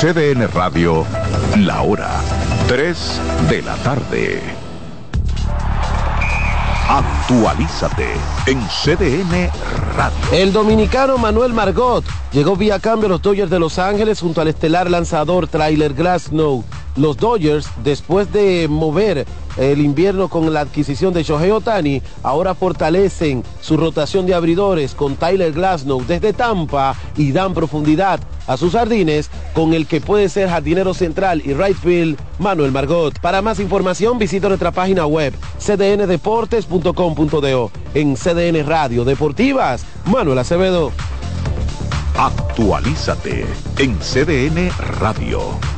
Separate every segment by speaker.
Speaker 1: CDN Radio, la hora 3 de la tarde. Actualízate en CDN Radio.
Speaker 2: El dominicano Manuel Margot llegó vía cambio a los Dodgers de Los Ángeles junto al estelar lanzador Trailer Glasnow. Los Dodgers, después de mover el invierno con la adquisición de Shohei Otani, ahora fortalecen su rotación de abridores con Tyler Glasnow desde Tampa y dan profundidad a sus jardines con el que puede ser jardinero central y right field Manuel Margot. Para más información visita nuestra página web cdndeportes.com.do en CDN Radio Deportivas Manuel Acevedo.
Speaker 1: Actualízate en CDN Radio.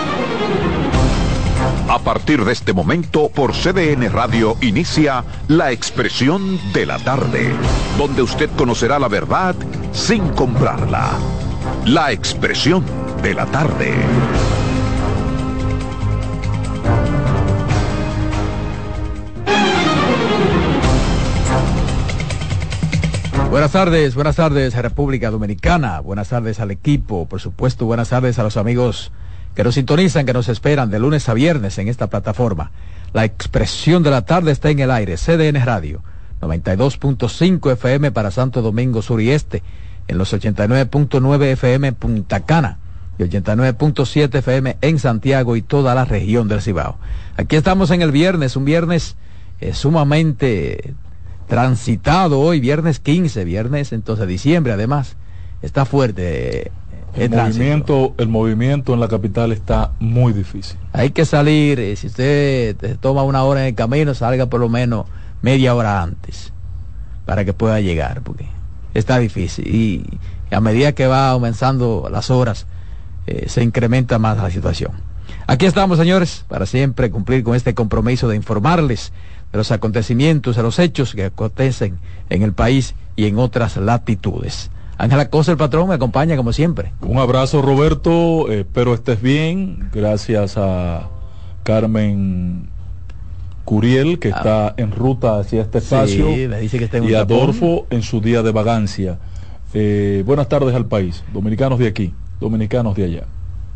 Speaker 1: A partir de este momento, por CDN Radio inicia La Expresión de la Tarde, donde usted conocerá la verdad sin comprarla. La Expresión de la Tarde.
Speaker 3: Buenas tardes, buenas tardes a República Dominicana, buenas tardes al equipo, por supuesto, buenas tardes a los amigos que nos sintonizan, que nos esperan de lunes a viernes en esta plataforma. La expresión de la tarde está en el aire, CDN Radio, 92.5 FM para Santo Domingo Sur y Este, en los 89.9 FM Punta Cana y 89.7 FM en Santiago y toda la región del Cibao. Aquí estamos en el viernes, un viernes eh, sumamente transitado hoy, viernes 15, viernes entonces diciembre además. Está fuerte
Speaker 4: el movimiento, el movimiento en la capital está muy difícil.
Speaker 3: Hay que salir, eh, si usted toma una hora en el camino, salga por lo menos media hora antes para que pueda llegar, porque está difícil. Y, a medida que va aumentando las horas, eh, se incrementa más la situación. Aquí estamos, señores, para siempre cumplir con este compromiso de informarles de los acontecimientos, de los hechos que acontecen en el país y en otras latitudes. Ángela Cosa, el patrón, me acompaña como siempre.
Speaker 4: Un abrazo, Roberto. espero estés bien. Gracias a Carmen Curiel, que ah. está en ruta hacia este espacio.
Speaker 3: dice que está en
Speaker 4: y Adolfo en su día de vagancia. Eh, buenas tardes al país. Dominicanos de aquí, dominicanos de allá.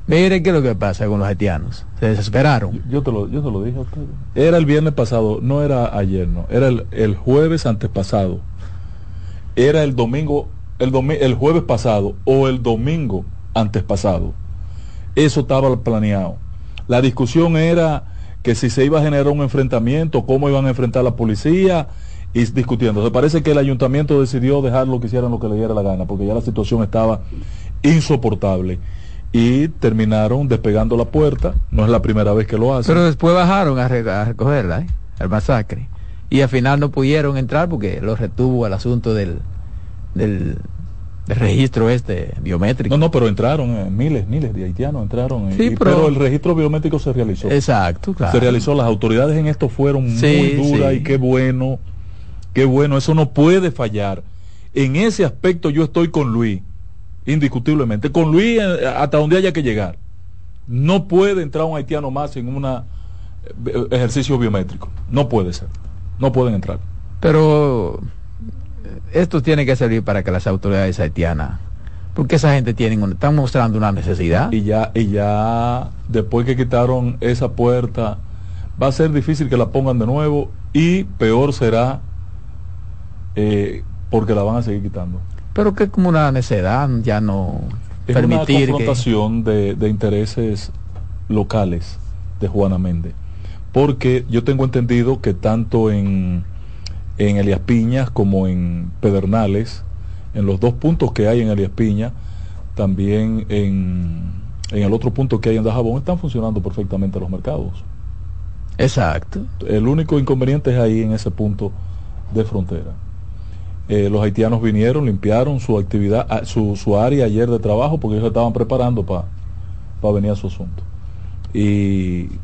Speaker 3: Miren qué es lo que pasa con los haitianos. Se desesperaron.
Speaker 4: Yo, te, lo, yo te lo dije a ustedes. Era el viernes pasado, no era ayer, no. Era el, el jueves antepasado. Era el domingo el, el jueves pasado o el domingo antes pasado. Eso estaba planeado. La discusión era que si se iba a generar un enfrentamiento, cómo iban a enfrentar la policía y discutiendo. Se parece que el ayuntamiento decidió dejarlo que hicieran lo que le diera la gana, porque ya la situación estaba insoportable. Y terminaron despegando la puerta. No es la primera vez que lo hacen.
Speaker 3: Pero después bajaron a, recogerla, ¿eh? el masacre. Y al final no pudieron entrar porque lo retuvo el asunto del, del, registro este biométrico.
Speaker 4: No, no, pero entraron eh, miles, miles de haitianos entraron. Eh, pero, el registro biométrico se realizó.
Speaker 3: Exacto, claro.
Speaker 4: Se realizó, las autoridades en esto fueron muy duras y qué bueno, qué bueno, eso no puede fallar. En ese aspecto yo estoy con Luis, indiscutiblemente, con Luis eh, hasta donde haya que llegar. No puede entrar un haitiano más en un ejercicio biométrico. No puede ser. No pueden entrar.
Speaker 3: Pero esto tiene que servir para que las autoridades haitianas, porque esa gente tienen, están mostrando una necesidad.
Speaker 4: Y ya, y ya después que quitaron esa puerta, va a ser difícil que la pongan de nuevo y peor será eh, porque la van a seguir quitando.
Speaker 3: Pero que como una necesidad, ya no
Speaker 4: es permitir una confrontación de, de intereses locales de Juana Méndez. Porque yo tengo entendido que tanto en en Elias Piñas como en Pedernales, en los dos puntos que hay en Elias Piña, también en, en el otro punto que hay en Dajabón, están funcionando perfectamente los mercados.
Speaker 3: Exacto.
Speaker 4: El único inconveniente es ahí en ese punto de frontera. Eh, los haitianos vinieron, limpiaron su actividad, ah, su, su área ayer de trabajo porque ellos estaban preparando para venir a su asunto. Y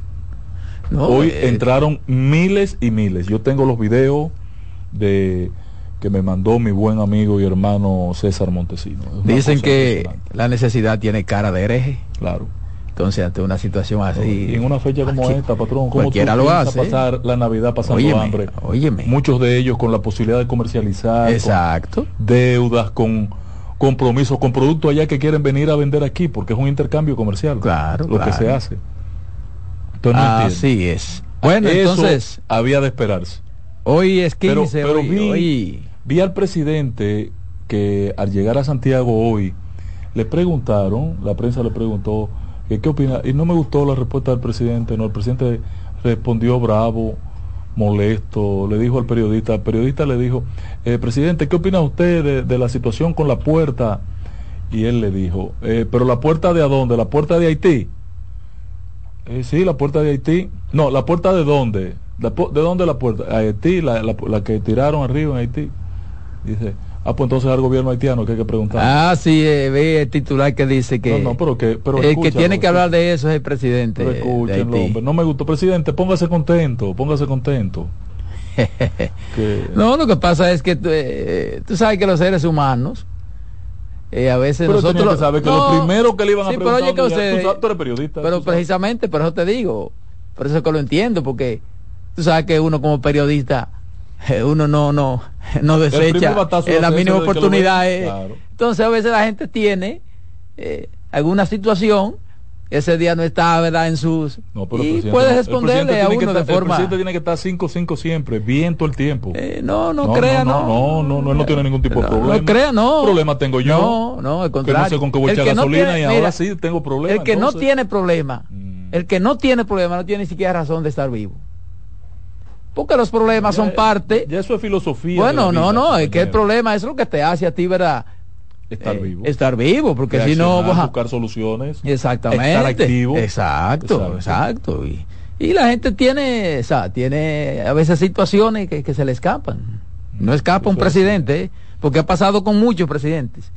Speaker 4: No, Hoy eh, entraron miles y miles. Yo tengo los videos de que me mandó mi buen amigo y hermano César Montesino.
Speaker 3: Dicen que la necesidad tiene cara de hereje.
Speaker 4: Claro.
Speaker 3: Entonces, ante una situación así.
Speaker 4: Y en una fecha como esta, patrón, ¿cómo
Speaker 3: cualquiera lo hace.
Speaker 4: pasar la Navidad pasando hambre?
Speaker 3: Óyeme.
Speaker 4: Muchos de ellos con la posibilidad de comercializar.
Speaker 3: Exacto.
Speaker 4: deudas, con compromisos, con productos allá que quieren venir a vender aquí, porque es un intercambio comercial.
Speaker 3: Claro.
Speaker 4: Lo que se hace.
Speaker 3: Entonces, Así es.
Speaker 4: Bueno, entonces. Había de esperarse.
Speaker 3: Hoy es 15,
Speaker 4: pero, vi, vi al presidente que al llegar a Santiago hoy le preguntaron, la prensa le preguntó ¿Qué opina? Y no me gustó la respuesta del presidente, no, el presidente respondió bravo, molesto, le dijo al periodista, el periodista le dijo, eh, presidente, ¿qué opina usted de, la situación con la puerta? Y él le dijo, eh, pero la puerta de a dónde, la puerta de Haití. Eh, sí, la puerta de Haití. No, la puerta de dónde, ¿de dónde la puerta? Haití, la, la que tiraron arriba en Haití. Dice, Ah, pues entonces al gobierno haitiano que hay que preguntar.
Speaker 3: Ah, sí, eh, ve el titular que dice que.
Speaker 4: No, no, pero que. Pero
Speaker 3: el que tiene que hablar de eso es el presidente.
Speaker 4: Pero no me gustó. Presidente, póngase contento, póngase contento.
Speaker 3: No, lo que pasa es que eh, tú sabes que los seres humanos. Eh, a veces pero nosotros
Speaker 4: que que lo primero que le iban a preguntar
Speaker 3: pero oye, que tú, eres periodista pero precisamente por eso te digo por eso que lo entiendo porque tú sabes que uno como periodista uno no no no desecha en la mínima oportunidad. Entonces a veces la gente tiene eh, alguna situación ese día no está verdad en sus y puedes responderle a uno de forma
Speaker 4: el presidente tiene que estar 5-5 siempre bien todo el tiempo.
Speaker 3: Eh, no, no crea
Speaker 4: no no no. no, no, tiene ningún tipo de problema.
Speaker 3: no crea no.
Speaker 4: Problema tengo yo.
Speaker 3: No no el contrario
Speaker 4: que no sé con qué voy a echar gasolina y ahora sí tengo problemas
Speaker 3: el que no tiene problema mm. el que no tiene problema no tiene ni siquiera razón de estar vivo porque los problemas son parte.
Speaker 4: Ya eso es filosofía.
Speaker 3: Bueno, no, no, es que el problema es lo que te hace a ti, ¿verdad?
Speaker 4: Estar eh, vivo.
Speaker 3: Estar vivo, porque si no.
Speaker 4: Vas a buscar soluciones.
Speaker 3: Exactamente. Estar activo. Exacto, exacto. Y, y, la gente tiene, o sea, tiene a veces situaciones que, que se le escapan. No escapa un presidente, porque ha pasado con muchos presidentes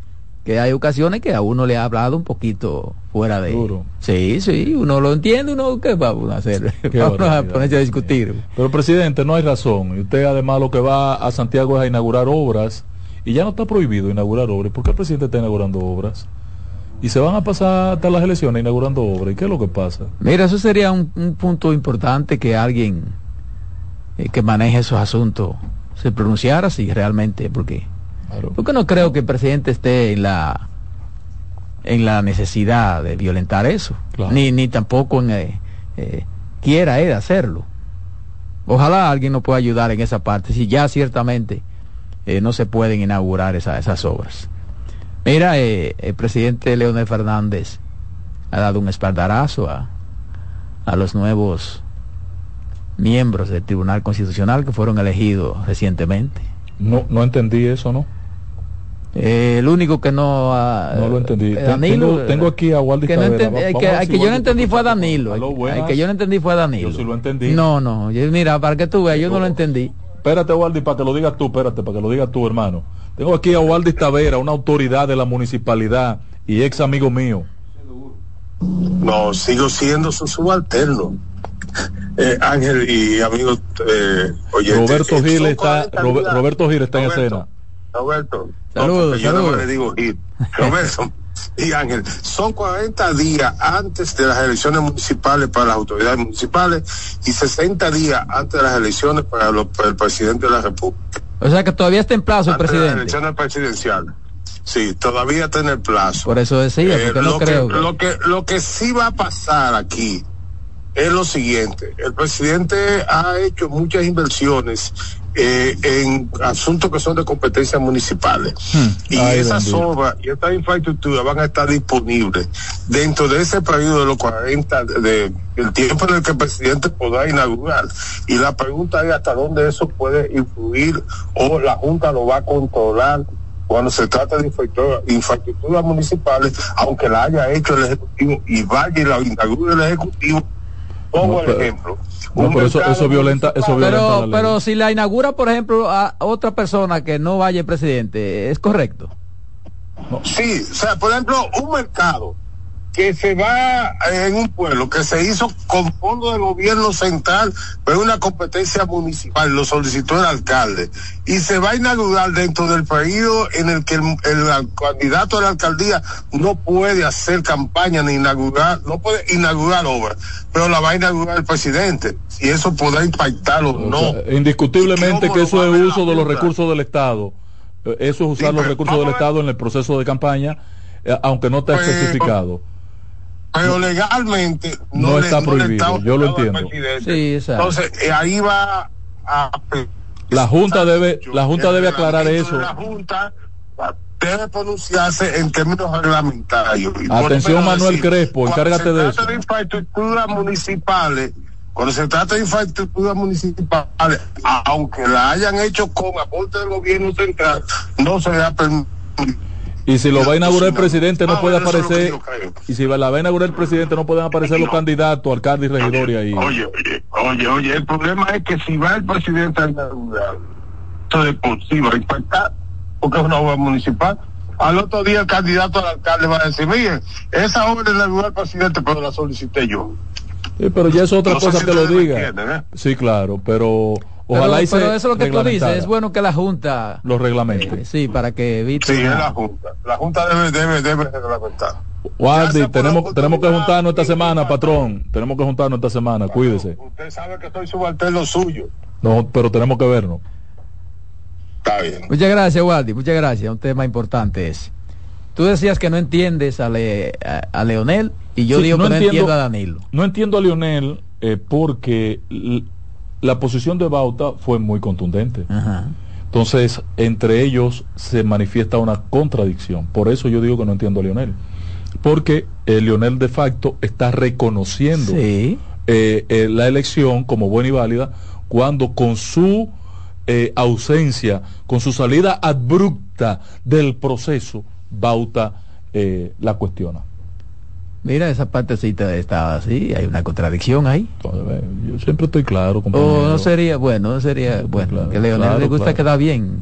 Speaker 3: que hay ocasiones que a uno le ha hablado un poquito fuera de
Speaker 4: Duro.
Speaker 3: sí sí uno lo entiende uno qué vamos a hacer vamos a ponerse a discutir
Speaker 4: pero presidente no hay razón y usted además lo que va a Santiago es a inaugurar obras y ya no está prohibido inaugurar obras ¿por qué el presidente está inaugurando obras? y se van a pasar hasta las elecciones inaugurando obras ¿y qué es lo que pasa?
Speaker 3: mira eso sería un, punto importante que alguien eh, que maneje esos asuntos se pronunciara si realmente porque porque no creo que el presidente esté en la en la necesidad de violentar eso, ni, ni tampoco en, eh, eh, quiera él hacerlo. Ojalá alguien nos pueda ayudar en esa parte, si ya ciertamente eh, no se pueden inaugurar esas obras. Mira, el presidente Leonel Fernández ha dado un espaldarazo a, a los nuevos miembros del Tribunal Constitucional que fueron elegidos recientemente.
Speaker 4: No, no entendí eso, ¿no?
Speaker 3: Eh, el único que no
Speaker 4: no lo entendí. eh, Danilo, tengo, aquí a Waldi
Speaker 3: que, no entendí, que, que yo no entendí fue a Danilo el que yo no entendí fue a Danilo.
Speaker 4: yo sí lo entendí.
Speaker 3: No no mira para que tú veas yo no lo entendí.
Speaker 4: espérate Waldi para que lo digas tú espérate para que lo digas tú hermano. Tengo aquí a Waldi Tavera una autoridad de la municipalidad y ex amigo mío.
Speaker 5: No sigo siendo su subalterno. Eh, Ángel y amigos eh,
Speaker 4: Roberto Gil está Roberto Gil está en escena
Speaker 5: Roberto
Speaker 3: Saludos,
Speaker 5: yo no le digo ir. Roberto y Ángel, son 40 días antes de las elecciones municipales para las autoridades municipales y 60 días antes de las elecciones para, el presidente de la República.
Speaker 3: O sea que todavía está en plazo el presidente. De las
Speaker 5: elecciones presidenciales. Sí, todavía está en el plazo.
Speaker 3: Por eso decía, porque no
Speaker 5: lo
Speaker 3: creo.
Speaker 5: Que, Lo que, lo que sí va a pasar aquí es lo siguiente. El presidente ha hecho muchas inversiones eh, en asuntos que son de competencias municipales. Hmm. Y esas obras y estas infraestructuras van a estar disponibles dentro de ese periodo de los 40, de, el tiempo en el que el presidente podrá inaugurar. Y la pregunta es hasta dónde eso puede influir o la Junta lo va a controlar cuando se trata de infraestructuras municipales, aunque la haya hecho el Ejecutivo y vaya y la inaugure el Ejecutivo. Pongo el ejemplo.
Speaker 4: eso, violenta, eso
Speaker 3: pero, pero si la inaugura, por ejemplo, a otra persona que no vaya presidente, ¿es correcto?
Speaker 5: Sí, o sea, por ejemplo, un mercado que se va en un pueblo que se hizo con fondo del gobierno central, pero una competencia municipal, lo solicitó el alcalde, y se va a inaugurar dentro del periodo en el que el, el candidato a la alcaldía no puede hacer campaña ni inaugurar, no puede inaugurar obras, pero la va a inaugurar el presidente, y eso podrá impactar o no.
Speaker 4: Sea, indiscutiblemente que eso es uso de los recursos del Estado. Eh, Eso es usar
Speaker 5: Sí,
Speaker 4: los recursos del. Estado en el proceso de campaña, eh, aunque no está
Speaker 5: Pero-
Speaker 4: especificado.
Speaker 5: Pero legalmente
Speaker 4: No está
Speaker 5: le
Speaker 4: prohibido, yo lo entiendo.
Speaker 3: Sí, exacto.
Speaker 5: Entonces, eh, ahí va a...
Speaker 4: La Junta debe- la Junta debe aclarar eso.
Speaker 5: de La Junta debe pronunciarse en términos reglamentarios.
Speaker 4: Atención,
Speaker 5: lo menos
Speaker 4: Manuel
Speaker 5: decir,
Speaker 4: Crespo,
Speaker 5: cuando
Speaker 4: encárgate
Speaker 5: se
Speaker 4: de
Speaker 5: trata
Speaker 4: eso.
Speaker 5: de infraestructuras municipales, cuando se trata de infraestructuras municipales, aunque la hayan hecho con aporte del gobierno central, no se le ha permitido.
Speaker 4: Y si lo va a inaugurar el presidente, no
Speaker 5: Ah,
Speaker 4: puede aparecer. Y si la va a inaugurar el presidente, no pueden aparecer los candidatos, alcaldes y regidores ahí.
Speaker 5: Oye, oye, oye, oye, el problema es que si va el presidente a inaugurar, eso de por sí va a impactar, porque es una obra municipal. Al otro día el candidato al alcalde va a decir, miren, esa obra la inauguró el presidente, pero la solicité yo.
Speaker 4: Sí, pero ya es otra
Speaker 5: No
Speaker 4: cosa que lo diga.
Speaker 5: ¿eh?
Speaker 4: Sí, claro, Pero, ojalá y se
Speaker 3: pero eso es lo que tú dices, es bueno que la Junta,
Speaker 4: Los reglamentos.
Speaker 3: eh, sí, para que evite...
Speaker 5: Sí, es la Junta. La Junta debe, debe, debe reglamentar. La
Speaker 4: tenemos, tenemos que juntarnos esta semana, patrón. Tenemos que juntarnos esta semana, cuídese.
Speaker 5: Usted sabe que soy subalterno suyo.
Speaker 4: No, pero tenemos que vernos.
Speaker 5: Está bien.
Speaker 3: Muchas gracias, Waldi, muchas gracias, un tema importante es. Tú decías que no entiendes a, Le- a, a Leonel y yo
Speaker 4: Sí,
Speaker 3: digo
Speaker 4: no
Speaker 3: que no
Speaker 4: entiendo-
Speaker 3: entiendo a Danilo.
Speaker 4: No entiendo a Lionel eh, porque la posición de Bauta fue muy contundente.
Speaker 3: Ajá.
Speaker 4: Entonces, entre ellos se manifiesta una contradicción. Por eso yo digo que no entiendo a Lionel. Porque eh, Lionel de facto está reconociendo
Speaker 3: Sí,
Speaker 4: eh, eh, la elección como buena y válida cuando con su eh, ausencia, con su salida abrupta del proceso, Bauta la cuestiona.
Speaker 3: Mira, esa partecita estaba así, hay una contradicción ahí.
Speaker 4: Ve, yo siempre estoy claro,
Speaker 3: O
Speaker 4: compañero.
Speaker 3: no sería, bueno, no sería, bueno,
Speaker 4: claro,
Speaker 3: que Leonel
Speaker 4: claro,
Speaker 3: le gusta
Speaker 4: claro.
Speaker 3: quedar bien.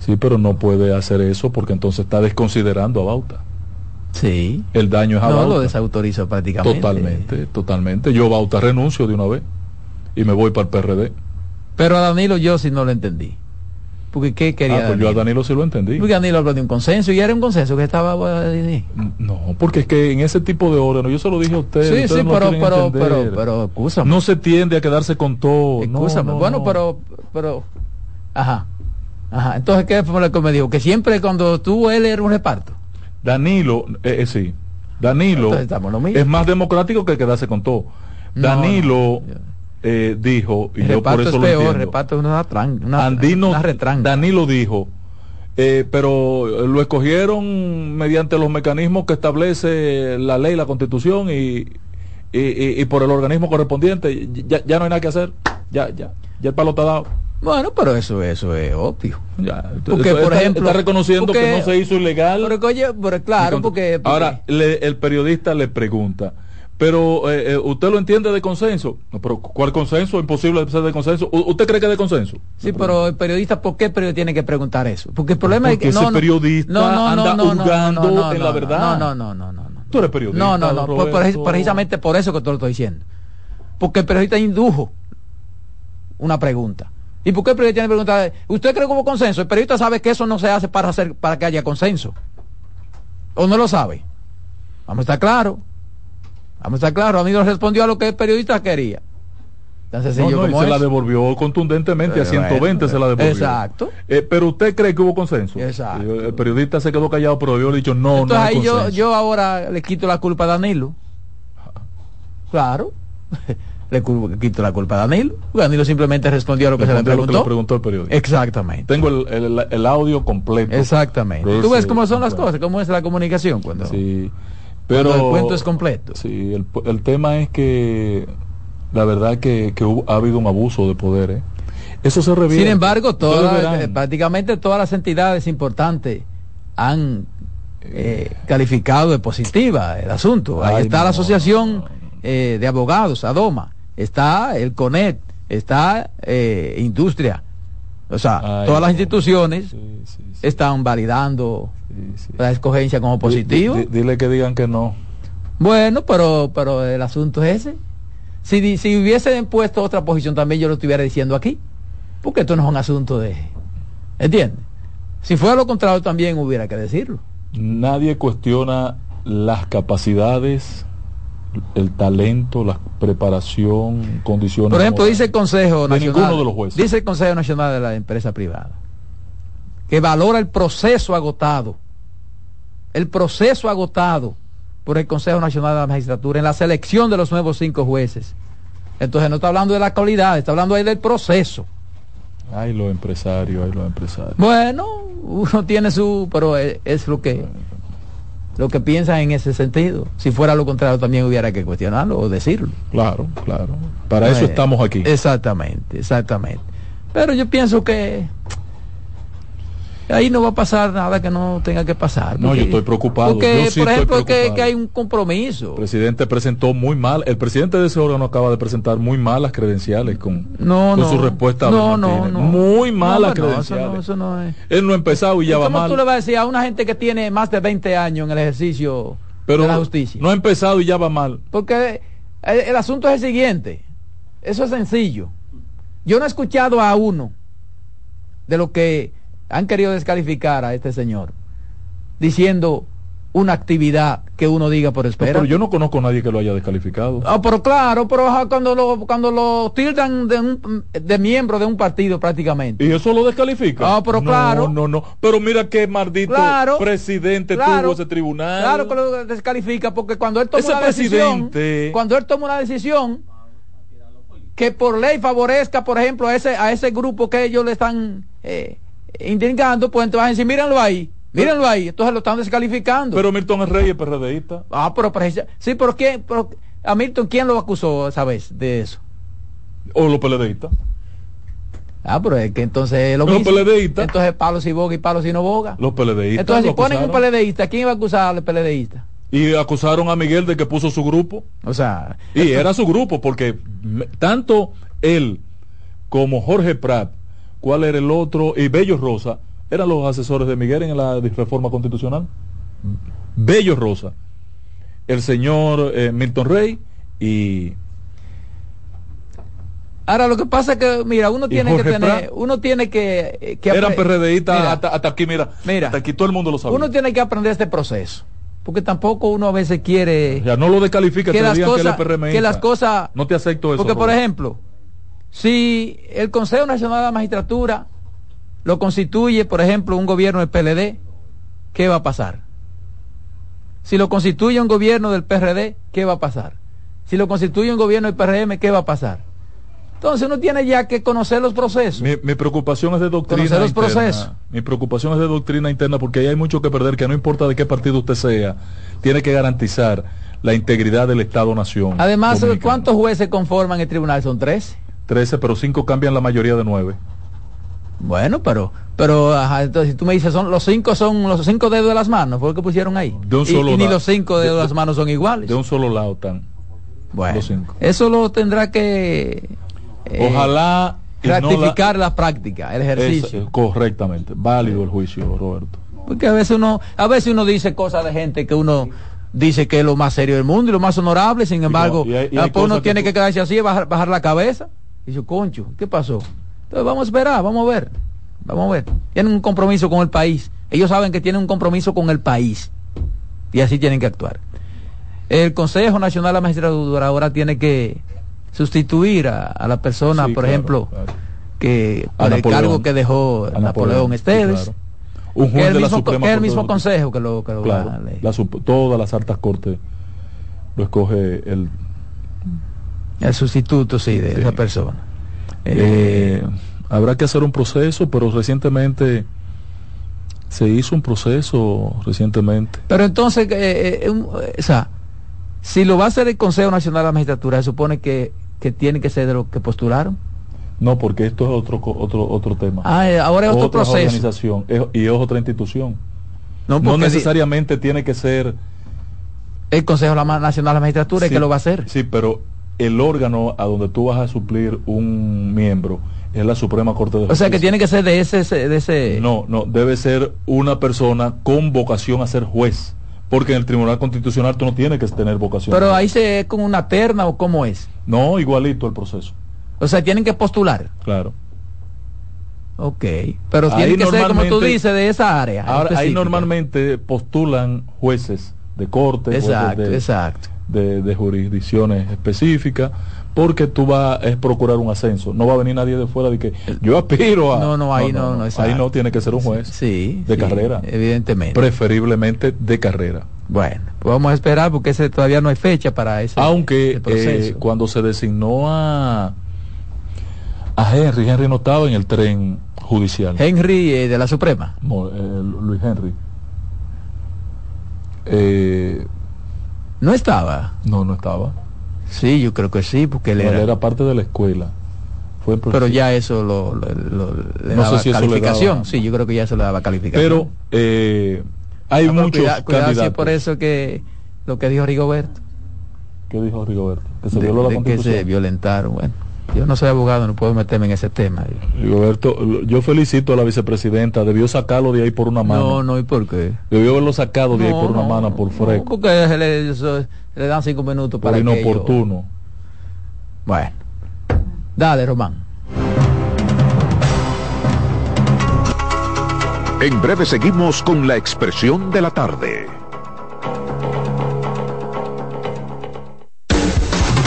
Speaker 4: Sí, pero no puede hacer eso porque entonces está desconsiderando a Bauta.
Speaker 3: Sí.
Speaker 4: El daño es a
Speaker 3: No,
Speaker 4: Bauta.
Speaker 3: lo desautorizó prácticamente.
Speaker 4: Totalmente, totalmente. Yo Bauta renuncio de una vez y me voy para el PRD.
Speaker 3: Pero a Danilo yo sí no lo entendí. Porque ¿qué quería
Speaker 4: Ah, pues yo a
Speaker 3: Danilo?
Speaker 4: Danilo sí lo entendí.
Speaker 3: Porque Danilo habló de un consenso y era un consenso que estaba...
Speaker 4: No, porque es que en ese tipo de órganos, yo se lo dije a ustedes.
Speaker 3: Sí, sí,
Speaker 4: no
Speaker 3: pero, pero, pero, pero, excúsame.
Speaker 4: no se tiende a quedarse con todo. no,
Speaker 3: Excúsame.
Speaker 4: no,
Speaker 3: bueno,
Speaker 4: no.
Speaker 3: pero, pero, ajá, ajá. Entonces, ¿qué fue lo que me dijo? Que siempre cuando tú, él era un reparto.
Speaker 4: Danilo, eh, eh, sí. Danilo es más democrático que quedarse con todo. Danilo. Eh, dijo, y
Speaker 3: El
Speaker 4: yo por eso
Speaker 3: es
Speaker 4: lo
Speaker 3: peor,
Speaker 4: entiendo.
Speaker 3: reparto es una, una,
Speaker 4: Andino,
Speaker 3: una retranca.
Speaker 4: Danilo dijo, eh, pero lo escogieron mediante los mecanismos que establece la ley, la constitución y, y, y- y por el organismo correspondiente. Ya, ya no hay nada que hacer. Ya, ya, ya el palo está dado.
Speaker 3: Bueno, pero eso, eso es obvio.
Speaker 4: Ya,
Speaker 3: Porque,
Speaker 4: Eso
Speaker 3: por
Speaker 4: está,
Speaker 3: ejemplo,
Speaker 4: está reconociendo
Speaker 3: porque-
Speaker 4: que no se hizo ilegal.
Speaker 3: Pero, oye, pero claro, porque, porque-
Speaker 4: Ahora, le- el periodista le pregunta, pero eh, eh, ¿usted lo entiende de consenso? No, pero ¿cuál consenso? Imposible ser de consenso. ¿U- ¿Usted cree que es de consenso?
Speaker 3: Sí, pero el periodista, ¿por qué el periodista tiene que preguntar eso? Porque el problema
Speaker 4: Porque
Speaker 3: es que
Speaker 4: ese periodista anda hurgando en la verdad.
Speaker 3: No, no, no, no, no. no.
Speaker 4: Tú eres periodista.
Speaker 3: No, no, no, por- por- precisamente por eso que te lo estoy diciendo. Porque el periodista indujo una pregunta. ¿Y por qué el periodista tiene que preguntar? ¿Usted cree que hubo consenso? El periodista sabe que eso no se hace para hacer para que haya consenso. ¿O no lo sabe? Vamos a estar claros. Vamos a estar claros. Respondió a lo que el periodista quería. Tan
Speaker 4: No, no, y se la devolvió contundentemente a
Speaker 3: Pero
Speaker 4: 120
Speaker 3: bueno,
Speaker 4: se la devolvió.
Speaker 3: exacto.
Speaker 4: Eh, pero usted cree que hubo consenso.
Speaker 3: Exacto.
Speaker 4: Y El periodista se quedó callado, pero yo le he dicho no,
Speaker 3: Entonces
Speaker 4: no hay
Speaker 3: ahí yo, yo ahora le quito la culpa a Danilo. Claro. le quito la culpa a Danilo. Danilo simplemente respondió a lo que se le
Speaker 4: a lo que
Speaker 3: preguntó.
Speaker 4: le preguntó el periodista.
Speaker 3: Exactamente.
Speaker 4: Tengo el, el- el audio completo.
Speaker 3: Exactamente. Tú ves cómo son las
Speaker 4: claro.
Speaker 3: cosas, cómo es la comunicación cuando.
Speaker 4: Sí,
Speaker 3: Cuando
Speaker 4: pero
Speaker 3: el cuento es completo.
Speaker 4: Sí, el, el tema es que la verdad que, que hubo- ha habido un abuso de poder. ¿eh? Eso se revierte.
Speaker 3: Sin embargo, todas, eh, prácticamente todas las entidades importantes han eh, calificado de positiva el asunto. Ahí
Speaker 4: Ay,
Speaker 3: está
Speaker 4: no,
Speaker 3: la Asociación eh, de Abogados, ADOMA, está el CONET, está eh, Industria. O sea,
Speaker 4: Ay,
Speaker 3: todas las instituciones
Speaker 4: Sí, sí, sí,
Speaker 3: están validando
Speaker 4: sí,
Speaker 3: la escogencia como positivo.
Speaker 4: di- dile que digan que no.
Speaker 3: Bueno, pero, pero el asunto es ese. Si, si hubiesen puesto otra posición también yo lo estuviera diciendo aquí. Porque esto no es un asunto de... ¿Entiendes? Si fuera lo contrario también hubiera que decirlo.
Speaker 4: Nadie cuestiona las capacidades, el talento, la preparación, condiciones.
Speaker 3: Por ejemplo,
Speaker 4: morales
Speaker 3: dice el Consejo
Speaker 4: de
Speaker 3: Nacional.
Speaker 4: ninguno de los jueces.
Speaker 3: Dice el Consejo Nacional de la Empresa Privada que valora el proceso agotado. El proceso agotado por el Consejo Nacional de la Magistratura en la selección de los nuevos cinco jueces. Entonces no está hablando de la calidad, está hablando ahí del proceso.
Speaker 4: Ay, los empresarios, ay, los empresarios.
Speaker 3: Bueno, uno tiene su, pero es, es lo que lo que piensa en ese sentido. Si fuera lo contrario también hubiera que cuestionarlo o decirlo.
Speaker 4: Claro, claro. Para eso estamos aquí.
Speaker 3: Exactamente, exactamente. Pero yo pienso que ahí no va a pasar nada que no tenga que pasar.
Speaker 4: No, yo estoy preocupado.
Speaker 3: Porque,
Speaker 4: Yo sí
Speaker 3: por ejemplo, que, hay un compromiso.
Speaker 4: El presidente presentó muy mal, el presidente de ese órgano acaba de presentar muy malas credenciales con,
Speaker 3: No,
Speaker 4: con
Speaker 3: no.
Speaker 4: su respuesta
Speaker 3: No, no, no.
Speaker 4: Muy malas
Speaker 3: no, eso
Speaker 4: credenciales.
Speaker 3: no, eso no es.
Speaker 4: Él no ha empezado y ya
Speaker 3: ¿Y
Speaker 4: va
Speaker 3: ¿Cómo
Speaker 4: mal.
Speaker 3: tú le vas a decir a una gente que tiene más de 20 años en el ejercicio
Speaker 4: Pero
Speaker 3: de la justicia?
Speaker 4: no ha empezado y ya va mal.
Speaker 3: Porque el, el asunto es el siguiente. Eso es sencillo. Yo no he escuchado a uno de los que han querido descalificar a este señor diciendo una actividad que uno diga por espera.
Speaker 4: Pero yo no conozco a nadie que lo haya descalificado.
Speaker 3: Ah, pero claro, pero cuando lo, cuando lo tildan de, un, de miembro de un partido prácticamente.
Speaker 4: Y eso lo descalifica.
Speaker 3: Ah, pero
Speaker 4: No,
Speaker 3: claro.
Speaker 4: No, no. Pero mira qué maldito
Speaker 3: Claro.
Speaker 4: presidente
Speaker 3: Claro.
Speaker 4: tuvo ese tribunal.
Speaker 3: Claro que lo descalifica porque cuando él toma
Speaker 4: Ese
Speaker 3: una decisión,
Speaker 4: presidente-
Speaker 3: cuando él toma una decisión que por ley favorezca, por ejemplo, a ese a ese grupo que ellos le están eh, indicando, pues entonces van a decir, mírenlo ahí, mírenlo ahí, entonces lo están descalificando.
Speaker 4: Pero Milton es rey es PRDista.
Speaker 3: ah, pero sí, pero quién, pero a Milton quién lo acusó esa vez de eso.
Speaker 4: O los PLDistas.
Speaker 3: Ah, pero es que entonces es lo
Speaker 4: Los
Speaker 3: mismo.
Speaker 4: PLDistas.
Speaker 3: Entonces palo si boga y palo si no boga.
Speaker 4: Los PLDistas.
Speaker 3: Entonces si ponen un. PLDista, ¿quién va a acusar al PLDista?
Speaker 4: Y acusaron a Miguel de que puso su grupo.
Speaker 3: O sea,
Speaker 4: Y era su grupo, porque tanto él como Jorge Prat, ¿cuál era el otro? Y Bello Rosa, eran los asesores de Miguel en la reforma constitucional. Bello Rosa, el señor eh, Milton Rey y
Speaker 3: Ahora lo que pasa es que, mira, uno
Speaker 4: ¿Y
Speaker 3: tiene que tener, uno tiene que, eh, que
Speaker 4: eran PRDistas hasta, hasta aquí, mira,
Speaker 3: Mira.
Speaker 4: hasta aquí todo el mundo lo sabe.
Speaker 3: uno tiene que aprender este proceso, porque tampoco uno a veces quiere
Speaker 4: Ya no lo descalifica,
Speaker 3: que las
Speaker 4: que
Speaker 3: cosas, que las cosas,
Speaker 4: No te acepto eso.
Speaker 3: porque por ejemplo, si el Consejo Nacional de la Magistratura lo constituye, por ejemplo, un gobierno del PLD, ¿qué va a pasar? Si lo constituye un gobierno del PRD, ¿qué va a pasar? Si lo constituye un gobierno del PRM, ¿qué va a pasar? Entonces uno tiene ya que conocer los procesos.
Speaker 4: Mi, mi preocupación es de doctrina
Speaker 3: Conocer los
Speaker 4: interna.
Speaker 3: procesos.
Speaker 4: Mi preocupación es de doctrina interna porque ahí hay mucho que perder, que no importa de qué partido usted sea, tiene que garantizar la integridad del Estado-Nación.
Speaker 3: Además. ¿cuántos jueces conforman el tribunal? Son 13.
Speaker 4: 13, pero 5 cambian la mayoría de 9.
Speaker 3: Bueno, pero, pero, ajá, entonces si tú me dices, son los cinco son los cinco dedos de las manos, fue lo que pusieron ahí.
Speaker 4: De un
Speaker 3: Y-
Speaker 4: solo
Speaker 3: y, ni
Speaker 4: lado.
Speaker 3: los cinco dedos de, las manos son iguales.
Speaker 4: De un solo lado están.
Speaker 3: bueno, eso lo tendrá que eh,
Speaker 4: Ojalá... y no la-
Speaker 3: práctica, el ejercicio.
Speaker 4: Correctamente. Válido el juicio, Roberto.
Speaker 3: Porque a veces uno, a veces uno dice cosas de gente que uno dice que es lo más serio del mundo y lo más honorable, sin embargo,
Speaker 4: y hay- y hay
Speaker 3: después uno
Speaker 4: que
Speaker 3: tiene
Speaker 4: tú-
Speaker 3: que quedarse así, bajar, bajar la cabeza. Y dice, concho, ¿qué pasó? Entonces vamos a esperar, vamos a ver. Vamos a ver. Tienen un compromiso con el país. Ellos saben que tienen un compromiso con el país. Y así tienen que actuar. El Consejo Nacional de la Magistratura ahora tiene que sustituir a, a la persona,
Speaker 4: Sí,
Speaker 3: por
Speaker 4: claro,
Speaker 3: ejemplo,
Speaker 4: claro.
Speaker 3: que por el
Speaker 4: Napoleón.
Speaker 3: cargo que dejó
Speaker 4: A
Speaker 3: Napoleón,
Speaker 4: sí,
Speaker 3: Esteves.
Speaker 4: claro. Un juez
Speaker 3: el
Speaker 4: de la
Speaker 3: mismo,
Speaker 4: Suprema
Speaker 3: es el mismo consejo que lo, que
Speaker 4: la todas las altas cortes lo escoge el
Speaker 3: el sustituto, sí, de
Speaker 4: Sí.
Speaker 3: esa persona.
Speaker 4: Eh, habrá que hacer un proceso, pero recientemente se hizo un proceso recientemente.
Speaker 3: Pero entonces, eh, eh, un- o sea, si lo va a hacer el Consejo Nacional de la Magistratura, se supone que, que tiene que ser de los que postularon.
Speaker 4: No, porque esto es otro otro otro tema.
Speaker 3: Ah, ahora es otro
Speaker 4: Otra
Speaker 3: proceso.
Speaker 4: organización es- y es otra institución.
Speaker 3: No,
Speaker 4: necesariamente tiene que ser
Speaker 3: el Consejo Nacional de la Magistratura es
Speaker 4: sí,
Speaker 3: que lo va a hacer.
Speaker 4: Sí, pero el órgano a donde tú vas a suplir un miembro es la Suprema Corte de
Speaker 3: o sea, que
Speaker 4: Justicia.
Speaker 3: tiene que ser de ese, de ese
Speaker 4: No, no, debe ser una persona con vocación a ser juez, Porque en el Tribunal Constitucional tú no tienes que tener vocación.
Speaker 3: Pero ahí se es con una terna o cómo es.
Speaker 4: No, igualito el proceso.
Speaker 3: O sea, tienen que postular.
Speaker 4: Claro.
Speaker 3: Ok. Pero tiene que ser, como tú dices, de esa área.
Speaker 4: Ahora, ahí normalmente postulan jueces de corte,
Speaker 3: Exacto,
Speaker 4: de,
Speaker 3: exacto.
Speaker 4: De- de jurisdicciones específicas, porque tú vas a procurar un ascenso. No va a venir nadie de fuera de que yo aspiro a...
Speaker 3: No, no, ahí no, no,
Speaker 4: Ahí
Speaker 3: exacto.
Speaker 4: no tiene que ser un juez
Speaker 3: Sí.
Speaker 4: de
Speaker 3: sí,
Speaker 4: carrera.
Speaker 3: Evidentemente.
Speaker 4: Preferiblemente de carrera.
Speaker 3: Bueno, pues vamos a esperar porque ese todavía no hay fecha para ese
Speaker 4: Aunque
Speaker 3: proceso.
Speaker 4: eh, cuando se designó a, a Henry, Henry no estaba en el tren judicial.
Speaker 3: Henry eh, de la Suprema.
Speaker 4: Eh, Luis Henry. Eh,
Speaker 3: No estaba.
Speaker 4: no, no estaba.
Speaker 3: Sí, yo creo que sí, porque él era.
Speaker 4: era parte de la escuela. Fue
Speaker 3: Pero ya eso lo, lo- lo- le
Speaker 4: No
Speaker 3: daba
Speaker 4: sé si
Speaker 3: calificación.
Speaker 4: daba-
Speaker 3: Sí, yo creo que ya se le daba calificación.
Speaker 4: Pero eh, hay
Speaker 3: Ah, pero
Speaker 4: muchos
Speaker 3: cuida- cuidado, si es por eso que lo que dijo Rigoberto,
Speaker 4: ¿Qué dijo Rigoberto? Que se
Speaker 3: de,
Speaker 4: violó la
Speaker 3: de que se violentaron. Bueno, yo no soy abogado, no puedo meterme en ese tema.
Speaker 4: Rigoberto, yo felicito a la vicepresidenta. Debió sacarlo de ahí por una mano.
Speaker 3: No, no, ¿y por qué?
Speaker 4: Debió haberlo sacado de ahí
Speaker 3: No,
Speaker 4: por una
Speaker 3: no,
Speaker 4: mano, por
Speaker 3: no,
Speaker 4: fresco.
Speaker 3: porque se le, le dan cinco minutos
Speaker 4: por
Speaker 3: para que ellos-
Speaker 4: inoportuno.
Speaker 3: Bueno, dale, Román.
Speaker 1: En breve seguimos con la expresión de la tarde.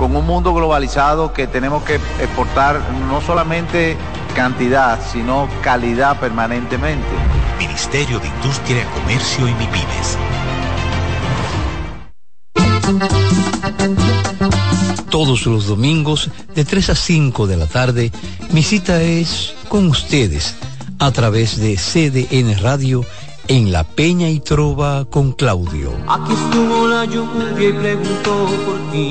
Speaker 6: con un mundo globalizado que tenemos que exportar no solamente cantidad, sino calidad permanentemente.
Speaker 7: Ministerio de Industria, Comercio y MIPIMES.
Speaker 8: Todos los domingos de 3 a 5 de la tarde, mi cita es con ustedes a través de CDN Radio en La Peña y Trova con Claudio.
Speaker 9: Aquí estuvo la lluvia y preguntó por ti.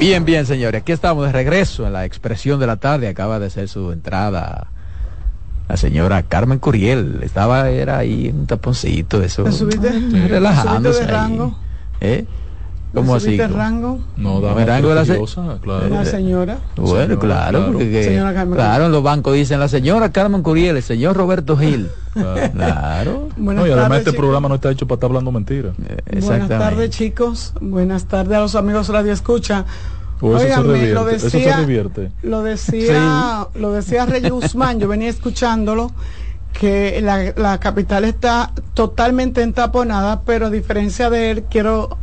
Speaker 3: Bien, bien, señores. Aquí estamos de regreso en la expresión de la tarde. Acaba de hacer su entrada la señora Carmen Curiel. Estaba, era ahí en un taponcito, eso.
Speaker 10: ¿Me subiste?
Speaker 3: Sí. Relajándose.
Speaker 10: ¿Me subiste de
Speaker 3: ahí. ¿Eh?
Speaker 10: ¿Me
Speaker 3: ¿Cómo así?
Speaker 10: rango?
Speaker 4: No,
Speaker 3: dama rango de la se-
Speaker 4: claro.
Speaker 10: La señora.
Speaker 3: Bueno,
Speaker 4: Señora,
Speaker 3: claro,
Speaker 4: claro.
Speaker 3: porque que-
Speaker 10: Señora Carmen
Speaker 3: claro, en los bancos dicen la señora Carmen Curiel, el señor Roberto Gil.
Speaker 4: Claro.
Speaker 3: Claro.
Speaker 10: Buenas
Speaker 4: No, y además
Speaker 10: tardes,
Speaker 4: este
Speaker 10: chicos.
Speaker 4: programa no está hecho para estar hablando mentiras.
Speaker 10: Buenas tardes, chicos. Buenas tardes a los amigos Radio Escucha.
Speaker 4: O eso se
Speaker 10: Óigame,
Speaker 4: revierte.
Speaker 10: lo
Speaker 4: eso se
Speaker 10: decía-
Speaker 4: revierte.
Speaker 10: Lo decía, lo decía Rey Guzmán, yo venía escuchándolo, que la, la capital está totalmente entaponada, pero a diferencia de él, quiero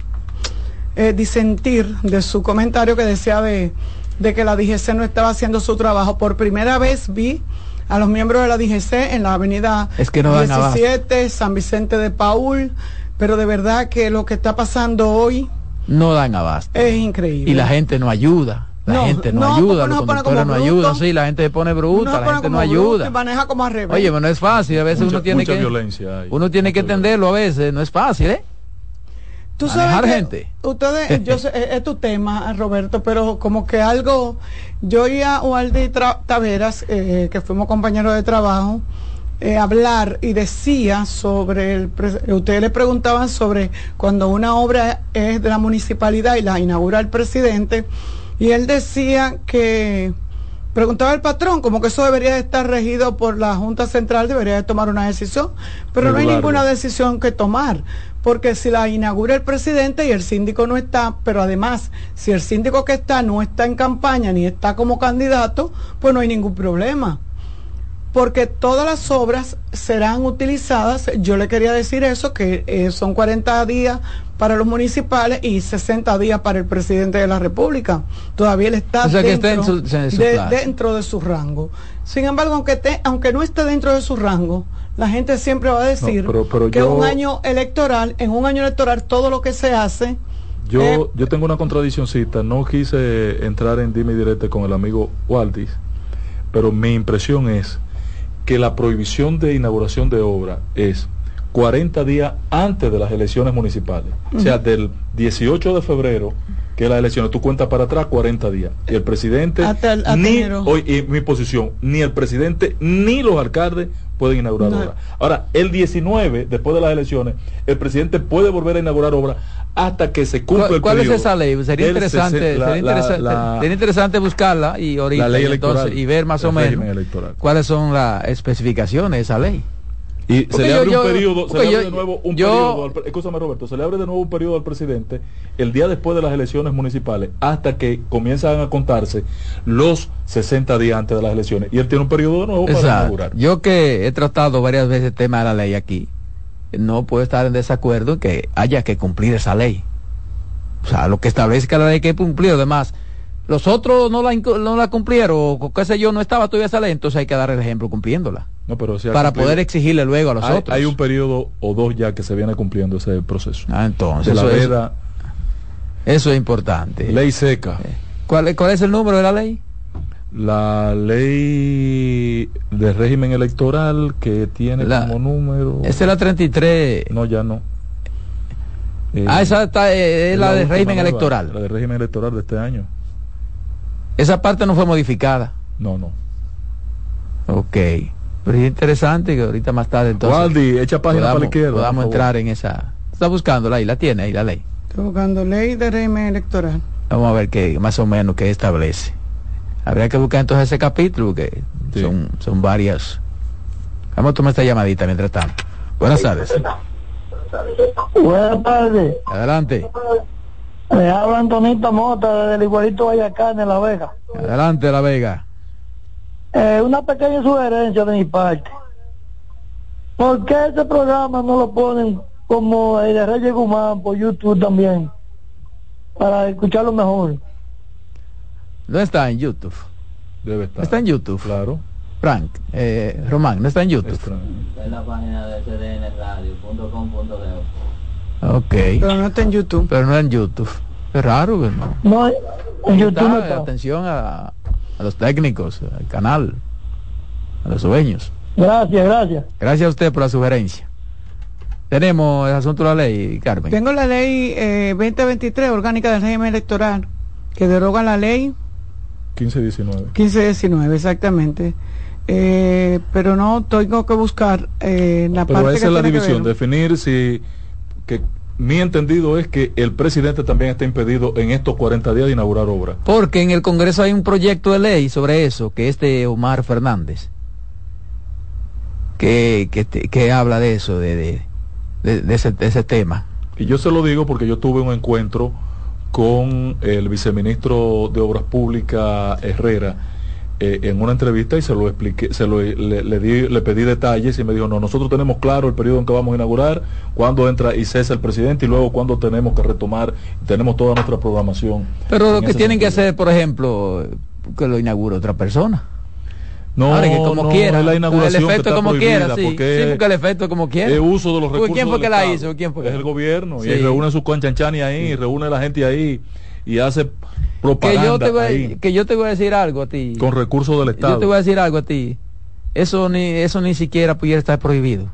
Speaker 10: eh, disentir de su comentario que decía de, de que la DGC no estaba haciendo su trabajo. Por primera vez vi a los miembros de la DGC en la avenida
Speaker 3: Es que no dan abasto.
Speaker 10: 17, San Vicente de Paul, pero de verdad que lo que está pasando hoy
Speaker 3: No dan abasto.
Speaker 10: es increíble.
Speaker 3: Y la gente no ayuda. La
Speaker 10: No,
Speaker 3: gente no,
Speaker 10: no,
Speaker 3: ayuda, los conductores no ayudan, sí, la gente se pone bruta, la gente no ayuda.
Speaker 10: maneja como al revés.
Speaker 3: Oye, pero no es fácil, a veces
Speaker 4: Mucha-
Speaker 3: uno tiene
Speaker 4: mucha
Speaker 3: que
Speaker 4: violencia hay.
Speaker 3: uno tiene que entenderlo a veces, no es fácil, ¿eh?
Speaker 10: Tú
Speaker 3: manejar
Speaker 10: sabes
Speaker 3: gente.
Speaker 10: Ustedes, yo sé, es, es tu tema, Roberto, pero como que algo, yo y a Waldi Taveras, eh, que fuimos compañeros de trabajo, eh, hablar y decía sobre el ustedes le preguntaban sobre cuando una obra es de la municipalidad y la inaugura el presidente y él decía que preguntaba el patrón como que eso debería estar regido por la Junta Central, debería de tomar una decisión, pero no hay ninguna decisión que tomar, porque si la inaugura el presidente y el síndico no está, pero además si el síndico que está no está en campaña ni está como candidato, pues no hay ningún problema porque todas las obras serán utilizadas, yo le quería decir eso, que eh, son 40 días para los municipales y 60 días para el presidente de la República. Todavía él está, dentro, de, su rango. Sin embargo, aunque, aunque no esté dentro de su rango, la gente siempre va a decir que un año electoral, en un año electoral todo lo que se hace...
Speaker 4: Yo, eh, yo tengo una contradiccióncita, no quise entrar en dime directo con el amigo Waldis, pero mi impresión es que la prohibición de inauguración de obra es 40 días antes de las elecciones municipales. O sea, del 18 de febrero, que es la elección, tú cuentas para atrás 40 días. Y el presidente, ni, hoy, mi posición, ni el presidente ni los alcaldes pueden inaugurar obra. Ahora, el 19, después de las elecciones, el presidente puede volver a inaugurar obra hasta que se cumpla el
Speaker 3: ¿Cuál es esa ley? Sería interesante, sería, interesante buscarla y ahorita y ver más o menos cuáles son las especificaciones de esa ley.
Speaker 4: Y se le abre un periodo, se le abre de nuevo un periodo, escúchame Roberto, se le abre de nuevo un periodo al presidente el día después de las elecciones municipales hasta que comienzan a contarse los 60 días antes de las elecciones. Y él tiene un periodo de nuevo para inaugurar.
Speaker 3: Yo que he tratado varias veces el tema de la ley aquí, no puedo estar en desacuerdo en que haya que cumplir esa ley. O sea, lo que establezca la ley que cumplir, además, los otros no la, no la cumplieron, o qué sé yo, no estaba todavía esa ley, entonces hay que dar el ejemplo cumpliéndola.
Speaker 4: No, pero
Speaker 3: para poder exigirle luego a los
Speaker 4: hay,
Speaker 3: otros.
Speaker 4: Hay un periodo o dos ya que se viene cumpliendo ese proceso.
Speaker 3: Ah, entonces. la eso, eso es importante.
Speaker 4: Ley seca.
Speaker 3: ¿Cuál, ¿Cuál es el número de la ley?
Speaker 4: la ley de régimen electoral que tiene como número.
Speaker 3: Esa es la 33.
Speaker 4: No, ya no.
Speaker 3: ah, esa está, eh, es la, de régimen electoral.
Speaker 4: La de régimen electoral de este año.
Speaker 3: Esa parte no fue modificada.
Speaker 4: No, no.
Speaker 3: Ok. Pero es interesante que ahorita más tarde entonces.
Speaker 4: Waldi, echa página para la izquierda.
Speaker 3: Podamos entrar en esa. Está buscando ahí, la tiene ahí la ley.
Speaker 10: Está buscando ley de régimen electoral.
Speaker 3: Vamos a ver qué, más o menos, qué establece. Habría que buscar entonces ese capítulo, que son, son varias. Vamos a tomar esta llamadita mientras tanto. Buenas tardes.
Speaker 11: Buenas tardes.
Speaker 3: Adelante.
Speaker 11: Le habla Antonito Mota desde el igualito Guayacán en La Vega.
Speaker 3: Adelante, La Vega.
Speaker 11: Eh, una pequeña sugerencia de mi parte. ¿Por qué ese programa no lo ponen como el de Reyes Guzmán por YouTube también? Para escucharlo mejor.
Speaker 3: No está en YouTube.
Speaker 4: Debe estar.
Speaker 3: Está en YouTube.
Speaker 4: Claro.
Speaker 3: Frank, eh, Román, no está en YouTube.
Speaker 12: Está en la página de cdnradio.com.de.
Speaker 3: Ok.
Speaker 10: Pero no está en YouTube.
Speaker 3: Pero no en YouTube. Es raro, ¿no?
Speaker 11: No, en YouTube no
Speaker 3: está. Atención a, a los técnicos, al canal, a los dueños.
Speaker 11: Gracias, gracias.
Speaker 3: Gracias a usted por la sugerencia. Tenemos el asunto de la ley, Carmen.
Speaker 10: Tengo la ley eh, 2023, orgánica del régimen electoral, que deroga la ley
Speaker 4: 1519.
Speaker 10: 1519, exactamente. Eh, pero no tengo que buscar eh, la
Speaker 4: pero
Speaker 10: parte
Speaker 4: esa es la división, definir si que mi entendido es que el presidente también está impedido en estos 40 días de inaugurar obra.
Speaker 3: Porque en el Congreso hay un proyecto de ley sobre eso, que es de Omar Fernández, que, que, que habla de eso, de, de, de, ese, de ese tema.
Speaker 4: Y yo se lo digo porque yo tuve un encuentro con el viceministro de Obras Públicas Herrera eh, en una entrevista y se lo expliqué, se lo, le, di, le pedí detalles y me dijo, no, nosotros tenemos claro el periodo en que vamos a inaugurar, cuándo entra y cesa el presidente y luego cuándo tenemos que retomar, tenemos toda nuestra programación.
Speaker 3: Pero lo que tienen que hacer, por ejemplo, que lo inaugure otra persona.
Speaker 4: No, Ahora, que como quiera. la inauguración
Speaker 3: el efecto como quiera, sí. Porque sí, porque el efecto como quiera.
Speaker 4: Es uso de los recursos.
Speaker 3: ¿Quién fue que la hizo? ¿Quién fue?
Speaker 4: Es el gobierno. Y reúne su conchanchani ahí, reúne la gente ahí y hace propaganda
Speaker 3: que yo, te voy, que yo te voy a decir algo a ti.
Speaker 4: Con recursos del Estado.
Speaker 3: Yo te voy a decir algo a ti. Eso ni, eso ni siquiera pudiera estar prohibido.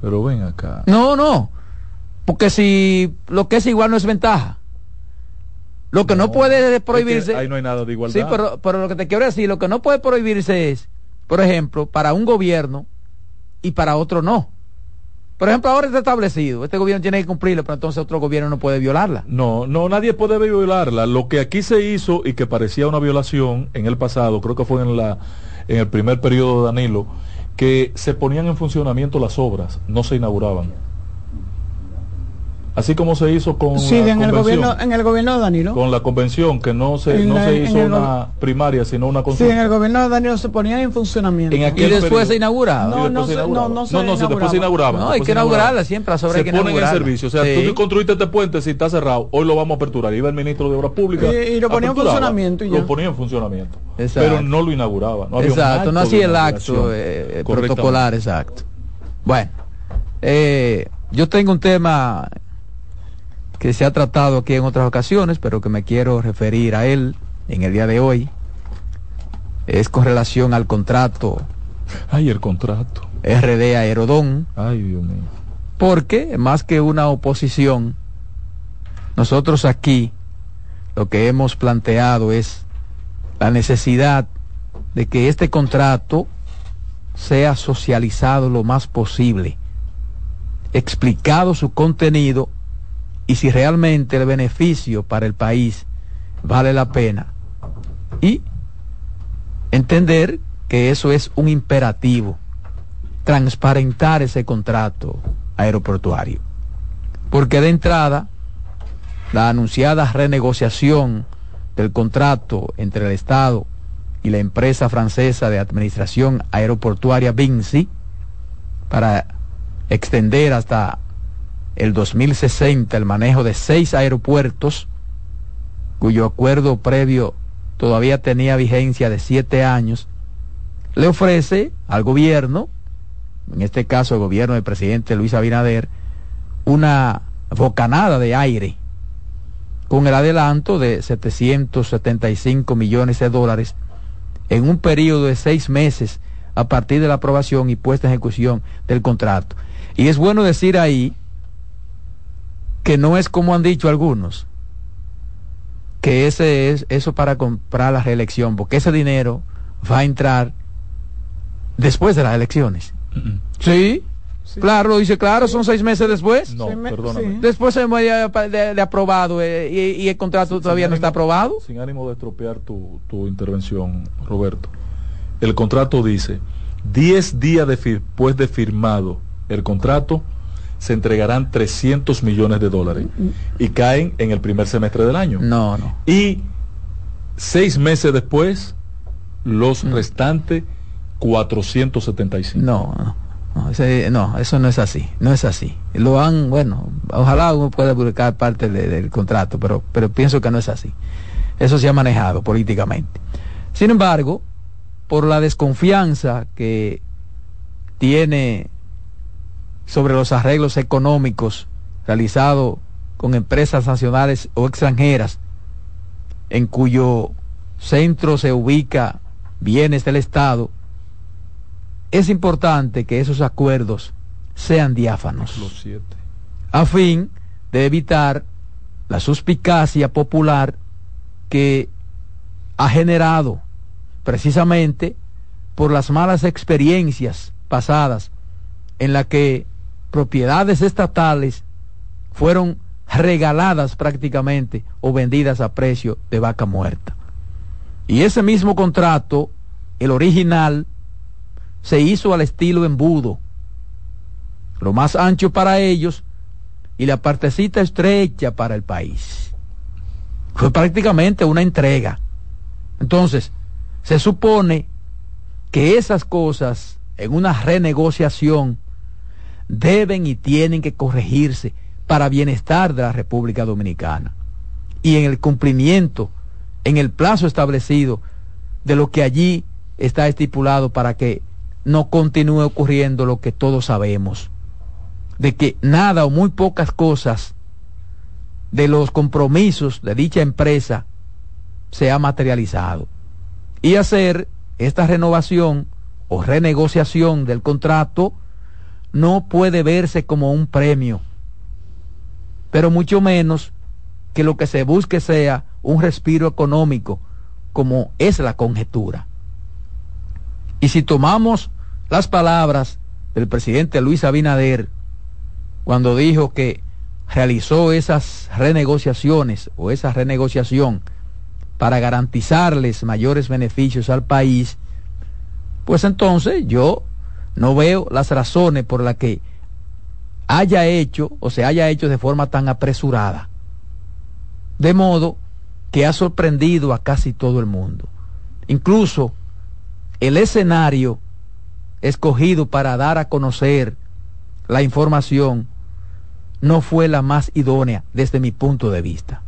Speaker 4: Pero ven acá.
Speaker 3: No, no. Porque si lo que es igual no es ventaja. Lo que no, puede prohibirse.
Speaker 4: ahí no hay nada de igualdad.
Speaker 3: Sí, pero, pero lo que te quiero decir, lo que no puede prohibirse es, por ejemplo, para un gobierno y para otro no. Por ejemplo, ahora está establecido, este gobierno tiene que cumplirlo, pero entonces otro gobierno no puede violarla.
Speaker 4: No, no, nadie puede violarla. Lo que aquí se hizo y que parecía una violación en el pasado, creo que fue en, la, en el primer periodo de Danilo, que se ponían en funcionamiento las obras, no se inauguraban. Así como se hizo con
Speaker 10: Sí,
Speaker 4: la
Speaker 10: en el,
Speaker 4: convención,
Speaker 10: gobierno, en el gobierno de Danilo.
Speaker 4: con la convención, que no se,
Speaker 10: En
Speaker 4: no
Speaker 10: la-
Speaker 4: se hizo
Speaker 10: el
Speaker 4: una primaria, sino una
Speaker 10: Sí,
Speaker 4: consulta.
Speaker 10: en el gobierno de Danilo se ponían en funcionamiento.
Speaker 4: En aquel
Speaker 3: Y después
Speaker 4: periodo-
Speaker 3: se inauguraba.
Speaker 10: No, no
Speaker 4: se inauguraba.
Speaker 10: no, no se
Speaker 4: no, no, se- después se
Speaker 10: inauguraba.
Speaker 3: No, hay que inaugurarla siempre, las obras
Speaker 4: Se
Speaker 3: hay que
Speaker 4: ponen en servicio. O sea,
Speaker 3: Sí.
Speaker 4: tú construiste este puente, si está cerrado, hoy lo vamos a aperturar. Iba el ministro de Obras Públicas.
Speaker 10: Y- y lo ponía en funcionamiento y ya.
Speaker 4: Lo ponía en funcionamiento.
Speaker 3: Exacto.
Speaker 4: Pero no lo inauguraba. No había un
Speaker 3: exacto, no hacía el acto eh,
Speaker 4: Correctamente.
Speaker 3: protocolar, exacto. Bueno, eh, yo tengo un tema que se ha tratado aquí en otras ocasiones, pero que me quiero referir a él en el día de hoy. Es con relación al contrato
Speaker 4: Ay, el contrato.
Speaker 3: RD Aerodón,
Speaker 4: Ay, Dios mío.
Speaker 3: porque más que una oposición, nosotros aquí lo que hemos planteado es la necesidad de que este contrato sea socializado lo más posible, explicado su contenido y si realmente el beneficio para el país vale la pena. Y entender que eso es un imperativo, transparentar ese contrato aeroportuario. Porque de entrada, la anunciada renegociación del contrato entre el Estado y la empresa francesa de administración aeroportuaria Vinci para extender hasta el 2060 el manejo de seis aeropuertos cuyo acuerdo previo todavía tenía vigencia de siete años, le ofrece al gobierno, en este caso el gobierno del presidente Luis Abinader, una bocanada de aire con el adelanto de 775 millones de dólares en un periodo de seis meses a partir de la aprobación y puesta en ejecución del contrato. Y es bueno decir ahí que no es como han dicho algunos, que ese es eso para comprar la reelección, porque ese dinero va a entrar después de las elecciones. Sí, claro, lo dice claro, son seis meses después.
Speaker 4: No,
Speaker 10: Sí, me-
Speaker 4: perdóname.
Speaker 10: sí.
Speaker 3: Después se me de, de- de aprobado eh, y, y el contrato todavía no está aprobado.
Speaker 4: Sin ánimo de estropear tu, tu intervención, Roberto. El contrato dice, 10 días después de firmado el contrato, se entregarán 300 millones de dólares y caen en el primer semestre del año.
Speaker 3: No, no.
Speaker 4: Y seis meses después, los
Speaker 3: Mm.
Speaker 4: restantes 475.
Speaker 3: No, no. No, ese- no, eso no es así, no es así. Lo han, bueno, ojalá uno pueda publicar parte de- del contrato, pero, pero pienso que no es así. Eso se ha manejado políticamente. Sin embargo, por la desconfianza que tiene sobre los arreglos económicos realizados con empresas nacionales o extranjeras, en cuyo centro se ubica bienes del Estado, es importante que esos acuerdos sean diáfanos
Speaker 4: Los siete.
Speaker 3: a fin de evitar la suspicacia popular que ha generado precisamente por las malas experiencias pasadas en la que propiedades estatales fueron regaladas prácticamente o vendidas a precio de vaca muerta. Y ese mismo contrato, el original, se hizo al estilo embudo, lo más ancho para ellos y la partecita estrecha para el país. Fue prácticamente una entrega. Entonces, se supone que esas cosas en una renegociación deben y tienen que corregirse para bienestar de la República Dominicana y en el cumplimiento, en el plazo establecido de lo que allí está estipulado para que no continúe ocurriendo lo que todos sabemos, de que nada o muy pocas cosas de los compromisos de dicha empresa se ha materializado. Y hacer esta renovación o renegociación del contrato no puede verse como un premio, pero mucho menos que lo que se busque sea un respiro económico, como es la conjetura. Y si tomamos las palabras del presidente Luis Abinader cuando dijo que realizó esas renegociaciones o esa renegociación para garantizarles mayores beneficios al país, pues entonces yo no veo las razones por las que haya hecho o se haya hecho de forma tan apresurada. De modo que ha sorprendido a casi todo el mundo. Incluso el escenario escogido para dar a conocer la información no fue la más idónea desde mi punto de vista.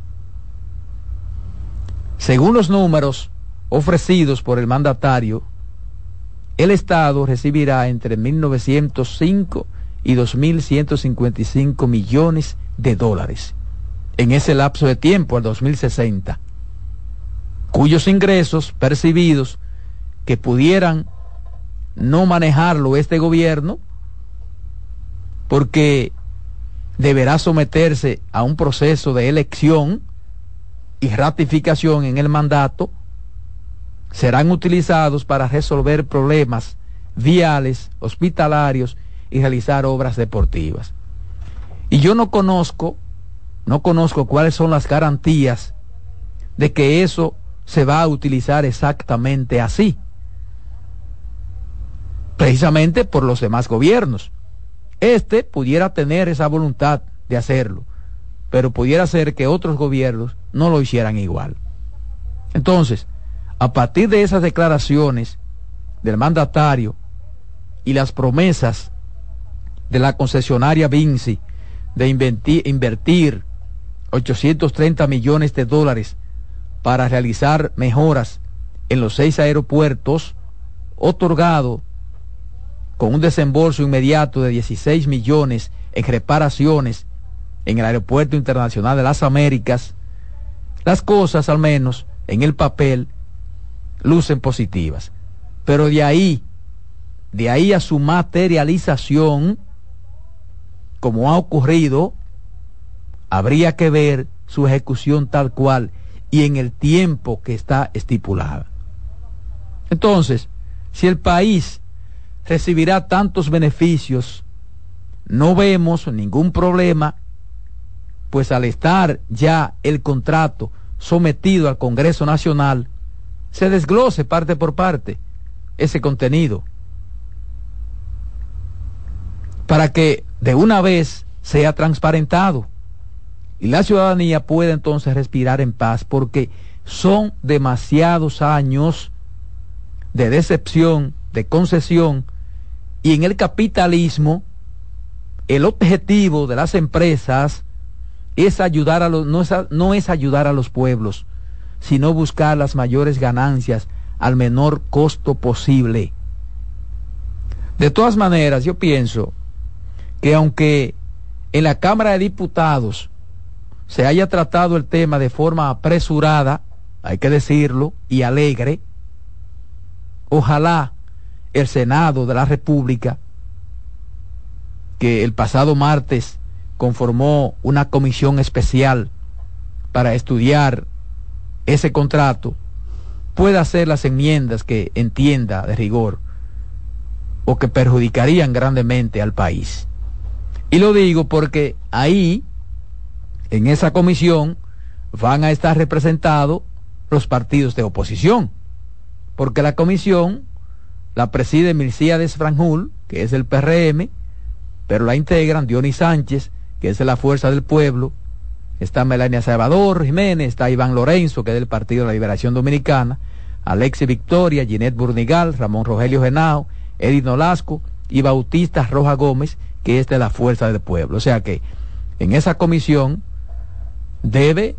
Speaker 3: Según los números ofrecidos por el mandatario, el Estado recibirá entre 1.905 y 2.155 millones de dólares. En ese lapso de tiempo, al 2060, cuyos ingresos percibidos que pudieran no manejarlo este gobierno, porque deberá someterse a un proceso de elección y ratificación en el mandato, serán utilizados para resolver problemas viales, hospitalarios y realizar obras deportivas. Y yo no conozco, no conozco cuáles son las garantías de que eso se va a utilizar exactamente así. Precisamente por los demás gobiernos. Este pudiera tener esa voluntad de hacerlo, pero pudiera ser que otros gobiernos no lo hicieran igual. Entonces, a partir de esas declaraciones del mandatario y las promesas de la concesionaria Vinci de invertir, 830 millones de dólares para realizar mejoras en los seis aeropuertos, otorgado con un desembolso inmediato de 16 millones en reparaciones en el Aeropuerto Internacional de las Américas, las cosas al menos en el papel lucen positivas. Pero de ahí, de ahí a su materialización, como ha ocurrido, habría que ver su ejecución tal cual y en el tiempo que está estipulada. Entonces, si el país recibirá tantos beneficios, no vemos ningún problema, pues al estar ya el contrato sometido al Congreso Nacional, se desglose parte por parte ese contenido, para que de una vez sea transparentado y la ciudadanía pueda entonces respirar en paz, porque son demasiados años de decepción, de concesión, y en el capitalismo, el objetivo de las empresas es ayudar a los, no es, no es ayudar a los pueblos, sino buscar las mayores ganancias al menor costo posible. De todas maneras, yo pienso que aunque en la Cámara de Diputados se haya tratado el tema de forma apresurada, hay que decirlo, y alegre, ojalá el Senado de la República, que el pasado martes conformó una comisión especial para estudiar ese contrato, pueda hacer las enmiendas que entienda de rigor o que perjudicarían grandemente al país. Y lo digo porque ahí, en esa comisión, van a estar representados los partidos de oposición, porque la comisión la preside Milcíades Franjul, que es el PRM, pero la integran Dionis Sánchez, que es de la Fuerza del Pueblo, está Melania Salvador Jiménez, está Iván Lorenzo, que es del Partido de la Liberación Dominicana, Alexi Victoria, Ginette Burnigal, Ramón Rogelio Genao, Edith Nolasco y Bautista Roja Gómez, que es de la Fuerza del Pueblo. O sea que en esa comisión debe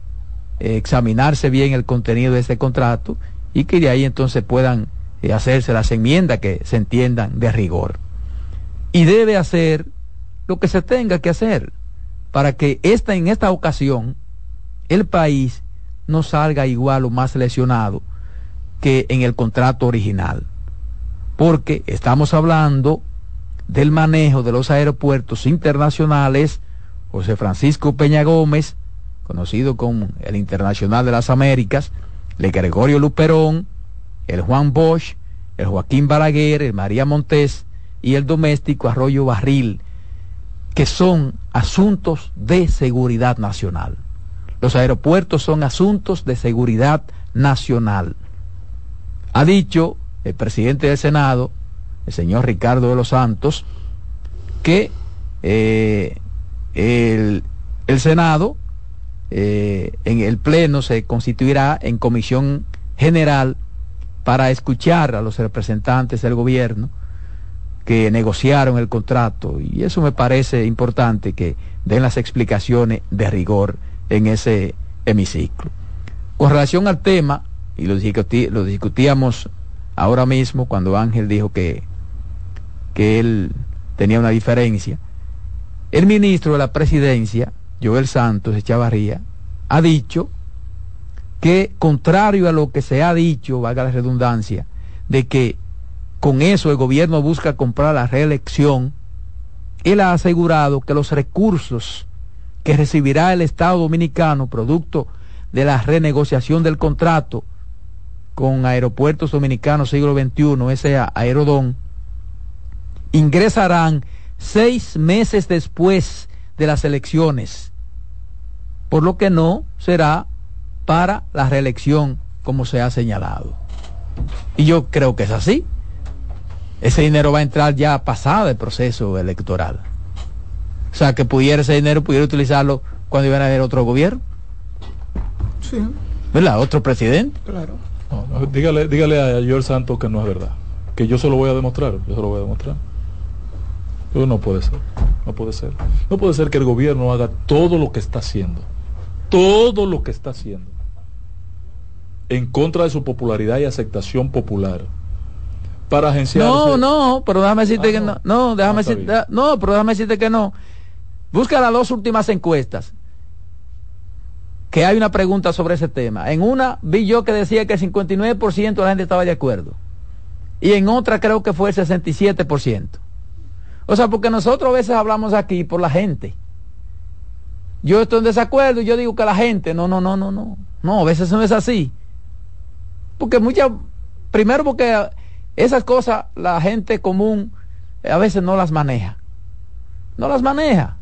Speaker 3: eh, examinarse bien el contenido de este contrato y que de ahí entonces puedan hacerse las enmiendas que se entiendan de rigor. Y debe hacer lo que se tenga que hacer para que esta, en esta ocasión el país no salga igual o más lesionado que en el contrato original. Porque estamos hablando del manejo de los aeropuertos internacionales José Francisco Peña Gómez, conocido como el Internacional de las Américas, Le Gregorio Luperón, el Juan Bosch, el Joaquín Balaguer, el María Montés y el doméstico Arroyo Barril, que son asuntos de seguridad nacional. Los aeropuertos son asuntos de seguridad nacional. Ha dicho el presidente del Senado, el señor Ricardo de los Santos, que eh, el, Senado eh, en el Pleno se constituirá en comisión general para escuchar a los representantes del gobierno que negociaron el contrato y eso me parece importante que den las explicaciones de rigor en ese hemiciclo. Con relación al tema, y lo, discutí, discutíamos ahora mismo cuando Ángel dijo que, que él tenía una diferencia, el ministro de la presidencia, Joel Santos Echavarría, ha dicho que, contrario a lo que se ha dicho, valga la redundancia, de que con eso el gobierno busca comprar la reelección, él ha asegurado que los recursos que recibirá el Estado Dominicano producto de la renegociación del contrato con Aeropuertos Dominicanos Siglo XXI, ese Aerodón, ingresarán seis meses después de las elecciones, por lo que no será para la reelección como se ha señalado. Y yo creo que es así. Ese dinero va a entrar ya pasado el proceso electoral. O sea, que pudiera ese dinero, pudiera utilizarlo cuando iban a haber otro gobierno.
Speaker 10: Sí.
Speaker 3: ¿Verdad? Otro presidente.
Speaker 10: Claro.
Speaker 4: No, no, dígale, dígale a George Santos que no es verdad. Que yo se lo voy a demostrar. Yo se lo voy a demostrar. Pero no puede ser. No puede ser. No puede ser que el gobierno haga todo lo que está haciendo. Todo lo que está haciendo. En contra de su popularidad y aceptación popular. Para agenciar.
Speaker 3: No, no, pero déjame decirte ah, que no. No, déjame no, decirte, no, pero déjame decirte que no. Busca las dos últimas encuestas. Que hay una pregunta sobre ese tema. En una vi yo que decía que el 59% de la gente estaba de acuerdo. Y en otra creo que fue el 67%. O sea, porque nosotros a veces hablamos aquí por la gente. Yo estoy en desacuerdo y yo digo que la gente, no, no, no, no, no. No, a veces no es así. Porque muchas, primero porque esas cosas la gente común a veces no las maneja. No las maneja.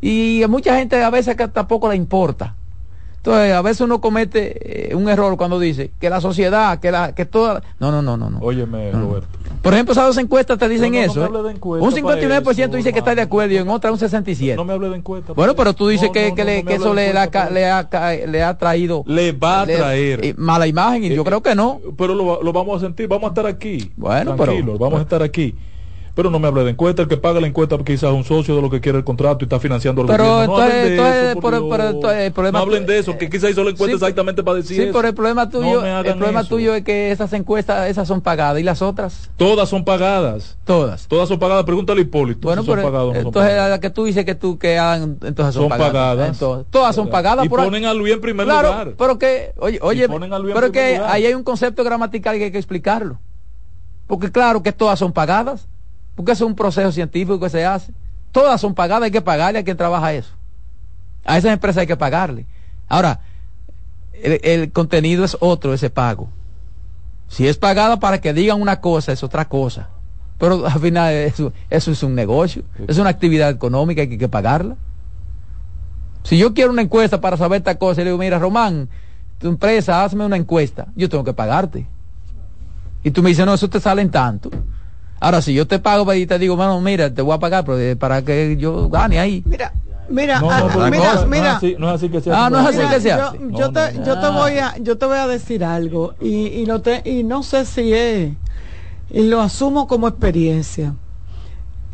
Speaker 3: Y a mucha gente a veces que tampoco le importa. Entonces, a veces uno comete eh, un error cuando dice que la sociedad, que la que toda... No, no, no, no. no.
Speaker 4: Óyeme, no. Roberto.
Speaker 3: Por ejemplo, esas dos encuestas te dicen
Speaker 4: no, no,
Speaker 3: eso.
Speaker 4: No
Speaker 3: ¿eh? Un 59% dice que está de acuerdo y en otra un 67%.
Speaker 4: No me hable de encuesta.
Speaker 3: Bueno, pero tú dices que, que, le, que eso le, la, le, ha, le ha traído...
Speaker 4: Le va a traer.
Speaker 3: Le, mala imagen y eh, yo creo que no.
Speaker 4: Pero lo, lo, vamos a sentir, vamos a estar aquí.
Speaker 3: Bueno,
Speaker 4: Tranquilo,
Speaker 3: pero...
Speaker 4: vamos a estar aquí. Pero no me hable de encuesta, el que paga la encuesta quizás es un socio de lo que quiere el contrato y está financiando el
Speaker 3: pero
Speaker 4: gobierno. No hablen de eso,
Speaker 3: por, por, entonces, el problema,
Speaker 4: no hablen de eso, que quizás hizo la encuesta
Speaker 3: sí,
Speaker 4: exactamente para decir
Speaker 3: sí,
Speaker 4: eso.
Speaker 3: Pero el problema tuyo,
Speaker 4: no
Speaker 3: el problema
Speaker 4: eso.
Speaker 3: tuyo es que esas encuestas, esas son pagadas y las otras.
Speaker 4: Todas son pagadas.
Speaker 3: Todas.
Speaker 4: Todas son pagadas. Pregúntale a Hipólito.
Speaker 3: Bueno,
Speaker 4: si son
Speaker 3: pero,
Speaker 4: pagadas,
Speaker 3: entonces
Speaker 4: son
Speaker 3: la que tú dices que tú que hagan, entonces son,
Speaker 4: son
Speaker 3: pagadas.
Speaker 4: pagadas.
Speaker 3: Entonces, todas son pagadas.
Speaker 4: Y
Speaker 3: por
Speaker 4: ponen a Luis en primer
Speaker 3: claro,
Speaker 4: lugar.
Speaker 3: Pero que, oye, oye, pero que
Speaker 4: lugar.
Speaker 3: ahí hay un concepto gramatical que hay que explicarlo. Porque claro que todas son pagadas. Porque es un proceso científico que se hace. Todas son pagadas, hay que pagarle a quien trabaja eso. A esas empresas hay que pagarle. Ahora, el, el, contenido es otro, ese pago. Si es pagada para que digan una cosa, es otra cosa. Pero al final eso, eso es un negocio, es una actividad económica, hay que, que pagarla. Si yo quiero una encuesta para saber esta cosa, y le digo, mira, Román, tu empresa, hazme una encuesta, yo tengo que pagarte. Y tú me dices, no, eso te sale en tanto. Ahora, si yo te pago y te digo, bueno, mira, te voy a pagar pero para que yo gane ahí.
Speaker 10: Mira, mira,
Speaker 4: no,
Speaker 10: ah, mira,
Speaker 4: no,
Speaker 10: mira.
Speaker 4: No es, así, no es así que se
Speaker 3: Ah, no es así
Speaker 10: mira,
Speaker 3: que se
Speaker 10: yo,
Speaker 3: hace.
Speaker 10: Yo, te, yo te voy a, yo te voy a decir algo y, y no te, y no sé si es, y lo asumo como experiencia.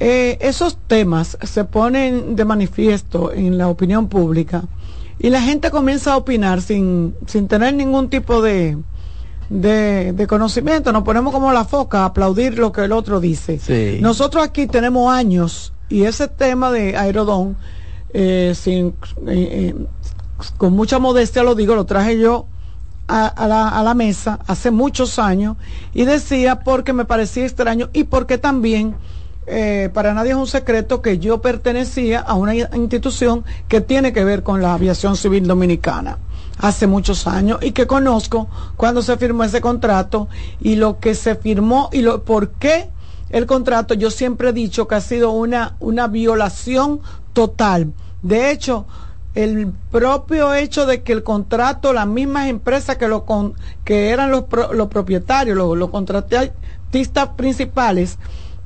Speaker 10: Eh, esos temas se ponen de manifiesto en la opinión pública y la gente comienza a opinar sin, sin tener ningún tipo de, de, de, conocimiento, nos ponemos como la foca a aplaudir lo que el otro dice.
Speaker 3: Sí.
Speaker 10: Nosotros aquí tenemos años y ese tema de Aerodón, eh, sin, eh, eh, con mucha modestia lo digo, lo traje yo a, a, la, a, la, mesa hace muchos años y decía porque me parecía extraño y porque también para nadie es un secreto que yo pertenecía a una institución que tiene que ver con la aviación civil dominicana hace muchos años y que conozco cuando se firmó ese contrato y lo que se firmó y lo por qué el contrato, yo siempre he dicho que ha sido una, una violación total. De hecho, el propio hecho de que el contrato, las mismas empresas que, lo con, que eran los, los propietarios, los contratistas principales,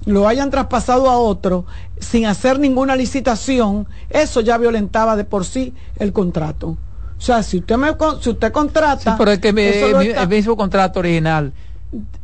Speaker 10: lo hayan traspasado a otro sin hacer ninguna licitación, eso ya violentaba de por sí el contrato. O sea, si usted me con- si usted contrata,
Speaker 3: Sí, pero es que mi-
Speaker 10: está-
Speaker 3: el mismo contrato original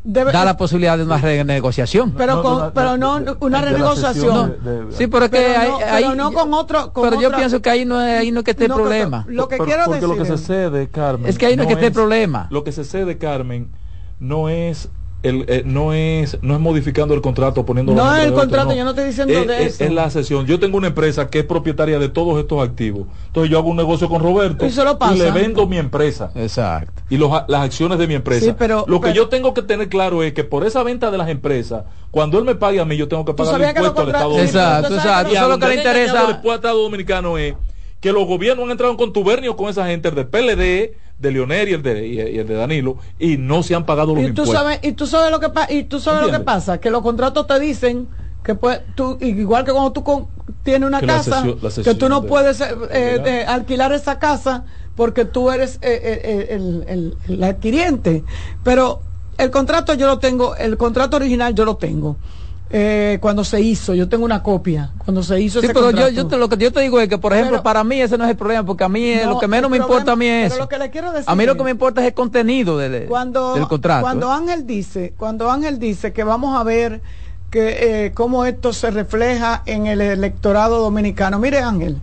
Speaker 10: debe-
Speaker 3: da la posibilidad de una renegociación.
Speaker 10: pero con, pero no una renegociación.
Speaker 3: Sí, pero es que
Speaker 10: Pero
Speaker 3: hay,
Speaker 10: no-
Speaker 3: hay-
Speaker 10: pero no con otro con
Speaker 3: pero yo pienso que ahí no es, ahí no es que esté el
Speaker 10: No, que-
Speaker 3: problema.
Speaker 10: lo que
Speaker 4: Pero-
Speaker 10: quiero
Speaker 4: porque lo que
Speaker 10: decir
Speaker 4: se
Speaker 10: es-
Speaker 4: cede, Carmen.
Speaker 3: Es que ahí no es que esté el problema.
Speaker 4: Lo que se cede, Carmen, no es el, eh, no es no es modificando el contrato poniendo
Speaker 10: No es el contrato, yo no estoy diciendo
Speaker 4: es,
Speaker 10: de
Speaker 4: es-
Speaker 10: eso.
Speaker 4: es la sesión. Yo tengo una empresa que es propietaria de todos estos activos. Entonces yo hago un negocio con Roberto
Speaker 10: Y se lo pasa.
Speaker 4: le vendo mi empresa.
Speaker 3: Exacto.
Speaker 4: Y los, las acciones de mi empresa.
Speaker 10: Sí, pero-
Speaker 4: lo que
Speaker 10: pero-
Speaker 4: yo tengo que tener claro es que por esa venta de las empresas, cuando él me pague a mí, yo tengo que pagar el
Speaker 10: que
Speaker 4: impuesto al Estado
Speaker 10: contra-
Speaker 4: Dominicano.
Speaker 3: Exacto, exacto.
Speaker 4: Y
Speaker 3: Eso es lo que le interesa.
Speaker 4: al Estado dominicano es que los gobiernos han entrado en contubernio con esa gente del PLD, de Leonel y el de, y el de Danilo, y no se han pagado los
Speaker 10: y tú
Speaker 4: impuestos.
Speaker 10: sabes y tú sabes lo que y tú sabes lo que pasa que los contratos te dicen que pues tú igual que cuando tú con- tienes una
Speaker 4: Que la
Speaker 10: casa que tú no
Speaker 4: de-
Speaker 10: puedes eh, eh,
Speaker 4: alquilar.
Speaker 10: de alquilar esa casa porque tú eres eh, eh, eh, el, el- el adquiriente pero el contrato yo lo tengo el contrato original yo lo tengo eh, cuando se hizo yo tengo una copia cuando se hizo
Speaker 3: Sí,
Speaker 10: ese
Speaker 3: pero yo,
Speaker 10: contrato.
Speaker 3: yo te, lo que yo te digo es que, por ejemplo,
Speaker 10: Pero-
Speaker 3: para mí ese no es el problema, porque a mí
Speaker 10: No,
Speaker 3: lo que menos me importa a mí es
Speaker 10: pero lo que le quiero decir
Speaker 3: A mí lo que me importa es el contenido del,
Speaker 10: cuando,
Speaker 3: del contrato.
Speaker 10: Cuando
Speaker 3: ¿eh?
Speaker 10: Ángel dice, cuando Ángel dice que vamos a ver que eh, cómo esto se refleja en el electorado dominicano. Mire Ángel,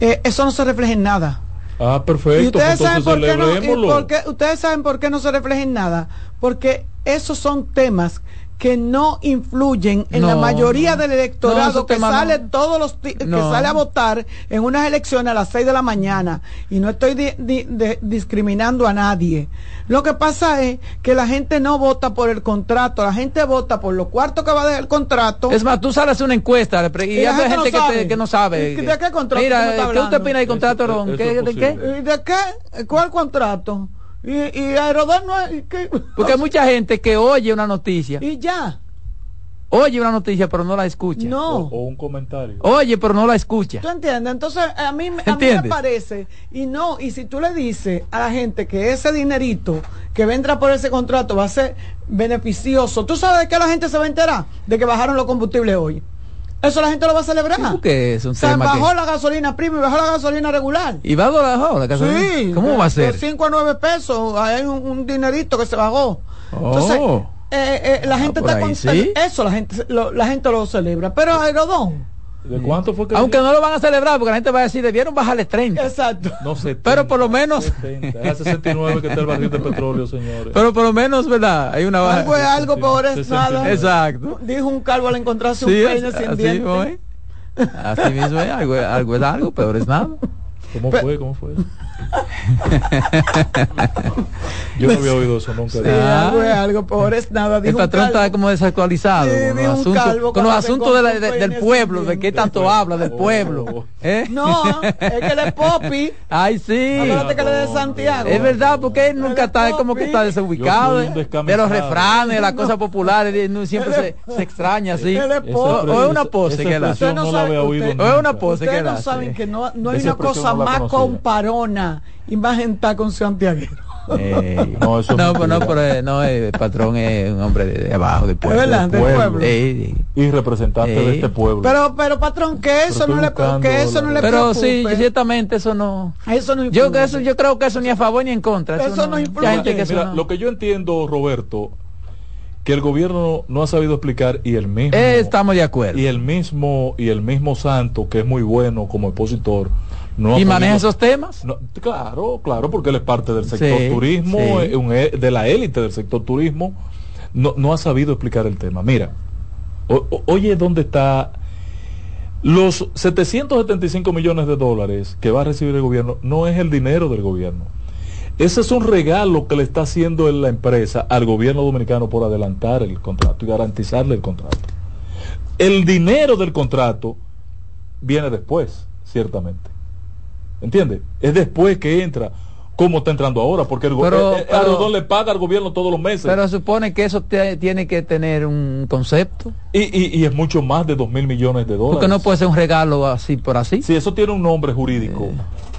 Speaker 10: eh, eso no se refleja en nada.
Speaker 4: Ah,
Speaker 10: y
Speaker 4: perfecto.
Speaker 10: ustedes
Speaker 4: pues
Speaker 10: saben por qué no, y por qué- ustedes saben por qué no se refleja en nada, porque esos son temas que no influyen en la mayoría
Speaker 3: no.
Speaker 10: del electorado que sale todos los que sale a votar en unas elecciones a las 6 de la mañana y no estoy di- di- de- discriminando a nadie. Lo que pasa es que la gente no vota por el contrato, la gente vota por los cuartos que va a dejar el contrato.
Speaker 3: Es más, tú sales a una encuesta y,
Speaker 10: Y
Speaker 3: hay
Speaker 10: gente
Speaker 3: que, te- que no sabe.
Speaker 10: ¿Y de qué contrato
Speaker 3: Mira,
Speaker 10: estás
Speaker 3: ¿qué usted opina del contrato, Ron?
Speaker 4: eso
Speaker 3: ¿Qué-
Speaker 4: es
Speaker 3: ¿De qué?
Speaker 10: ¿Y de qué? ¿Cuál contrato? Y, y Aerodón no es... y qué?
Speaker 3: Porque hay mucha gente que oye una noticia,
Speaker 10: Y ya.
Speaker 3: oye una noticia pero no la escucha.
Speaker 10: No.
Speaker 4: O un comentario.
Speaker 3: Oye, pero no la escucha.
Speaker 10: ¿Tú entiendes? Entonces, a mí, a mí me parece, y no, y si tú le dices a la gente que ese dinerito que vendrá por ese contrato va a ser beneficioso, ¿tú sabes de qué la gente se va a enterar? De que bajaron los combustibles hoy. Eso la gente lo va a celebrar.
Speaker 3: Porque es un
Speaker 10: o sea,
Speaker 3: tema
Speaker 10: bajó
Speaker 3: que...
Speaker 10: la gasolina prima y bajó la gasolina regular.
Speaker 3: ¿Y va a bajar la gasolina?
Speaker 10: Sí.
Speaker 3: ¿Cómo va a ser?
Speaker 10: De 5 a 9 pesos, hay un, un dinerito que se bajó. Entonces,
Speaker 3: Oh.
Speaker 10: eh, eh, la gente
Speaker 3: por
Speaker 10: está contenta.
Speaker 3: sí.
Speaker 10: Eso la gente, lo, la gente lo celebra. Pero Aerodón.
Speaker 4: ¿De cuánto fue que
Speaker 3: Aunque no lo van a celebrar porque la gente va a decir, debieron bajarle 30.
Speaker 10: Exacto.
Speaker 4: No sé.
Speaker 3: Pero por lo menos,
Speaker 4: 70. Es a 69 que está el barril de petróleo, señores.
Speaker 3: pero por lo menos, ¿verdad? Hay una baja.
Speaker 10: Algo es algo, peor es
Speaker 4: 69.
Speaker 10: nada.
Speaker 3: Exacto.
Speaker 10: Dijo un calvo al encontrarse
Speaker 3: Sí,
Speaker 10: un peine
Speaker 3: es-
Speaker 10: sin
Speaker 3: así
Speaker 10: dientes.
Speaker 3: mismo es. Así mismo es, algo, algo es algo, peor es nada.
Speaker 4: ¿Cómo fue? ¿Cómo fue? Yo no había oído eso nunca.
Speaker 10: Sí, algo es algo, peor es nada.
Speaker 3: El patrón está como desactualizado
Speaker 10: Sí,
Speaker 3: con los
Speaker 10: un
Speaker 3: asuntos,
Speaker 10: calvo
Speaker 3: con los
Speaker 10: cuando
Speaker 3: asuntos de la-
Speaker 10: se
Speaker 3: de-
Speaker 10: encontró
Speaker 3: del pueblo, de qué tanto habla del pueblo. ¿eh?
Speaker 10: No, es que él es Popi.
Speaker 3: Ay, sí.
Speaker 10: Acuérdate que él es de Santiago.
Speaker 3: Es verdad, porque él nunca está, es como que está desubicado de, los refranes, de las cosas populares, siempre se, se extraña así. O, es una pose que él hace. O es una pose que
Speaker 10: Ustedes no saben que no, hay una cosa más comparona y más gentada con santiaguero.
Speaker 3: Ey.
Speaker 4: No, eso es
Speaker 3: no, pues no,
Speaker 4: mentira.
Speaker 3: pero eh, no, el patrón es un hombre de, de abajo, del pueblo.
Speaker 10: verdad, del pueblo.
Speaker 3: Ey,
Speaker 4: Y representante de este pueblo.
Speaker 10: Pero, pero patrón, que eso
Speaker 4: Pero
Speaker 10: no le, que eso no
Speaker 4: la-
Speaker 10: le
Speaker 3: Pero sí, ciertamente eso no.
Speaker 10: Eso no
Speaker 3: Yo, eso, yo creo que eso ni a favor ni en contra.
Speaker 10: Eso no influye.
Speaker 3: gente que eso
Speaker 4: Mira,
Speaker 3: no-
Speaker 4: lo que yo entiendo, Roberto, que el gobierno no ha sabido explicar y el mismo
Speaker 3: Eh, estamos de acuerdo.
Speaker 4: y el mismo y el mismo Santo que es muy bueno como expositor no
Speaker 3: ¿Y maneja esos temas?
Speaker 4: no, claro, claro, porque él es parte del sector
Speaker 3: Sí,
Speaker 4: turismo,
Speaker 3: sí.
Speaker 4: un e- de la élite del sector turismo, no, no ha sabido explicar el tema. Mira, o- o- oye, ¿dónde está los 775 millones de dólares que va a recibir el gobierno? No es el dinero del gobierno. Ese es un regalo que le está haciendo la empresa al gobierno dominicano por adelantar el contrato y garantizarle el contrato. El dinero del contrato viene después, ciertamente. ¿Entiendes? Es después que entra. como está entrando ahora, porque el,
Speaker 3: Pero-
Speaker 4: eh, eh,
Speaker 3: pero-
Speaker 4: le paga al gobierno todos los meses.
Speaker 3: Pero supone que eso te- tiene que tener un concepto.
Speaker 4: y, y- y es mucho más de dos mil millones de dólares.
Speaker 3: Porque no puede ser un regalo así por así.
Speaker 4: Si eso tiene un nombre jurídico,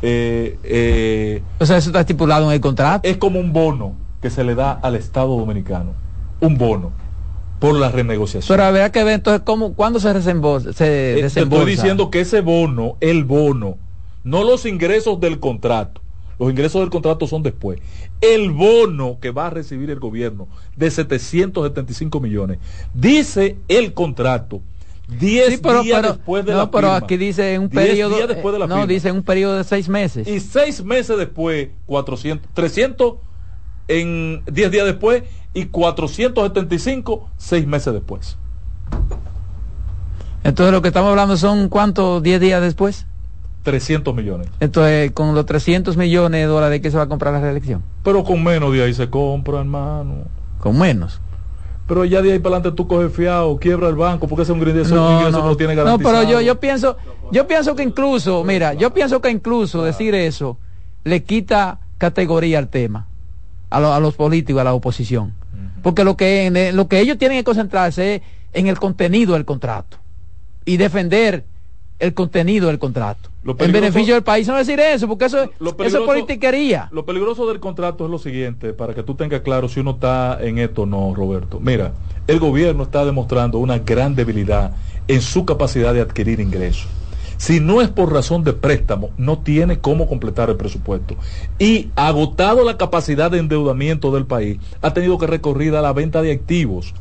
Speaker 4: eh, eh,
Speaker 3: O sea, eso está estipulado en el contrato.
Speaker 4: es como un bono que se le da al Estado dominicano. Un bono por la renegociación.
Speaker 3: Pero habrá que ver entonces cómo, cuándo se desembolsa. Se
Speaker 4: Eh, te
Speaker 3: desembolsa.
Speaker 4: estoy diciendo que ese bono, el bono, no los ingresos del contrato. Los ingresos del contrato son después. El bono que va a recibir el gobierno de 775 millones. Dice el contrato. 10
Speaker 3: Sí, pero,
Speaker 4: días
Speaker 3: pero-
Speaker 4: después de
Speaker 3: no,
Speaker 4: la
Speaker 3: pero
Speaker 4: firma.
Speaker 3: aquí dice un
Speaker 4: 10
Speaker 3: periodo.
Speaker 4: días después de la
Speaker 3: no,
Speaker 4: firma.
Speaker 3: dice un periodo de seis meses.
Speaker 4: Y seis meses después, 400, 300 en 10 días después y 475 seis meses después.
Speaker 3: Entonces lo que estamos hablando son cuántos 10 días después.
Speaker 4: 300 millones.
Speaker 3: Entonces con los 300 millones de dólares que se va a comprar la reelección.
Speaker 4: Pero con menos de ahí se compra, hermano.
Speaker 3: Con menos.
Speaker 4: Pero ya de ahí para adelante tú coges fiado, quiebra el banco, porque ese es un ingreso,
Speaker 3: No,
Speaker 4: ingreso
Speaker 3: no,
Speaker 4: lo tiene
Speaker 3: no,
Speaker 4: garantizado.
Speaker 3: pero yo, yo pienso, yo pienso que incluso, mira, yo pienso que incluso decir eso le quita categoría al tema, a, lo- a los políticos, a la oposición. Porque lo que, en lo que ellos tienen que concentrarse es en el contenido del contrato y defender el contenido del contrato.
Speaker 4: Lo
Speaker 3: En beneficio del país, no decir eso, porque eso,
Speaker 4: Lo
Speaker 3: eso es politiquería.
Speaker 4: Lo peligroso del contrato es lo siguiente, para que tú tengas claro si uno está en esto o no, Roberto. Mira, el gobierno está demostrando una gran debilidad en su capacidad de adquirir ingresos. Si no es por razón de préstamo, no tiene cómo completar el presupuesto. Y agotado la capacidad de endeudamiento del país, ha tenido que recurrir a la venta de activos.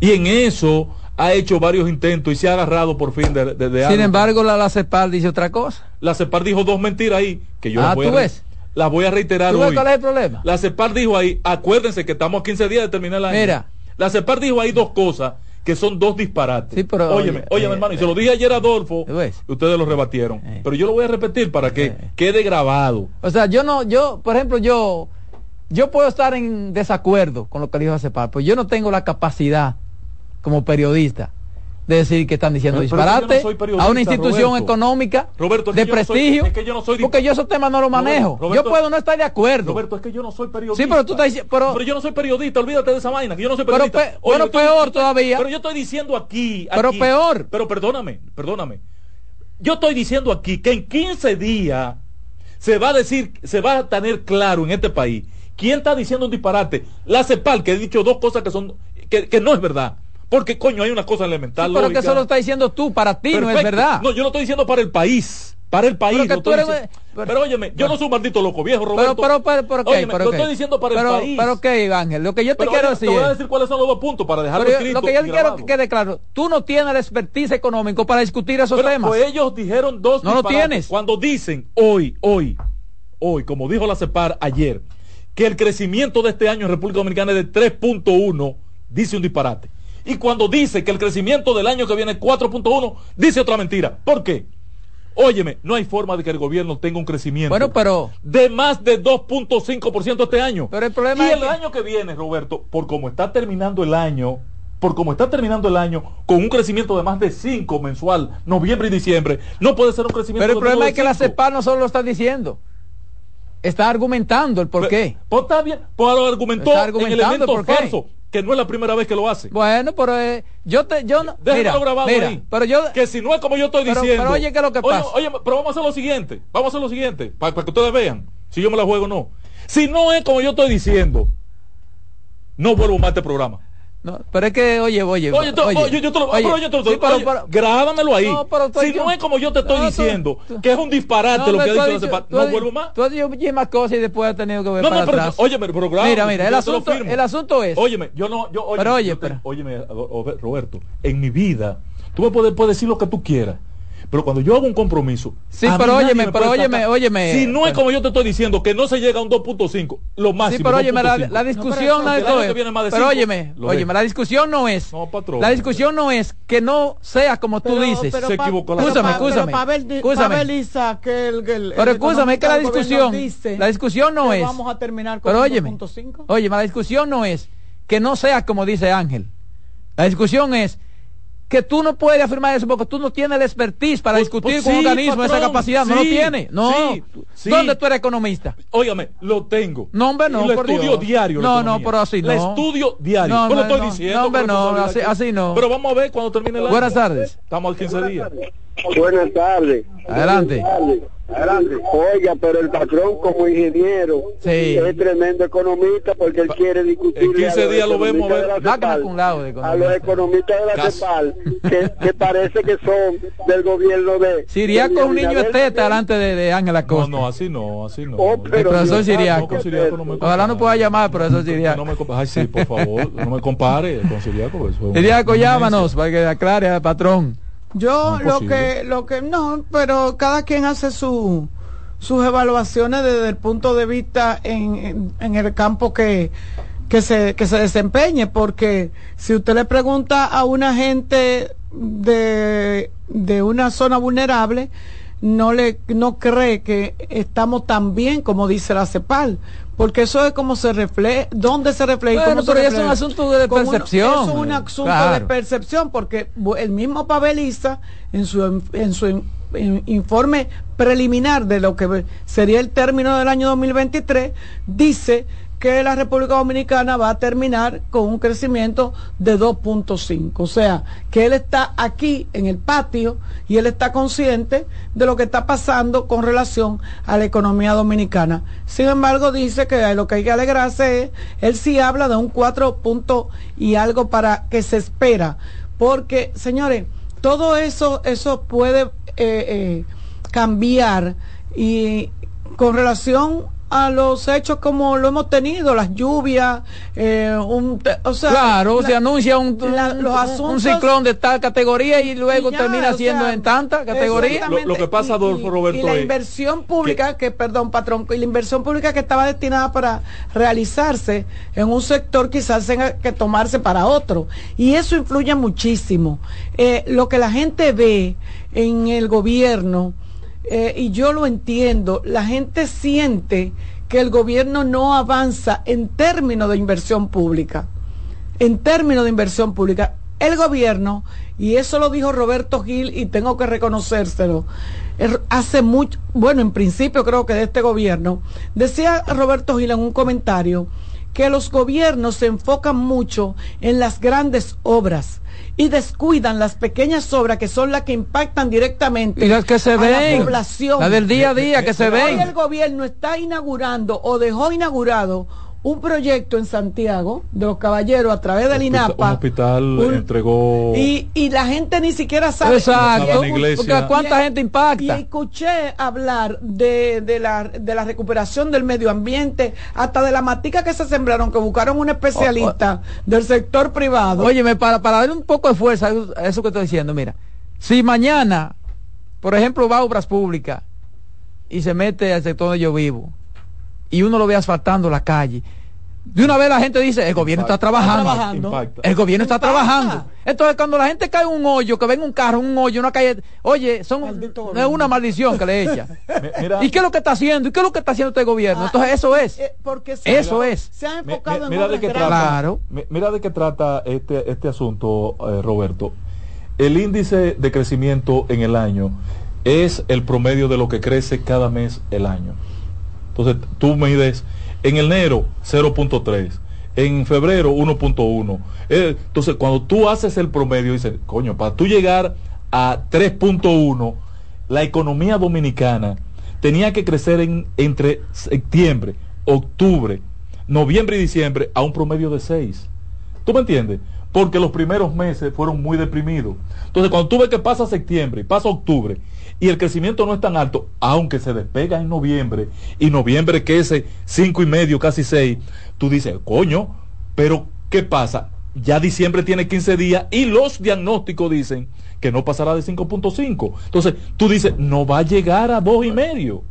Speaker 4: Y en eso ha hecho varios intentos y se ha agarrado por fin de, de- de
Speaker 3: Sin
Speaker 4: algo.
Speaker 3: embargo, la, la CEPAL dice otra cosa.
Speaker 4: La CEPAR dijo dos mentiras ahí, que yo
Speaker 3: Ah,
Speaker 4: las, voy
Speaker 3: ¿tú
Speaker 4: a,
Speaker 3: ves?
Speaker 4: las voy a reiterar
Speaker 3: ¿Tú ves
Speaker 4: hoy.
Speaker 3: cuál es el problema?
Speaker 4: La CEPAR dijo ahí, acuérdense que estamos a 15 días de terminar año.
Speaker 3: Mira.
Speaker 4: La CEPAR dijo ahí dos cosas que son dos disparates.
Speaker 3: Sí, pero,
Speaker 4: óyeme,
Speaker 3: oye,
Speaker 4: óyeme,
Speaker 3: eh,
Speaker 4: hermano, y se lo dije ayer a Adolfo, ustedes lo rebatieron.
Speaker 3: Eh.
Speaker 4: Pero yo lo voy a repetir para que quede grabado.
Speaker 3: O sea, yo no, yo, por ejemplo, yo, yo puedo estar en desacuerdo con lo que dijo CEPAL, pero yo no tengo la capacidad como periodista de decir que están diciendo
Speaker 4: Pero- pero
Speaker 3: disparate
Speaker 4: no
Speaker 3: a una institución
Speaker 4: Roberto.
Speaker 3: económica
Speaker 4: Roberto, es
Speaker 3: de
Speaker 4: que yo no soy-
Speaker 3: prestigio,
Speaker 4: es que yo no soy
Speaker 3: porque yo esos temas no los manejo.
Speaker 4: Roberto,
Speaker 3: yo puedo no estar de acuerdo.
Speaker 4: Roberto, es que yo no soy periodista.
Speaker 3: Sí, pero tú estás pero,
Speaker 4: Pero yo no soy periodista, olvídate de esa vaina, que yo no soy
Speaker 3: Pero
Speaker 4: periodista.
Speaker 3: pe- bueno, peor
Speaker 4: estoy-
Speaker 3: todavía.
Speaker 4: Pero yo estoy diciendo aquí,
Speaker 3: Pero peor.
Speaker 4: Pero perdóname, perdóname. Yo estoy diciendo aquí que en 15 días se va a decir, se va a tener claro en este país quién está diciendo un disparate. La CEPAL, que he dicho dos cosas que son, que, que no es verdad. Porque coño, hay una cosa elemental.
Speaker 3: Sí, pero que
Speaker 4: lógica.
Speaker 3: eso lo está diciendo tú, para ti no es
Speaker 4: Perfecto.
Speaker 3: verdad.
Speaker 4: No, yo lo estoy diciendo para el país. Para el país.
Speaker 3: Pero que
Speaker 4: lo
Speaker 3: tú eres-
Speaker 4: diciendo. pero, óyeme, yo no soy un maldito loco viejo,
Speaker 3: pero,
Speaker 4: Roberto.
Speaker 3: pero, pero, pero, ok,
Speaker 4: Óyeme,
Speaker 3: pero,
Speaker 4: lo estoy diciendo para
Speaker 3: pero,
Speaker 4: el país.
Speaker 3: Pero ok, Ángel, lo que yo te
Speaker 4: Pero,
Speaker 3: quiero
Speaker 4: óyeme,
Speaker 3: decir
Speaker 4: te voy a
Speaker 3: es-
Speaker 4: decir cuáles son los dos puntos para dejarlo
Speaker 3: Pero yo-
Speaker 4: escrito
Speaker 3: lo que yo quiero que quede claro, tú no tienes el expertise económico para discutir esos
Speaker 4: Pero,
Speaker 3: temas.
Speaker 4: Pues ellos dijeron dos
Speaker 3: No lo tienes.
Speaker 4: Cuando dicen hoy, hoy, hoy, como dijo la CEPAR ayer, que el crecimiento de este año en República Dominicana es de 3.1, dice un disparate. Y cuando dice que el crecimiento del año que viene es 4.1, dice otra mentira. ¿Por qué? Óyeme, no hay forma de que el gobierno tenga un crecimiento
Speaker 3: Bueno, pero
Speaker 4: de más de 2.5% este año.
Speaker 3: Pero el problema
Speaker 4: y
Speaker 3: es
Speaker 4: el
Speaker 3: que-
Speaker 4: año que viene, Roberto, por como está terminando el año, por como está terminando el año, con un crecimiento de más de 5 mensual, noviembre y diciembre, no puede ser un crecimiento
Speaker 3: Pero el problema es que la. CEPAL no solo lo está diciendo, está argumentando el por qué.
Speaker 4: Pues está bien, pues lo argumentó
Speaker 3: Está
Speaker 4: en el
Speaker 3: argumentando
Speaker 4: que no es la primera vez que lo hace.
Speaker 3: Bueno, pero eh, yo te, yo no, mira,
Speaker 4: grabado
Speaker 3: mira,
Speaker 4: ahí.
Speaker 3: pero yo,
Speaker 4: que si no es como yo estoy
Speaker 3: Pero-
Speaker 4: diciendo.
Speaker 3: pero oye, ¿qué es lo que pasa?
Speaker 4: oye, pero vamos a hacer lo siguiente. Vamos a hacer lo siguiente. Para, que ustedes vean. Si yo me la juego o no. Si no es como yo estoy diciendo, no vuelvo más a este programa.
Speaker 3: No, pero es que, oye, oye,
Speaker 4: Oye, tú- oye, yo te lo,
Speaker 3: oye,
Speaker 4: pero yo te lo-
Speaker 3: sí, pero-
Speaker 4: oye,
Speaker 3: pero-
Speaker 4: grábamelo ahí.
Speaker 3: No, pero
Speaker 4: si
Speaker 3: yo-
Speaker 4: no es como yo te estoy
Speaker 3: No,
Speaker 4: diciendo,
Speaker 3: tú-
Speaker 4: que es un disparate
Speaker 3: No,
Speaker 4: lo que ha dicho
Speaker 3: dicho-
Speaker 4: no
Speaker 3: has-
Speaker 4: vuelvo más.
Speaker 3: Tú has dicho muchísimas cosas y después has tenido que ver
Speaker 4: No,
Speaker 3: para
Speaker 4: no, pero,
Speaker 3: atrás.
Speaker 4: óyeme, pero graba,
Speaker 3: Mira, mira, el
Speaker 4: te
Speaker 3: asunto, el asunto es,
Speaker 4: Óyeme, yo no, yo, óyeme,
Speaker 3: Pero oye,
Speaker 4: yo te-
Speaker 3: pero-
Speaker 4: óyeme, Roberto, en mi vida, tú me puedes, puedes decir lo que tú quieras, pero cuando yo hago un compromiso,
Speaker 3: Sí, pero óyeme,
Speaker 4: me
Speaker 3: pero óyeme, óyeme,
Speaker 4: Si no es
Speaker 3: pero-
Speaker 4: como yo te estoy diciendo, que no se llega a un 2.5, lo máximo.
Speaker 3: Sí, pero óyeme, la,
Speaker 4: 2.5.
Speaker 3: la discusión no,
Speaker 4: que
Speaker 3: es-
Speaker 4: viene más de
Speaker 3: Pero óyeme, óyeme, la discusión no es.
Speaker 4: No, patrón.
Speaker 3: La discusión no es que no sea como tú
Speaker 10: Pero-
Speaker 3: dices.
Speaker 10: pero
Speaker 4: Se equivocó la
Speaker 10: pero
Speaker 3: Escúchame,
Speaker 10: pero
Speaker 3: escúchame, Pero escúchame, es que la discusión, la discusión no es.
Speaker 10: Vamos a terminar con
Speaker 3: Pero óyeme,
Speaker 10: 2.5.
Speaker 3: óyeme, la discusión no es que no sea como dice Ángel. La discusión es que tú no puedes afirmar eso porque tú no tienes el expertise para
Speaker 4: Pues-
Speaker 3: discutir
Speaker 4: pues
Speaker 3: con un organismo esa capacidad. no lo tiene. No.
Speaker 4: sí, sí.
Speaker 3: ¿Dónde tú eres economista?
Speaker 4: Óigame, lo tengo.
Speaker 3: No, hombre, no.
Speaker 4: Y lo estudio
Speaker 3: Dios.
Speaker 4: diario. la
Speaker 3: No, no, pero así no.
Speaker 4: La estudio diario.
Speaker 3: No,
Speaker 4: Pues lo estoy
Speaker 3: no.
Speaker 4: diciendo.
Speaker 3: No, hombre, no, así- no.
Speaker 4: Pero vamos a ver cuando termine el año.
Speaker 3: Buenas tardes.
Speaker 4: Estamos al 15 días.
Speaker 13: Buenas tardes.
Speaker 3: Adelante.
Speaker 13: Adelante. Oiga, pero el patrón como ingeniero
Speaker 3: Sí.
Speaker 13: es tremendo economista porque él quiere discutir
Speaker 4: En 15 días lo vemos, a ver.
Speaker 3: Máquina con lado de
Speaker 13: a los
Speaker 3: economista.
Speaker 13: economistas de la
Speaker 4: Caso.
Speaker 13: CEPAL que, que parece que son del gobierno de
Speaker 3: Siriaco es un niño esteta delante de, de Ángela
Speaker 4: No,
Speaker 3: Costa.
Speaker 4: no, así no, así no.
Speaker 13: Oh,
Speaker 3: el
Speaker 13: pero
Speaker 3: profesor Siriaco.
Speaker 4: No, Siriaco no
Speaker 3: Ojalá no pueda llamar, profesor Siriaco.
Speaker 4: No me Ay, sí, por favor, no me compare con Siriaco. Eso es una-
Speaker 3: Siriaco,
Speaker 4: una
Speaker 3: llámanos para que aclare al patrón.
Speaker 10: Yo
Speaker 4: No,
Speaker 10: lo que, lo que, no, pero cada quien hace su, sus evaluaciones desde el punto de vista en, en, en el campo que, que se, que se desempeñe, porque si usted le pregunta a una gente de, de una zona vulnerable, no le no cree que estamos tan bien como dice la CEPAL porque eso es como se refleja dónde se refleja
Speaker 3: Bueno, pero es un asunto de percepción.
Speaker 10: es un asunto de percepción porque el mismo Paveliza en su en su in- in- informe preliminar de lo que sería el término del año 2023 dice que la República Dominicana va a terminar con un crecimiento de 2.5. O sea, que él está aquí en el patio y él está consciente de lo que está pasando con relación a la economía dominicana. Sin embargo, dice que lo que hay que alegrarse es, él sí habla de un 4 punto y algo para que se espera. Porque, señores, todo eso, eso puede eh, eh, cambiar y con relación a los hechos como lo hemos tenido, las lluvias, eh, un, o sea,
Speaker 3: claro,
Speaker 10: la-
Speaker 3: se anuncia un,
Speaker 10: la-
Speaker 3: un-
Speaker 10: los
Speaker 3: un
Speaker 10: asuntos-
Speaker 3: ciclón de tal categoría y luego
Speaker 10: y ya,
Speaker 3: termina siendo
Speaker 10: sea,
Speaker 3: en tanta categoría.
Speaker 10: exactamente.
Speaker 4: Lo- lo que pasa,
Speaker 10: Y-
Speaker 4: Adolfo Roberto,
Speaker 10: y la inversión pública que, perdón patrón y la inversión pública que estaba destinada para realizarse en un sector quizás tenga que tomarse para otro y eso influye muchísimo Eh, lo que la gente ve en el gobierno eh, y yo lo entiendo. La gente siente que el gobierno no avanza en términos de inversión pública. En términos de inversión pública, el gobierno, y eso lo dijo Roberto Gil y tengo que reconocérselo, er- hace mucho, bueno, en principio creo que de este gobierno, decía Roberto Gil en un comentario que los gobiernos se enfocan mucho en las grandes obras y descuidan las pequeñas obras que son las que impactan directamente
Speaker 3: Y las que se
Speaker 10: a
Speaker 3: ven,
Speaker 10: la población.
Speaker 3: la del día a día que se
Speaker 10: Hoy
Speaker 3: ven.
Speaker 10: el gobierno está inaugurando o dejó inaugurado un proyecto en Santiago de los caballeros a través del
Speaker 4: Un
Speaker 10: INAPA
Speaker 4: hospital
Speaker 10: un-
Speaker 4: entregó.
Speaker 10: y, y la gente ni siquiera sabe
Speaker 3: Exacto, porque cuánta gente
Speaker 10: y
Speaker 3: impacta.
Speaker 10: escuché hablar de, de, la, de la recuperación del medio ambiente, hasta de la matica que se sembraron, que buscaron un especialista del sector privado.
Speaker 3: Óyeme, para, para darle un poco de fuerza a eso que estoy diciendo, mira, si mañana, por ejemplo, va a obras públicas y se mete al sector donde yo vivo y uno lo ve asfaltando la calle, de una vez la gente dice, el gobierno está trabajando. El gobierno está trabajando. Entonces, cuando la gente cae en un hoyo, que ven un carro, un hoyo, una calle, oye, son es una maldición que le echa.
Speaker 4: Mira,
Speaker 3: ¿Y qué es lo que está haciendo? ¿Y qué es lo que está haciendo este gobierno? Entonces, eso es.
Speaker 10: Eh, porque se,
Speaker 3: Eso es.
Speaker 10: se
Speaker 4: mi-
Speaker 10: enfocado
Speaker 4: mi-
Speaker 10: en
Speaker 4: mira de qué trata.
Speaker 3: Claro.
Speaker 4: Mira de qué trata este, este asunto, eh, Roberto. El índice de crecimiento en el año es el promedio de lo que crece cada mes el año. Entonces, tú mides en enero 0.3, en febrero 1.1. Eh, entonces, cuando tú haces el promedio, dices, coño, para tú llegar a 3.1, la economía dominicana tenía que crecer en, entre septiembre, octubre, noviembre y diciembre a un promedio de 6. ¿Tú me entiendes? Porque los primeros meses fueron muy deprimidos. Entonces, cuando tú ves que pasa septiembre pasa octubre y el crecimiento no es tan alto, aunque se despega en noviembre y noviembre que ese cinco y medio, casi 6, tú dices, coño, pero ¿qué pasa? Ya diciembre tiene 15 días y los diagnósticos dicen que no pasará de 5.5. Entonces, tú dices, no va a llegar a dos y medio.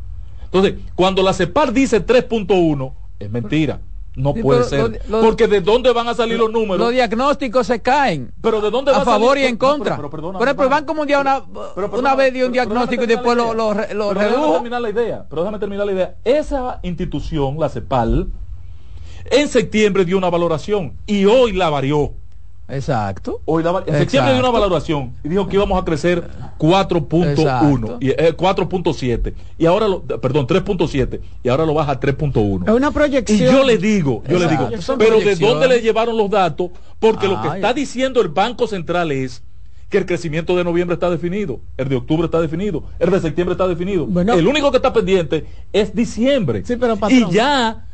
Speaker 4: Entonces, cuando la CEPAR dice 3.1, es mentira. No
Speaker 3: Sí,
Speaker 4: puede ser.
Speaker 3: lo- lo-
Speaker 4: porque de dónde van a salir los números.
Speaker 3: Los diagnósticos se caen.
Speaker 4: pero de dónde va
Speaker 3: a favor
Speaker 4: salir?
Speaker 3: y en contra.
Speaker 4: pero- pero perdona,
Speaker 3: Por ejemplo, el. Banco Mundial una,
Speaker 4: Pero
Speaker 3: una vez dio un diagnóstico y
Speaker 4: déjame
Speaker 3: después lo, lo,
Speaker 4: déjame
Speaker 3: redujo.
Speaker 4: terminar la idea. Pero déjame terminar la idea. Esa institución, la CEPAL, en septiembre dio una valoración y hoy la varió.
Speaker 3: Exacto.
Speaker 4: Hoy la, en septiembre dio una valoración y dijo que íbamos a crecer 4.1 y eh, 4.7 y ahora lo, perdón 3.7 y ahora lo baja a 3.1
Speaker 10: es una proyección
Speaker 4: y yo le digo yo
Speaker 10: Exacto.
Speaker 4: le digo
Speaker 10: Son
Speaker 4: pero de dónde le llevaron los datos porque lo que
Speaker 3: Ay.
Speaker 4: está diciendo el Banco Central es que el crecimiento de noviembre está definido, el de octubre está definido, el de septiembre está definido. el único que está pendiente es diciembre. y ya,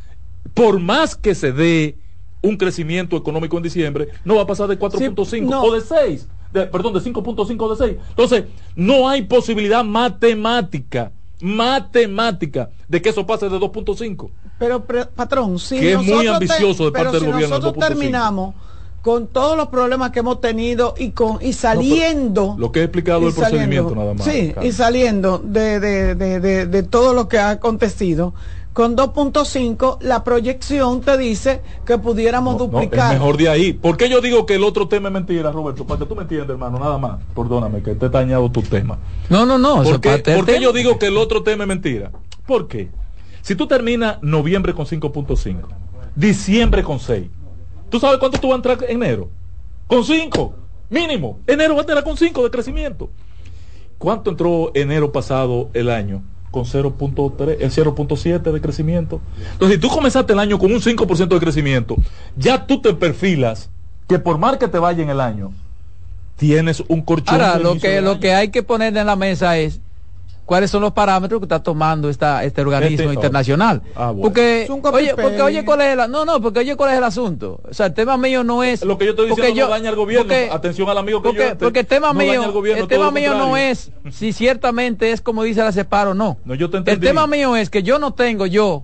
Speaker 4: por más que se dé un crecimiento económico en diciembre, no va a pasar de 4.5
Speaker 10: no.
Speaker 4: o de 6, de- perdón, de 5.5 o de 6. Entonces, no hay posibilidad matemática, matemática, de que eso pase de 2.5.
Speaker 10: Pero, pre- patrón, si
Speaker 4: Que es muy ambicioso de
Speaker 10: pero
Speaker 4: parte del gobierno,
Speaker 10: nosotros
Speaker 4: 2.5.
Speaker 10: terminamos con todos los problemas que hemos tenido y con y saliendo
Speaker 4: Lo que he explicado el procedimiento nada más.
Speaker 10: sí y saliendo de, de, de, de, de todo lo que ha acontecido con 2.5 la proyección te dice que pudiéramos
Speaker 4: No, es
Speaker 10: duplicar
Speaker 4: mejor de ahí. ¿Por qué yo digo que el otro tema es mentira, Roberto? Para que tú me entiendas, hermano, nada más. Perdóname que te he dañado tu tema.
Speaker 3: No, no, no.
Speaker 4: ¿Por qué, por qué yo digo que el otro tema es mentira? ¿Por qué? Si tú terminas noviembre con 5.5, diciembre con 6, ¿tú sabes cuánto tú vas a entrar en enero? Con 5, mínimo. Enero va a tener con 5 de crecimiento. ¿Cuánto entró enero pasado el año? Con 0.3, el 0.7 de crecimiento. Entonces, si tú comenzaste el año con un 5% de crecimiento, ya tú te perfilas que por más que te vaya en el año, tienes un corchón.
Speaker 3: Ahora, lo que, lo
Speaker 4: año.
Speaker 3: que hay que poner en la mesa es cuáles son los parámetros que está tomando esta, este organismo
Speaker 4: Este-
Speaker 3: internacional.
Speaker 4: Ah, bueno.
Speaker 3: Porque, oye, porque oye, ¿cuál es el, no, no, porque oye, ¿cuál es el asunto? O sea, el tema mío no es...
Speaker 4: Lo que yo estoy diciendo
Speaker 3: yo-
Speaker 4: no daña al gobierno.
Speaker 3: porque-
Speaker 4: Atención al amigo que
Speaker 3: porque,
Speaker 4: yo este,
Speaker 3: porque el tema
Speaker 4: no
Speaker 3: mío,
Speaker 4: gobierno,
Speaker 3: el tema mío no es si ciertamente es como dice la CEPAR o no.
Speaker 4: No, yo te
Speaker 3: el
Speaker 4: entendí.
Speaker 3: tema mío es que yo no tengo, yo,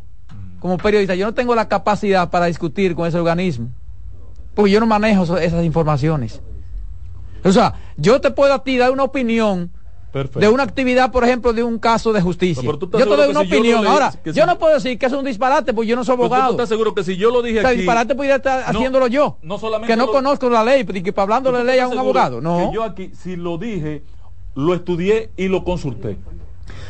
Speaker 3: como periodista, yo no tengo la capacidad para discutir con ese organismo. Porque yo no manejo esas informaciones. O sea, yo te puedo a ti dar una opinión
Speaker 4: Perfecto.
Speaker 3: de una actividad, por ejemplo, de un caso de justicia.
Speaker 4: No, pero
Speaker 3: yo te doy
Speaker 4: que
Speaker 3: una
Speaker 4: si
Speaker 3: opinión. Ahora,
Speaker 4: que
Speaker 3: yo no puedo decir que es un disparate, porque yo no soy
Speaker 4: Pero tú
Speaker 3: abogado.
Speaker 4: estás seguro que si yo lo dije
Speaker 3: O sea,
Speaker 4: aquí,
Speaker 3: disparate pudiera estar
Speaker 4: No,
Speaker 3: haciéndolo yo.
Speaker 4: no solamente
Speaker 3: que no
Speaker 4: lo-
Speaker 3: conozco la ley, porque para hablando
Speaker 4: ¿tú
Speaker 3: ley a un abogado. No.
Speaker 4: que yo aquí, si lo dije, lo estudié y lo consulté.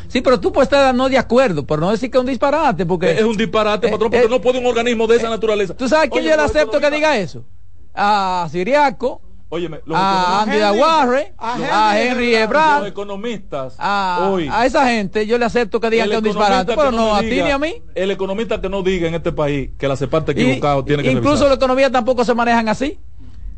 Speaker 3: Sí, pero tú puedes estar no de acuerdo, pero no decir que es un disparate, porque...
Speaker 4: Es un disparate,
Speaker 3: Eh,
Speaker 4: patrón,
Speaker 3: eh,
Speaker 4: porque no puede un organismo de esa naturaleza.
Speaker 3: ¿Tú sabes quién
Speaker 4: Oye,
Speaker 3: yo le acepto que diga eso? A Siriaco,
Speaker 4: Óyeme, los
Speaker 3: a Andy Aguarre, a Henry
Speaker 4: Los
Speaker 3: Ebrard,
Speaker 4: economistas
Speaker 3: a,
Speaker 4: hoy,
Speaker 3: a esa gente, yo le acepto que digan que es un disparate, pero no a ti ni a mí.
Speaker 4: El economista que no diga en este país que la CEPAR está
Speaker 3: Y-
Speaker 4: equivocado tiene que
Speaker 3: incluso
Speaker 4: revisar.
Speaker 3: la economía tampoco se manejan así.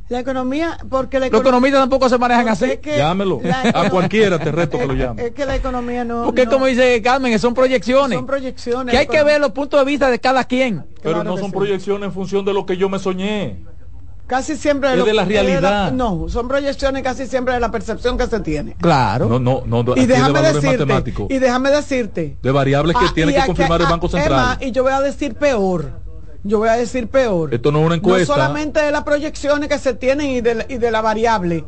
Speaker 10: la economía porque la
Speaker 3: Los
Speaker 10: economía
Speaker 3: economistas tampoco se manejan así.
Speaker 10: es que
Speaker 4: Llámelo. A cualquiera te reto que lo llame.
Speaker 10: es que la economía no
Speaker 3: Porque
Speaker 10: no-
Speaker 3: como dice Carmen, son proyecciones.
Speaker 10: son proyecciones
Speaker 3: que hay que ver los puntos de vista de cada quien.
Speaker 4: Pero
Speaker 10: Claro
Speaker 4: no son
Speaker 10: sí.
Speaker 4: proyecciones en función de lo que yo me soñé.
Speaker 10: Casi siempre
Speaker 4: Es
Speaker 10: lo-
Speaker 4: de la realidad.
Speaker 10: no son proyecciones casi siempre de la percepción que se tiene
Speaker 3: Claro.
Speaker 4: No, no, no.
Speaker 10: y
Speaker 4: de
Speaker 10: déjame
Speaker 4: valores
Speaker 10: decirte
Speaker 4: matemáticos.
Speaker 10: y déjame decirte
Speaker 4: De variables que
Speaker 10: Ah,
Speaker 4: tiene que confirmar el Banco Central.
Speaker 10: más, y yo voy a decir peor yo voy a decir peor
Speaker 4: Esto no es una encuesta.
Speaker 10: no solamente de las proyecciones que se tienen y de, la- y de la variable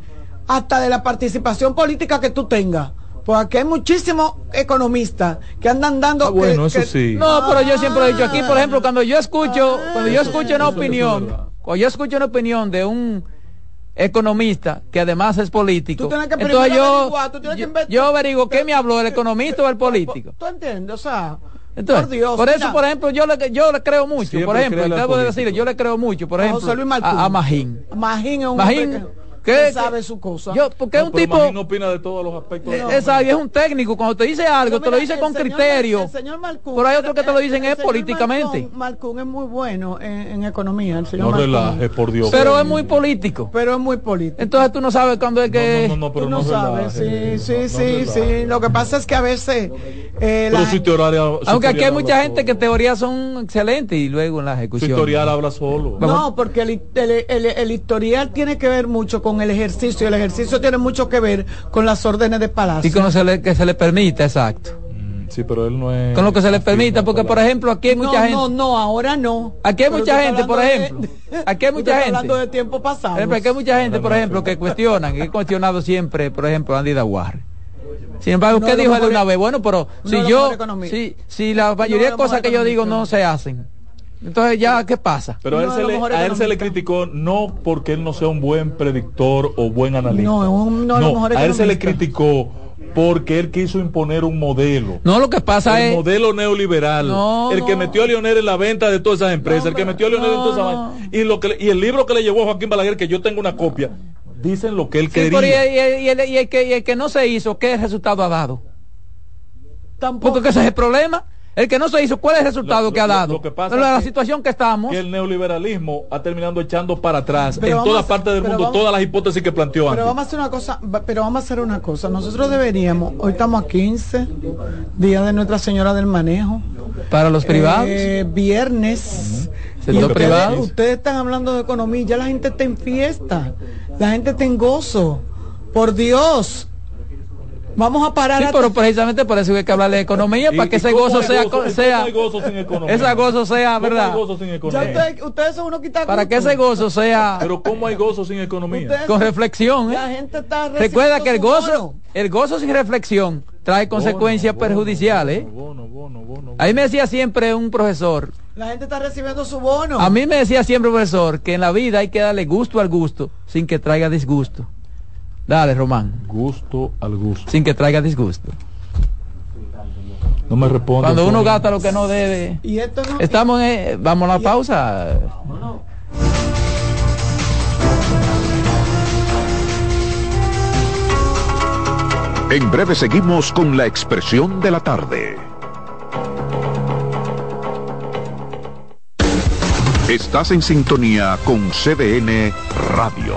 Speaker 10: hasta de la participación política que tú tengas porque aquí hay muchísimos economistas que andan dando
Speaker 4: Ah, bueno,
Speaker 10: que-
Speaker 4: eso
Speaker 10: que-
Speaker 4: sí.
Speaker 3: No, pero yo siempre he dicho aquí, por ejemplo, cuando yo escucho,
Speaker 10: Ah.
Speaker 3: cuando yo escucho una
Speaker 4: eso- eso es
Speaker 3: opinión. Cuando yo escucho una opinión de un economista que además es político,
Speaker 10: Tú tienes que
Speaker 3: entonces yo,
Speaker 10: tú que
Speaker 3: yo, yo averiguo qué me habló el economista o el político.
Speaker 10: tú entiendes o sea
Speaker 3: Entonces,
Speaker 10: por Dios
Speaker 3: por eso,
Speaker 10: mira.
Speaker 3: por ejemplo, yo le, yo le creo mucho,
Speaker 4: Siempre
Speaker 3: por ejemplo, debo de yo le creo mucho, por
Speaker 10: A
Speaker 3: ejemplo, a, a Magín.
Speaker 10: Magín es un
Speaker 3: Magín,
Speaker 10: hombre que-
Speaker 3: ¿qué-
Speaker 10: que
Speaker 3: qué-
Speaker 10: sabe su cosa
Speaker 3: Yo, porque es
Speaker 4: No,
Speaker 3: un tipo,
Speaker 4: no opina de todos los aspectos. de la
Speaker 3: eh, es un técnico, cuando te dice algo, te lo dice con
Speaker 10: señor-
Speaker 3: criterio.
Speaker 10: el señor Malcún-
Speaker 3: Pero hay otros que te lo dicen
Speaker 10: el
Speaker 3: es
Speaker 10: señor
Speaker 3: políticamente.
Speaker 10: Malcún, es muy bueno en, en economía, el señor
Speaker 4: No
Speaker 10: Malcún.
Speaker 4: relaje, por Dios.
Speaker 3: Pero es muy político.
Speaker 10: Pero es muy político.
Speaker 3: Entonces tú no sabes cuándo es que...
Speaker 4: No, no, no, pero
Speaker 10: Tú no,
Speaker 4: no
Speaker 10: sabes,
Speaker 4: relaje,
Speaker 10: sí, sí,
Speaker 4: no- no
Speaker 10: sí, sí. Lo que pasa es que a veces eh,
Speaker 4: Pero
Speaker 10: la-
Speaker 4: su historial, su
Speaker 3: Aunque aquí hay mucha gente que en teoría son excelentes y luego en la
Speaker 4: Su
Speaker 3: ejecución.
Speaker 4: historial habla solo.
Speaker 10: No, porque el, el- el- el historial tiene que ver mucho con el ejercicio. El ejercicio tiene mucho que ver con las órdenes de palacio.
Speaker 3: Y con lo se le- que se le permite, exacto.
Speaker 4: Mm, Sí, pero él no es.
Speaker 3: Con lo que se le permite, porque por ejemplo aquí hay
Speaker 10: no,
Speaker 3: mucha gente...
Speaker 10: no, no, ahora no.
Speaker 3: Aquí hay mucha gente, por ejemplo.
Speaker 10: de-
Speaker 3: Aquí hay mucha gente.
Speaker 10: hablando de tiempo pasado.
Speaker 3: Aquí hay mucha gente, por ejemplo, que cuestionan, que he cuestionado siempre, por ejemplo, Andy Daguarre. Sin embargo, ¿qué
Speaker 10: de
Speaker 3: dijo él de una vez? Bueno, pero si
Speaker 10: de
Speaker 3: yo, si, si la mayoría de
Speaker 10: los
Speaker 3: cosas que yo digo no se hacen, entonces ya, ¿qué pasa?
Speaker 4: Pero a él, se le, a él se le criticó no porque él no sea un buen predictor o buen analista.
Speaker 10: No,
Speaker 4: a él se le criticó Porque él quiso imponer un modelo.
Speaker 3: No, lo que pasa
Speaker 4: el
Speaker 3: es.
Speaker 4: modelo neoliberal.
Speaker 3: No,
Speaker 4: el que metió a Leonel en la venta de todas esas empresas. el que metió a Leonel en todas esas. Y, lo que, y el libro que le llevó a Joaquín Balaguer, que yo tengo una copia, dicen lo que él
Speaker 3: Sí,
Speaker 4: quería.
Speaker 3: pero y, y- y el, y el que, y el que no se hizo, ¿qué resultado ha dado? Tampoco que ese es el problema. El que no se hizo, ¿cuál es el resultado
Speaker 4: Lo-
Speaker 3: que ha dado?
Speaker 4: lo que pasa
Speaker 3: la,
Speaker 4: es
Speaker 3: la
Speaker 4: que-
Speaker 3: situación que estamos.
Speaker 4: que el neoliberalismo ha terminado echando para atrás
Speaker 10: Pero
Speaker 4: en todas partes del
Speaker 10: pero
Speaker 4: mundo
Speaker 10: vamos-
Speaker 4: todas las hipótesis que planteó
Speaker 10: Pero
Speaker 4: antes.
Speaker 10: vamos a hacer una cosa, pero vamos a hacer una cosa. Nosotros deberíamos, hoy estamos a 15, día de Nuestra Señora del Manejo.
Speaker 3: Para los privados.
Speaker 10: Eh, viernes. Ustedes-
Speaker 3: privado.
Speaker 10: Ustedes están hablando de economía, ya la gente está en fiesta, la gente está en gozo. Por Dios. Vamos a parar
Speaker 3: Sí,
Speaker 10: a-
Speaker 3: pero precisamente por eso hay que hablar de economía,
Speaker 4: ¿Y-
Speaker 3: para que ese gozo sea,
Speaker 4: gozo-
Speaker 3: sea
Speaker 4: hay gozo sin economía?
Speaker 3: esa gozo sea,
Speaker 4: ¿Cómo hay
Speaker 3: ¿verdad?
Speaker 4: gozo sin
Speaker 10: Ya
Speaker 4: economía?
Speaker 10: ustedes, ustedes son unos.
Speaker 3: Para que ese gozo sea
Speaker 4: Pero ¿cómo hay gozo sin economía?
Speaker 10: Ustedes-
Speaker 3: con reflexión, ¿eh?
Speaker 10: La gente está
Speaker 3: Recuerda que el gozo,
Speaker 10: bono.
Speaker 3: el gozo sin reflexión trae consecuencias perjudiciales. ¿eh?
Speaker 4: Bono, bono, bono.
Speaker 3: Ahí me decía siempre un profesor,
Speaker 10: La gente está recibiendo su bono.
Speaker 3: a mí me decía siempre un profesor que en la vida hay que darle gusto al gusto sin que traiga disgusto. Dale, Román,
Speaker 4: Gusto al gusto.
Speaker 3: sin que traiga disgusto.
Speaker 4: No me responde.
Speaker 3: Cuando uno gasta lo que no debe.
Speaker 10: Y esto no.
Speaker 3: Estamos en, vamos a la pausa.
Speaker 1: En breve seguimos con la expresión de la tarde. Estás en sintonía con CDN Radio.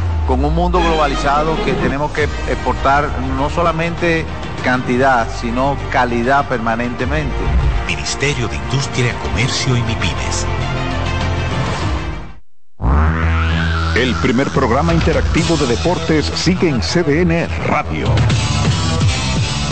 Speaker 6: con un mundo globalizado que tenemos que exportar no solamente cantidad, sino calidad permanentemente.
Speaker 7: Ministerio de Industria, Comercio y MIPIMES.
Speaker 1: El primer programa interactivo de deportes sigue en CDN Radio.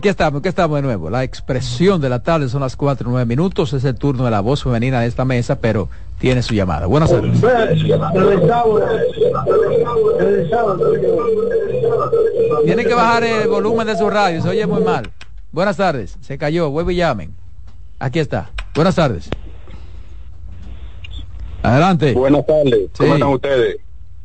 Speaker 3: Aquí estamos, aquí estamos de nuevo. La expresión de la tarde son las 4 y 9 minutos. Es el turno de la voz femenina de esta mesa, pero tiene su llamada. Buenas tardes. Tiene que bajar el volumen de su radio, se oye muy mal. Buenas tardes, se cayó, vuelve y llamen. Aquí está. Buenas tardes. Adelante.
Speaker 14: Buenas tardes. ¿Cómo
Speaker 3: Sí.
Speaker 14: están ustedes?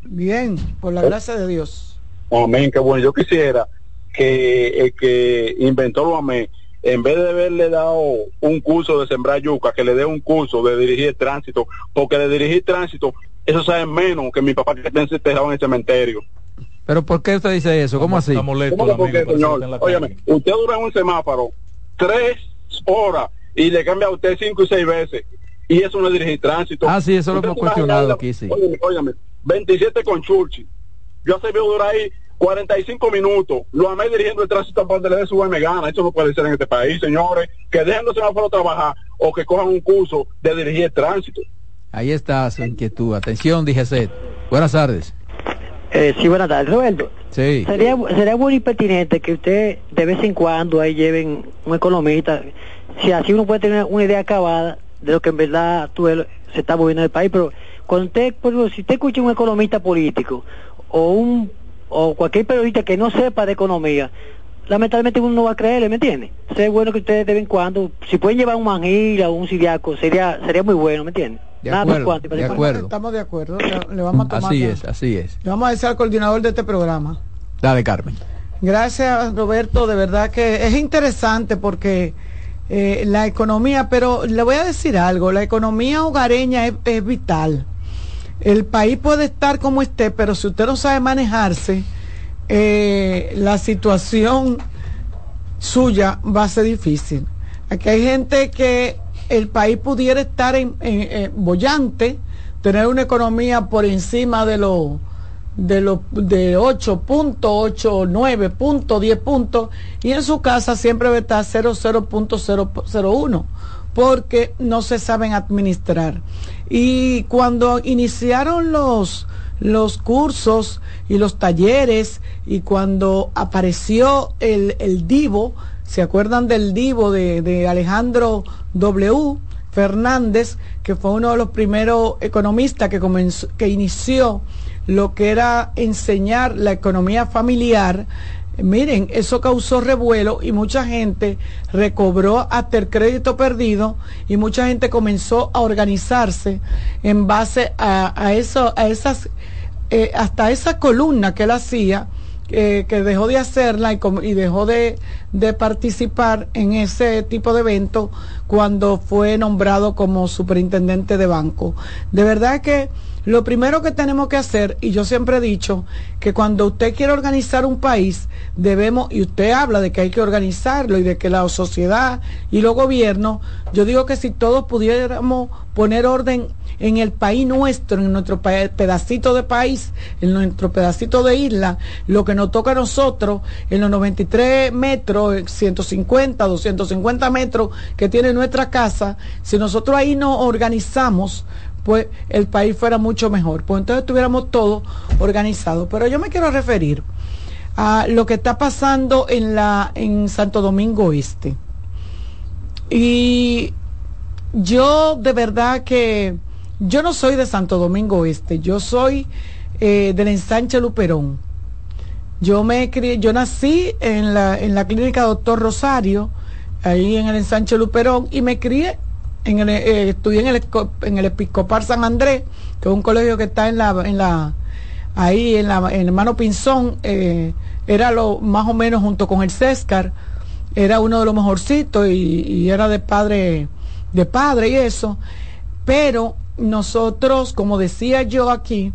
Speaker 10: Bien, por la gracia de Dios.
Speaker 14: Amén, qué bueno. Yo quisiera que el que inventó lo amén, en vez de haberle dado un curso de sembrar yuca, que le dé un curso de dirigir tránsito, porque de dirigir tránsito, eso sabe menos que mi papá que está enterrado en el cementerio.
Speaker 3: Pero ¿por qué usted dice eso? ¿Cómo así?
Speaker 14: ¿Cómo que por qué, señor? Óyeme, usted dura en un semáforo tres horas y le cambia a usted cinco y seis veces. Y eso no es dirigir tránsito.
Speaker 3: Ah, sí, eso lo hemos cuestionado aquí, sí.
Speaker 14: Óyeme, óyeme, 27 con Churchill. Yo hace veo durar ahí 45 minutos. Lo amé dirigiendo el tránsito para dé su me gana. Eso no puede ser en este país, señores. Que dejen los semáforos trabajar o que cojan un curso de dirigir el tránsito.
Speaker 3: Ahí está su inquietud. Atención, DGC. Buenas tardes.
Speaker 15: Eh, sí, buenas tardes, Roberto.
Speaker 3: Sí.
Speaker 15: Sería, sería muy pertinente que usted de vez en cuando ahí lleven un economista, si así uno puede tener una idea acabada de lo que en verdad tú, el- se está moviendo en el país, pero cuando usted, por ejemplo, si usted escucha un economista político o un o cualquier periodista que no sepa de economía, lamentablemente uno no va a creerle, ¿me entiende? Es bueno que ustedes de vez en cuando, si pueden llevar un manjil o un siriaco, sería sería muy bueno, ¿me entiende?
Speaker 3: De
Speaker 15: Nada más
Speaker 3: acuerdo,
Speaker 15: cuanto,
Speaker 3: de acuerdo.
Speaker 10: Estamos de acuerdo. Le, le vamos a tomar.
Speaker 3: Así
Speaker 10: ya.
Speaker 3: es, así es.
Speaker 10: Le vamos a decir al coordinador de este programa.
Speaker 3: Dale, Carmen.
Speaker 10: Gracias, Roberto. De verdad que es interesante porque eh, la economía, pero le voy a decir algo, la economía hogareña es, es vital. El país puede estar como esté, pero si usted no sabe manejarse, eh, la situación suya va a ser difícil. Aquí hay gente que el país pudiera estar en, en- en bollante, tener una economía por encima de los de de 8 puntos, 8, 9 puntos, 10 puntos, y en su casa siempre va a estar 00.001, porque no se saben administrar. Y cuando iniciaron los, los cursos y los talleres, y cuando apareció el, el Divo, ¿se acuerdan del Divo de, de Alejandro W? Fernández, que fue uno de los primeros economistas que comenzó, que inició lo que era enseñar la economía familiar. Miren, eso causó revuelo y mucha gente recobró hasta el crédito perdido y mucha gente comenzó a organizarse en base a, a eso, a esas, eh, hasta esa columna que él hacía, eh, que dejó de hacerla y, y dejó de, de participar en ese tipo de evento cuando fue nombrado como superintendente de banco. De verdad que lo primero que tenemos que hacer, y yo siempre he dicho, que cuando usted quiere organizar un país, debemos, y usted habla de que hay que organizarlo y de que la sociedad y los gobiernos, yo digo que si todos pudiéramos poner orden en el país nuestro, en nuestro pedacito de país, en nuestro pedacito de isla, lo que nos toca a nosotros, en los 93 metros, 150, 250 metros que tiene nuestra casa, si nosotros ahí nos organizamos, pues el país fuera mucho mejor. Pues entonces estuviéramos todos organizados. Pero yo me quiero referir a lo que está pasando en la en Santo Domingo Este. Y yo de verdad que yo no soy de Santo Domingo Este, yo soy eh, del ensanche Luperón. Yo me yo nací en la, en la clínica Doctor Rosario, ahí en el ensanche Luperón, y me crié en eh, estudié en el, en el Episcopal San Andrés, que es un colegio que está en la, en la, ahí en la, en hermano Pinzón, eh, era lo más o menos junto con el Céscar, era uno de los mejorcitos y, y era de padre, de padre y eso, pero nosotros, como decía yo aquí,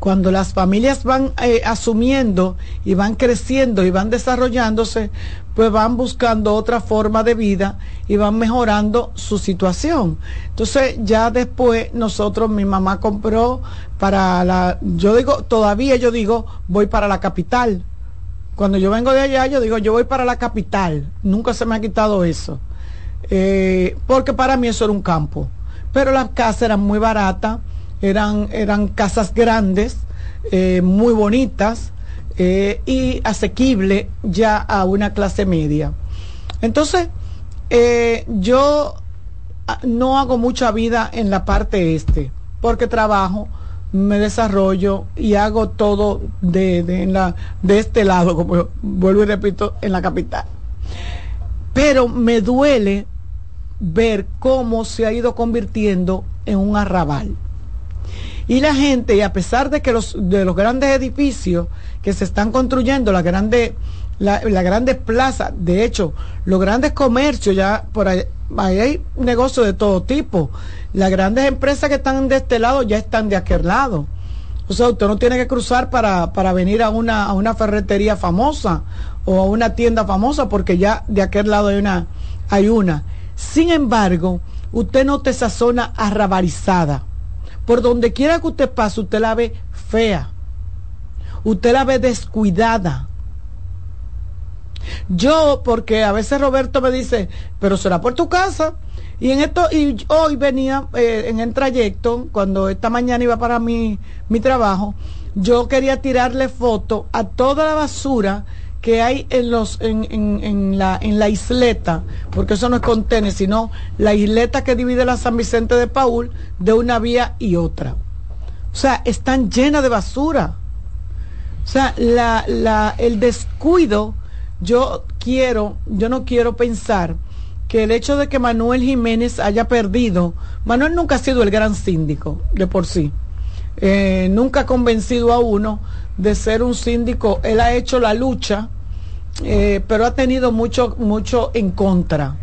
Speaker 10: cuando las familias van eh, asumiendo y van creciendo y van desarrollándose, pues van buscando otra forma de vida y van mejorando su situación. Entonces ya después nosotros, mi mamá compró para la, yo digo, todavía yo digo, voy para la capital. Cuando yo vengo de allá, yo digo, yo voy para la capital. Nunca se me ha quitado eso. Eh, porque para mí eso era un campo. Pero las casas eran muy baratas, eran, eran casas grandes, eh, muy bonitas eh, y asequible ya a una clase media. Entonces, eh, yo ah, no hago mucha vida en la parte este, porque trabajo, me desarrollo y hago todo de, de, en la, de este lado, como vuelvo y repito, en la capital. Pero me duele ver cómo se ha ido convirtiendo en un arrabal. Y la gente, y a pesar de que los, de los grandes edificios que se están construyendo, las grandes, la, grandes plazas, de hecho, los grandes comercios, ya por ahí, ahí hay negocios de todo tipo. Las grandes empresas que están de este lado ya están de aquel lado. O sea, usted no tiene que cruzar para, para venir a una, a una ferretería famosa o a una tienda famosa porque ya de aquel lado hay una. Hay una. Sin embargo, usted nota esa zona arrabarizada. Por donde quiera que usted pase, usted la ve fea. Usted la ve descuidada. Yo, porque a veces Roberto me dice, pero será por tu casa. Y en esto, y hoy venía eh, en el trayecto, cuando esta mañana iba para mi, mi trabajo, yo quería tirarle foto a toda la basura que hay en los en, en, la en la isleta, porque eso no es contener, sino la isleta que divide la San Vicente de Paul de una vía y otra. O sea, están llenas de basura. O sea, la, la, el descuido, yo quiero, yo no quiero pensar que el hecho de que Manuel Jiménez haya perdido, Manuel nunca ha sido el gran síndico de por sí. Eh, nunca ha convencido a uno de ser un síndico. Él ha hecho la lucha, eh, pero ha tenido mucho, mucho en contra.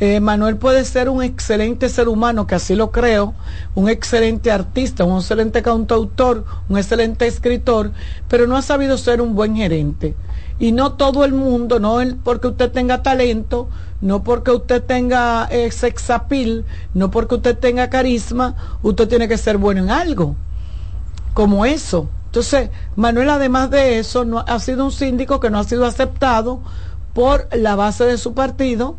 Speaker 10: Eh, Manuel puede ser un excelente ser humano, que así lo creo, un excelente artista, un excelente cantautor, un excelente escritor, pero no ha sabido ser un buen gerente. Y no todo el mundo, no el, porque usted tenga talento, no porque usted tenga eh, sex appeal, no porque usted tenga carisma, usted tiene que ser bueno en algo, como eso. Entonces, Manuel, además de eso, no, ha sido un síndico que no ha sido aceptado por la base de su partido,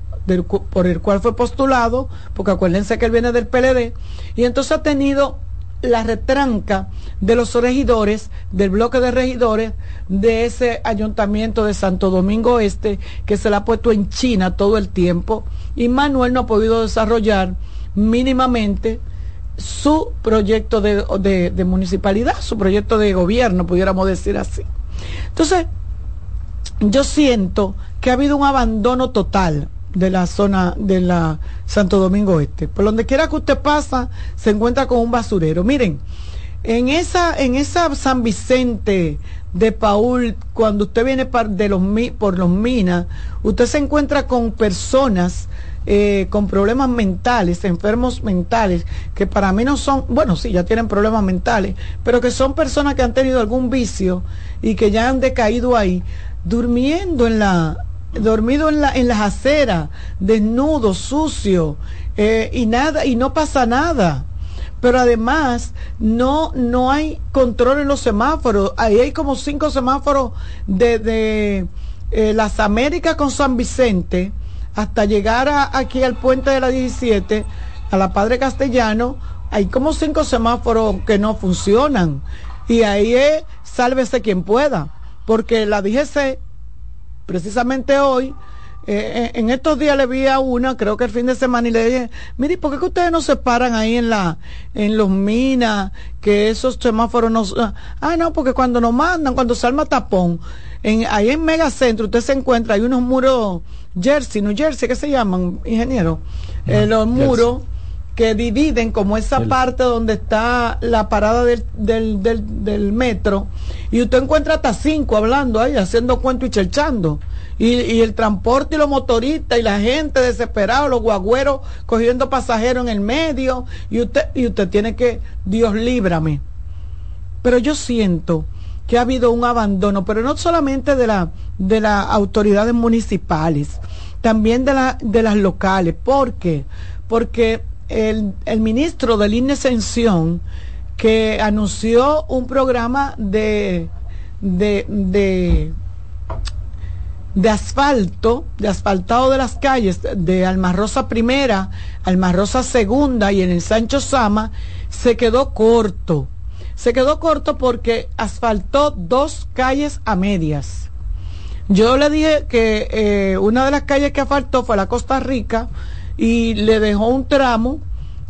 Speaker 10: por el cual fue postulado, porque acuérdense que él viene del PLD, y entonces ha tenido la retranca de los regidores, del bloque de regidores de ese ayuntamiento de Santo Domingo Este, que se le ha puesto en China todo el tiempo, y Manuel no ha podido desarrollar mínimamente su proyecto de, de, de municipalidad, su proyecto de gobierno, pudiéramos decir así. Entonces, yo siento que ha habido un abandono total de la zona de la Santo Domingo Este. Por donde quiera que usted pasa, se encuentra con un basurero. Miren, en esa, en esa San Vicente de Paul, cuando usted viene de los, por los minas, usted se encuentra con personas eh, con problemas mentales, enfermos mentales, que para mí no son, bueno, sí, ya tienen problemas mentales, pero que son personas que han tenido algún vicio y que ya han decaído ahí, durmiendo en la, dormido en, la, en las aceras, desnudo, sucio, eh, y nada, y no pasa nada. Pero además, no, no hay control en los semáforos. Ahí hay como cinco semáforos de, de eh, las Américas con San Vicente hasta llegar a, aquí al puente de la 17, a la Padre Castellano, hay como cinco semáforos que no funcionan. Y ahí es sálvese quien pueda. Porque la DGC precisamente hoy, eh, en estos días le vi a una, creo que el fin de semana, y le dije, mire, ¿por qué que ustedes no se paran ahí en la, en los minas, que esos semáforos no, ah, no, porque cuando nos mandan, cuando se arma tapón, en, ahí en Megacentro usted se encuentra, hay unos muros Jersey, New Jersey, ¿qué se llaman, ingeniero? Eh, los muros que dividen como esa parte donde está la parada del, del, del, del, metro y usted encuentra hasta cinco hablando ahí, haciendo cuento y chelchando. Y, y, el transporte y los motoristas y la gente desesperada, los guagüeros cogiendo pasajeros en el medio y usted, y usted tiene que, Dios líbrame. Pero yo siento que ha habido un abandono, pero no solamente de, de las autoridades municipales, también de, la, de las locales. ¿Por qué? Porque el, el ministro de Línea Ascensión que anunció un programa de, de, de, de asfalto, de asfaltado de las calles de Almarrosa Primera, Almarrosa Segunda y en el Sancho Sama, se quedó corto. Se quedó corto porque asfaltó dos calles a medias. Yo le dije que eh, una de las calles que asfaltó fue la Costa Rica, y le dejó un tramo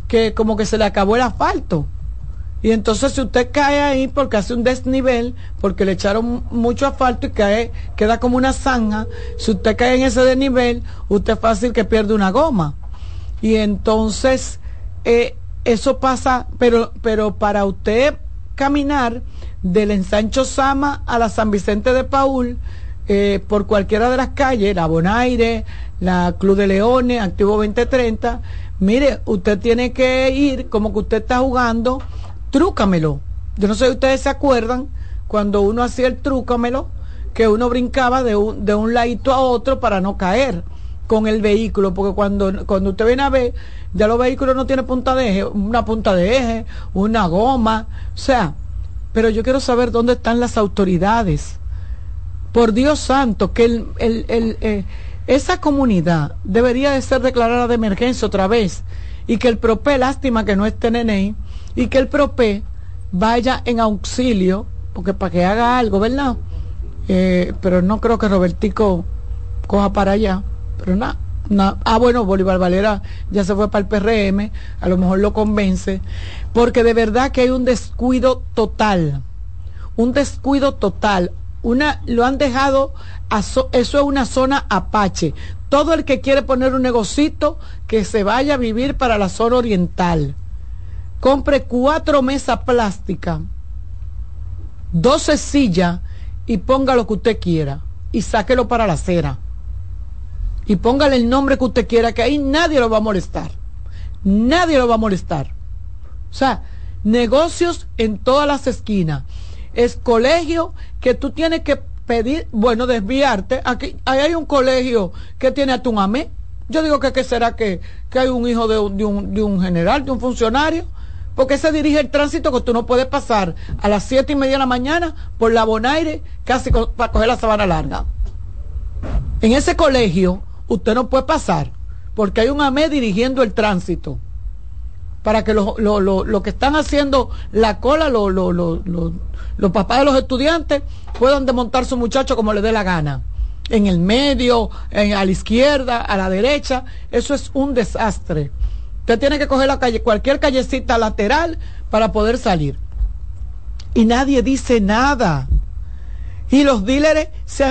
Speaker 10: que como que se le acabó el asfalto. Y entonces si usted cae ahí porque hace un desnivel, porque le echaron mucho asfalto y cae, queda como una zanja, si usted cae en ese desnivel, usted es fácil que pierde una goma. Y entonces, eh, eso pasa, pero, pero para usted caminar del ensancho Sama a la San Vicente de Paul, eh, por cualquiera de las calles, la Bonaire, la Club de Leones, Activo 2030, mire, usted tiene que ir como que usted está jugando, trúcamelo. Yo no sé si ustedes se acuerdan cuando uno hacía el trúcamelo, que uno brincaba de un, de un ladito a otro para no caer con el vehículo, porque cuando, cuando usted viene a ver, ya los vehículos no tienen punta de eje, una punta de eje, una goma, o sea, pero yo quiero saber dónde están las autoridades. Por Dios santo, que el, el, el, eh, esa comunidad debería de ser declarada de emergencia otra vez y que el PROPE, lástima que no esté Nene, y que el PROPE vaya en auxilio, porque para que haga algo, ¿verdad? Eh, pero no creo que Robertico coja para allá, pero nada. Ah, bueno, Bolívar Valera ya se fue para el PRM, a lo mejor lo convence, porque de verdad que hay un descuido total, un descuido total. Una, lo han dejado, eso es una zona apache. Todo el que quiere poner un negocito, que se vaya a vivir para la zona oriental. Compre cuatro mesas plásticas, doce sillas y ponga lo que usted quiera y sáquelo para la acera y póngale el nombre que usted quiera, que ahí nadie lo va a molestar. Nadie lo va a molestar. O sea, negocios en todas las esquinas. Es colegio que tú tienes que pedir, bueno, desviarte. Aquí ahí hay un colegio que tiene a tu mamé. Yo digo que ¿qué será que, que hay un hijo de un, de, un, de un general, de un funcionario. Porque se dirige el tránsito que tú no puedes pasar a las siete y media de la mañana por la Bonaire casi para coger la sabana larga. En ese colegio usted no puede pasar porque hay un AME dirigiendo el tránsito para que los lo, que están haciendo la cola, los papás de los estudiantes, puedan desmontar su muchacho como les dé la gana. En el medio, en, a la izquierda, a la derecha, eso es un desastre. Usted tiene que coger la calle, cualquier callecita lateral para poder salir. Y nadie dice nada. Y los dealers,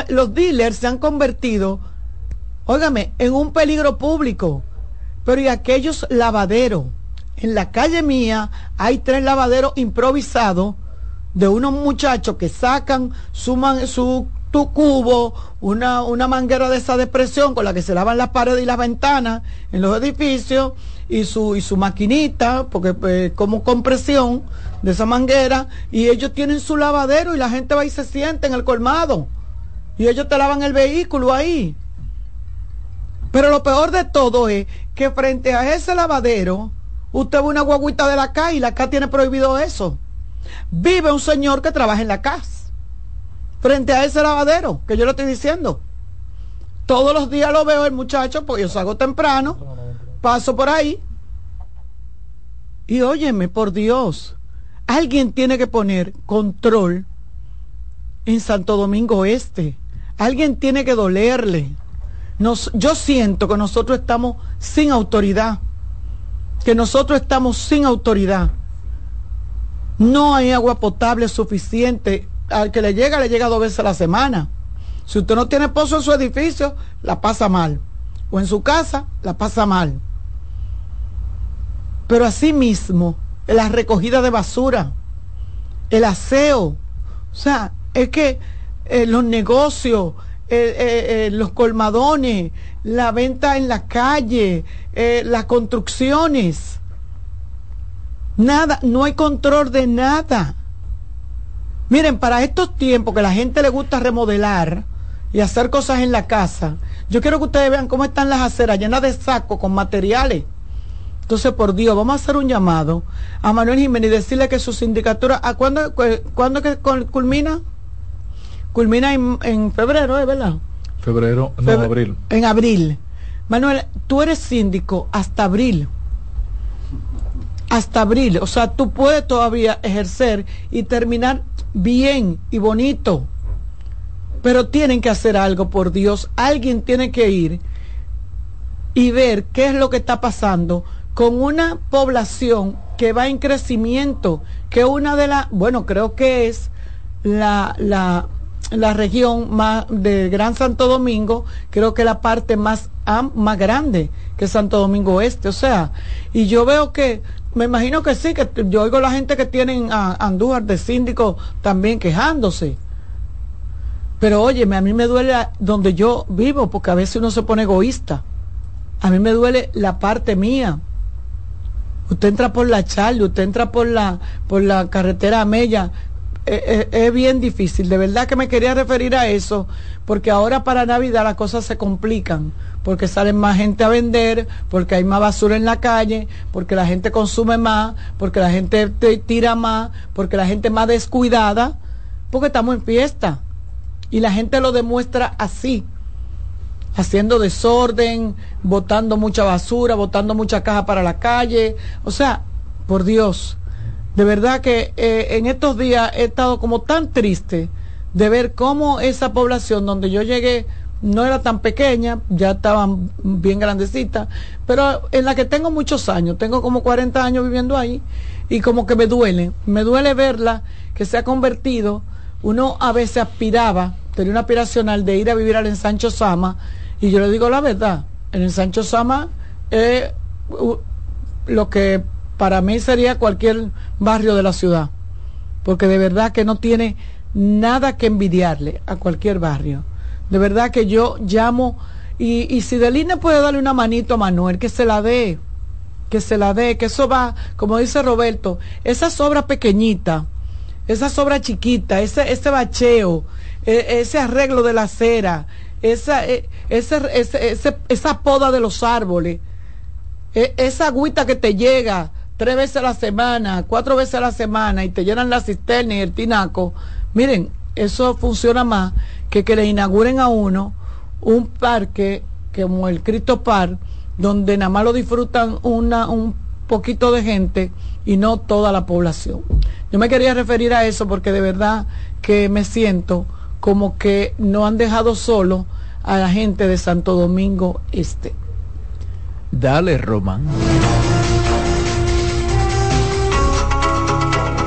Speaker 10: los dealers se han convertido óigame, en un peligro público. Pero y aquellos lavaderos. En la calle mía hay tres lavaderos improvisados de unos muchachos que sacan su, su tu cubo, una, una manguera de esa depresión con la que se lavan las paredes y las ventanas en los edificios y su, y su maquinita, porque pues, como compresión de esa manguera, y ellos tienen su lavadero y la gente va y se siente en el colmado. Y ellos te lavan el vehículo ahí. Pero lo peor de todo es que frente a ese lavadero, usted ve una guaguita de la calle y la CA tiene prohibido eso. Vive un señor que trabaja en la casa. Frente a ese lavadero, que yo le estoy diciendo. Todos los días lo veo el muchacho, porque yo salgo temprano, paso por ahí. Y óyeme, por Dios, alguien tiene que poner control en Santo Domingo Este. Alguien tiene que dolerle yo siento que nosotros estamos sin autoridad, que nosotros estamos sin autoridad. No hay agua potable suficiente. Al que le llega, le llega dos veces a la semana. Si usted no tiene pozo en su edificio, la pasa mal. O en su casa, la pasa mal. Pero así mismo, la recogida de basura, el aseo, o sea, es que eh, los negocios, eh, eh, eh, los colmadones, la venta en la calle, las construcciones. Nada, no hay control de nada. Miren, para estos tiempos que la gente le gusta remodelar y hacer cosas en la casa, yo quiero que ustedes vean cómo están las aceras llenas de sacos con materiales. Entonces, por Dios, vamos a hacer un llamado a Manuel Jiménez y decirle que su sindicatura, ¿a cuándo, cuándo que culmina? Culmina en, febrero, ¿es verdad?
Speaker 4: Febrero, no, abril.
Speaker 10: En abril. Manuel, tú eres síndico hasta abril. Hasta abril. O sea, tú puedes todavía ejercer y terminar bien y bonito. Pero tienen que hacer algo, por Dios. Alguien tiene que ir y ver qué es lo que está pasando con una población que va en crecimiento, que una de las, bueno, creo que es la, la la región más de Gran Santo Domingo, creo que la parte más, más grande que Santo Domingo Este, o sea, y yo veo que, me imagino que sí, que yo oigo la gente que tienen a Andújar de síndico también quejándose. Pero óyeme, a mí me duele donde yo vivo, porque a veces uno se pone egoísta. A mí me duele la parte mía. Usted entra por la Charlie, usted entra por la, por la carretera Mella, es, bien difícil. De verdad que me quería referir a eso, porque ahora para Navidad las cosas se complican, porque salen más gente a vender, porque hay más basura en la calle, porque la gente consume más, porque la gente tira más, porque la gente es más descuidada, porque estamos en fiesta. Y la gente lo demuestra así, haciendo desorden, botando mucha basura, botando mucha caja para la calle. O sea, por Dios de verdad que eh, en estos días he estado como tan triste de ver cómo esa población donde yo llegué no era tan pequeña, ya estaban bien grandecitas, pero en la que tengo muchos años, tengo como 40 años viviendo ahí y como que me duele, me duele verla que se ha convertido, uno a veces aspiraba, tenía una aspiracional de ir a vivir al ensancho Sama y yo le digo la verdad, el ensancho Sama es lo que para mí sería cualquier barrio de la ciudad, porque de verdad que no tiene nada que envidiarle a cualquier barrio. De verdad que yo llamo, y, y si Deline puede darle una manito a Manuel, que se la dé, que se la dé, que eso va, como dice Roberto, esa sobra pequeñita, esa sobra chiquita, ese, ese bacheo, e, ese arreglo de la acera, esa, e, ese, ese, esa poda de los árboles, e, esa agüita que te llega tres veces a la semana, cuatro veces a la semana y te llenan la cisterna y el tinaco, miren, eso funciona más que que le inauguren a uno un parque como el Cristo Park, donde nada más lo disfrutan una, un poquito de gente y no toda la población. Yo me quería referir a eso porque de verdad que me siento como que no han dejado solo a la gente de Santo Domingo Este.
Speaker 3: Dale, Román.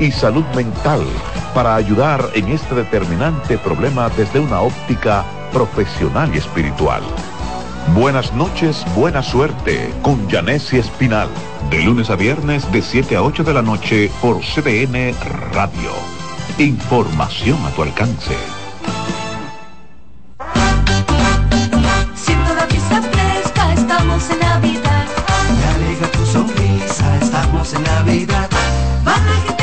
Speaker 1: y salud mental para ayudar en este determinante problema desde una óptica profesional y espiritual. Buenas noches, buena suerte con Janessi Espinal. De lunes a viernes de 7 a 8 de la noche por CDN Radio. Información a tu alcance.
Speaker 16: Siento la brisa fresca, estamos en Navidad.
Speaker 9: Me alegra tu sonrisa, estamos en Navidad.
Speaker 16: Contenta,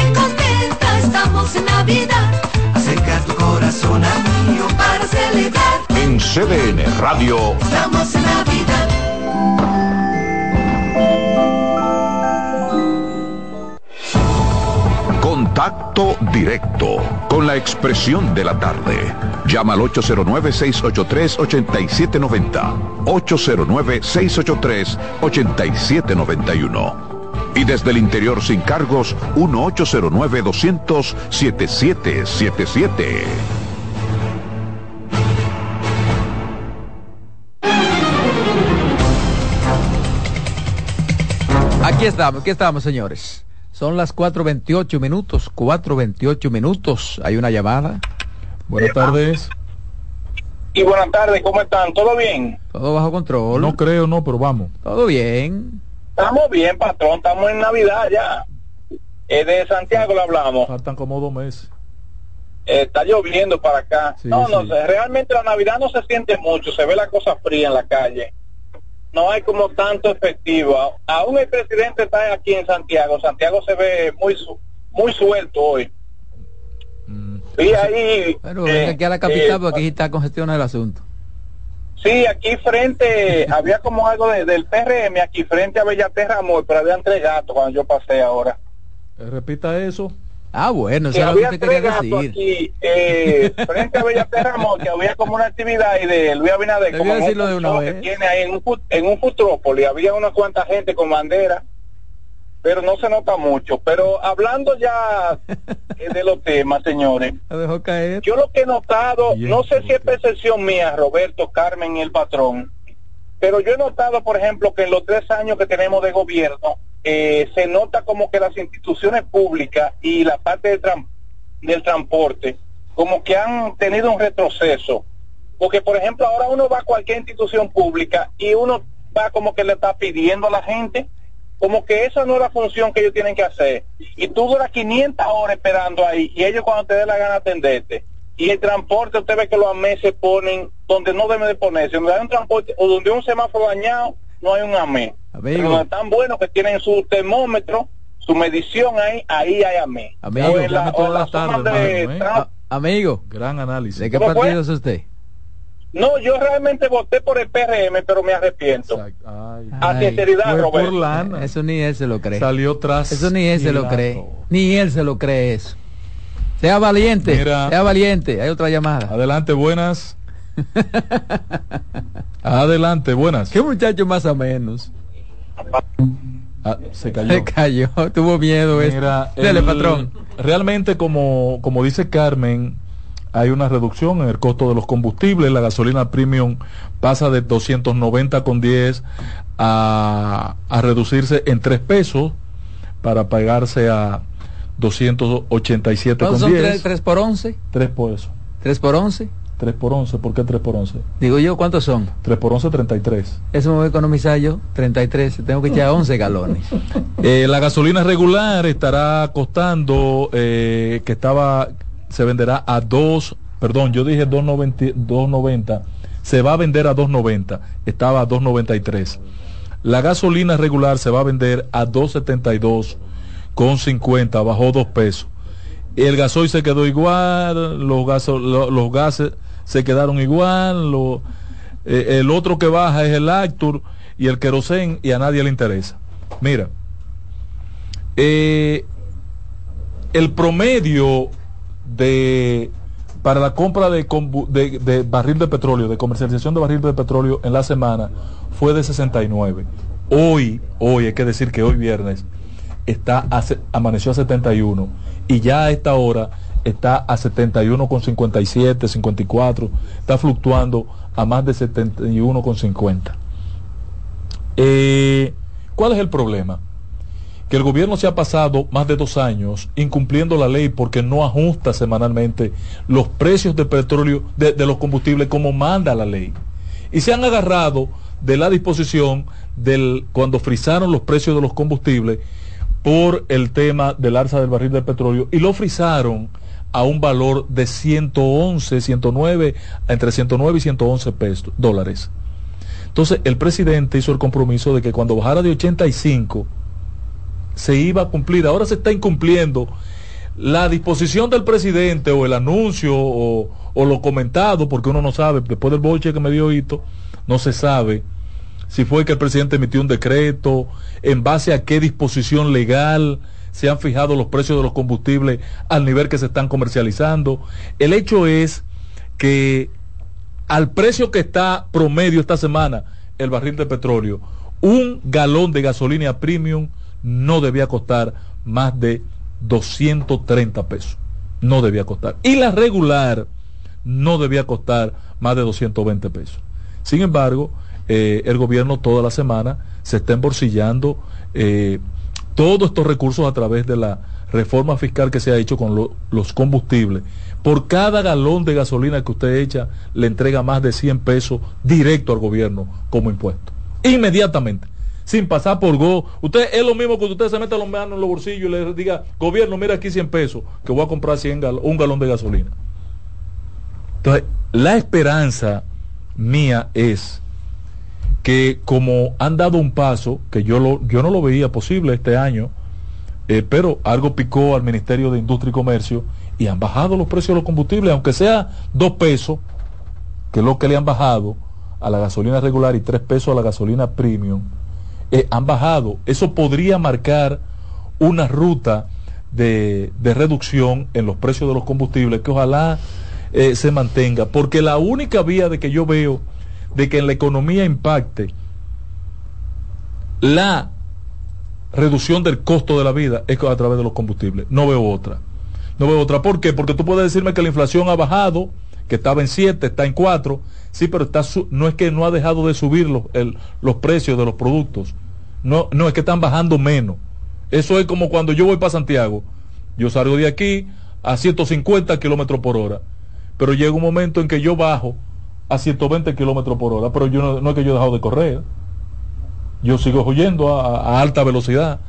Speaker 16: estamos en Navidad.
Speaker 9: Acerca tu corazón a mío
Speaker 16: para celebrar.
Speaker 1: En CDN Radio.
Speaker 16: Estamos en Navidad.
Speaker 1: Contacto directo con la expresión de la tarde. Llama al 809-683-8790. 809-683-8791. Y desde el interior sin cargos, 1-809-200-7777.
Speaker 3: Aquí estamos, aquí estamos, señores. Son las 4.28 minutos, 4.28 minutos. Hay una llamada.
Speaker 4: Buenas tardes.
Speaker 17: Y buenas tardes, ¿cómo están? ¿Todo bien?
Speaker 3: Todo bajo control.
Speaker 4: No creo, no, pero vamos.
Speaker 3: Todo bien.
Speaker 17: Estamos bien, patrón, estamos en Navidad ya. Es de Santiago lo hablamos.
Speaker 4: Faltan como dos meses.
Speaker 17: Eh, está lloviendo para acá.
Speaker 4: Sí,
Speaker 17: no, no
Speaker 4: sí.
Speaker 17: sé, realmente la Navidad no se siente mucho, se ve la cosa fría en la calle. No hay como tanto efectivo. Aún el presidente está aquí en Santiago. Santiago se ve muy su- muy suelto hoy. Y ahí,
Speaker 3: Bueno,
Speaker 17: eh,
Speaker 3: venga aquí a la capital
Speaker 17: eh,
Speaker 3: porque aquí está congestionado el asunto.
Speaker 17: Sí, aquí frente, había como algo de- del PRM, aquí frente a Bellaterra Amor, pero habían tres gatos cuando yo pasé ahora.
Speaker 4: Eh, Repita eso.
Speaker 3: Ah, bueno,
Speaker 17: Que
Speaker 3: eso lo que
Speaker 17: había gatos
Speaker 3: decir.
Speaker 17: aquí, eh, frente a Bellaterra Amor, que había como una actividad y de Luis Abinader, como
Speaker 3: decirlo de una
Speaker 17: show que
Speaker 3: vez.
Speaker 17: tiene ahí en un, en un futrópoli, había una cuanta gente con bandera, pero no se nota mucho. Pero hablando ya de los temas, señores,
Speaker 3: La dejó caer.
Speaker 17: yo lo que he notado,
Speaker 4: Bien,
Speaker 17: no sé si es percepción mía, Roberto, Carmen y el patrón, pero yo he notado, por ejemplo, que en los tres años que tenemos de gobierno, eh, se nota como que las instituciones públicas y la parte del, tran- del transporte, como que han tenido un retroceso. Porque, por ejemplo, ahora uno va a cualquier institución pública y uno va como que le está pidiendo a la gente, como que esa no es la función que ellos tienen que hacer. Y tú duras 500 horas esperando ahí y ellos cuando te dé la gana atenderte. Y el transporte, usted ve que los AME se ponen donde no deben de ponerse. Donde hay un transporte o donde hay un semáforo dañado, no hay un AME.
Speaker 3: Amigo.
Speaker 17: Pero donde están buenos que tienen su termómetro, su medición ahí, ahí hay AME.
Speaker 3: Amigo,
Speaker 17: O en la- o en la de
Speaker 4: hermano, ¿eh?
Speaker 3: amigo,
Speaker 4: Gran análisis.
Speaker 3: ¿de qué partido es usted?
Speaker 17: No, yo realmente voté por el PRM, pero me arrepiento.
Speaker 4: Ay,
Speaker 17: A sinceridad, Roberto.
Speaker 4: lana.
Speaker 3: Eso ni él se lo cree.
Speaker 4: Salió tras.
Speaker 3: Eso ni él se lo cree. Ni él se lo cree eso. Sea valiente.
Speaker 4: Mira.
Speaker 3: Sea valiente. Hay otra llamada.
Speaker 4: Adelante, buenas. Adelante, buenas.
Speaker 3: ¿Qué muchacho más o menos?
Speaker 4: Ah, se cayó.
Speaker 3: Se cayó. Tuvo miedo. este.
Speaker 4: Mira,
Speaker 3: Dele,
Speaker 4: el-
Speaker 3: patrón.
Speaker 4: Realmente, como, como dice Carmen, hay una reducción en el costo de los combustibles. La gasolina premium pasa de 290 con 10 a, a reducirse en 3 pesos para pagarse a 287 con
Speaker 3: ¿Cuántos son
Speaker 4: 10.
Speaker 3: 3, 3 por 11?
Speaker 4: 3 por eso.
Speaker 3: ¿3 por 11?
Speaker 4: 3 por 11. ¿Por qué 3 por 11?
Speaker 3: Digo yo, ¿cuántos son?
Speaker 4: 3 por 11, 33.
Speaker 3: Eso me voy a economizar yo. 33. Tengo que echar 11 galones.
Speaker 4: Eh, la gasolina regular estará costando, eh, que estaba, se venderá a 2, perdón, yo dije 2.90, 2.90, se va a vender a 2.90, estaba a 2.93. La gasolina regular se va a vender a 2.72 con 50, bajó 2 pesos. El gasoil se quedó igual, los, los gases se quedaron igual, lo- eh, el otro que baja es el Actur y el querosén y a nadie le interesa. Mira, eh, el promedio de para la compra de, de- de barril de petróleo, de comercialización de barril de petróleo en la semana fue de 69. Hoy, hoy hay que decir que hoy viernes está amaneció a 71 y ya a esta hora está a 71 con 57, 54, está fluctuando a más de 71 con 50. Eh, ¿Cuál es el problema? Que el gobierno se ha pasado más de dos años incumpliendo la ley porque no ajusta semanalmente los precios de petróleo, de, los combustibles como manda la ley. Y se han agarrado de la disposición del cuando frizaron los precios de los combustibles por el tema del alza del barril de petróleo y lo frizaron a un valor de 111, 109, entre 109 y 111 pesos, dólares. Entonces el presidente hizo el compromiso de que cuando bajara de 85 se iba a cumplir. Ahora se está incumpliendo la disposición del presidente o el anuncio o, lo comentado, porque uno no sabe, después del bolche que me dio Hito, no se sabe si fue que el presidente emitió un decreto, en base a qué disposición legal se han fijado los precios de los combustibles al nivel que se están comercializando. El hecho es que al precio que está promedio esta semana el barril de petróleo, un galón de gasolina premium no debía costar más de 230 pesos. No debía costar. Y la regular no debía costar más de 220 pesos. Sin embargo, eh, el gobierno toda la semana se está embolsillando eh, todos estos recursos a través de la reforma fiscal que se ha hecho con lo- los combustibles. Por cada galón de gasolina que usted echa, le entrega más de 100 pesos directo al gobierno como impuesto. Inmediatamente. Sin pasar por go. Usted es lo mismo que usted se mete los manos en los bolsillos y le diga, gobierno, mira aquí 100 pesos, que voy a comprar 100 gal un galón de gasolina. Entonces, la esperanza mía es que como han dado un paso, que yo, lo, yo no lo veía posible este año, eh, pero algo picó al Ministerio de Industria y Comercio y han bajado los precios de los combustibles, aunque sea dos pesos, que es lo que le han bajado a la gasolina regular y tres pesos a la gasolina premium, eh, han bajado. Eso podría marcar una ruta de, de reducción en los precios de los combustibles que ojalá eh, se mantenga, porque la única vía de que yo veo de que en la economía impacte la reducción del costo de la vida es a través de los combustibles. No veo otra. No veo otra. ¿Por qué? Porque tú puedes decirme que la inflación ha bajado, que estaba en 7, está en 4. Sí, pero está no es que no ha dejado de subir los, el, los precios de los productos. No, no, es que están bajando menos. Eso es como cuando yo voy para Santiago. Yo salgo de aquí a 150 kilómetros por hora. Pero llega un momento en que yo bajo a 120 kilómetros por hora. Pero yo no, no es que yo he dejado de correr yo sigo huyendo a, a, alta velocidad,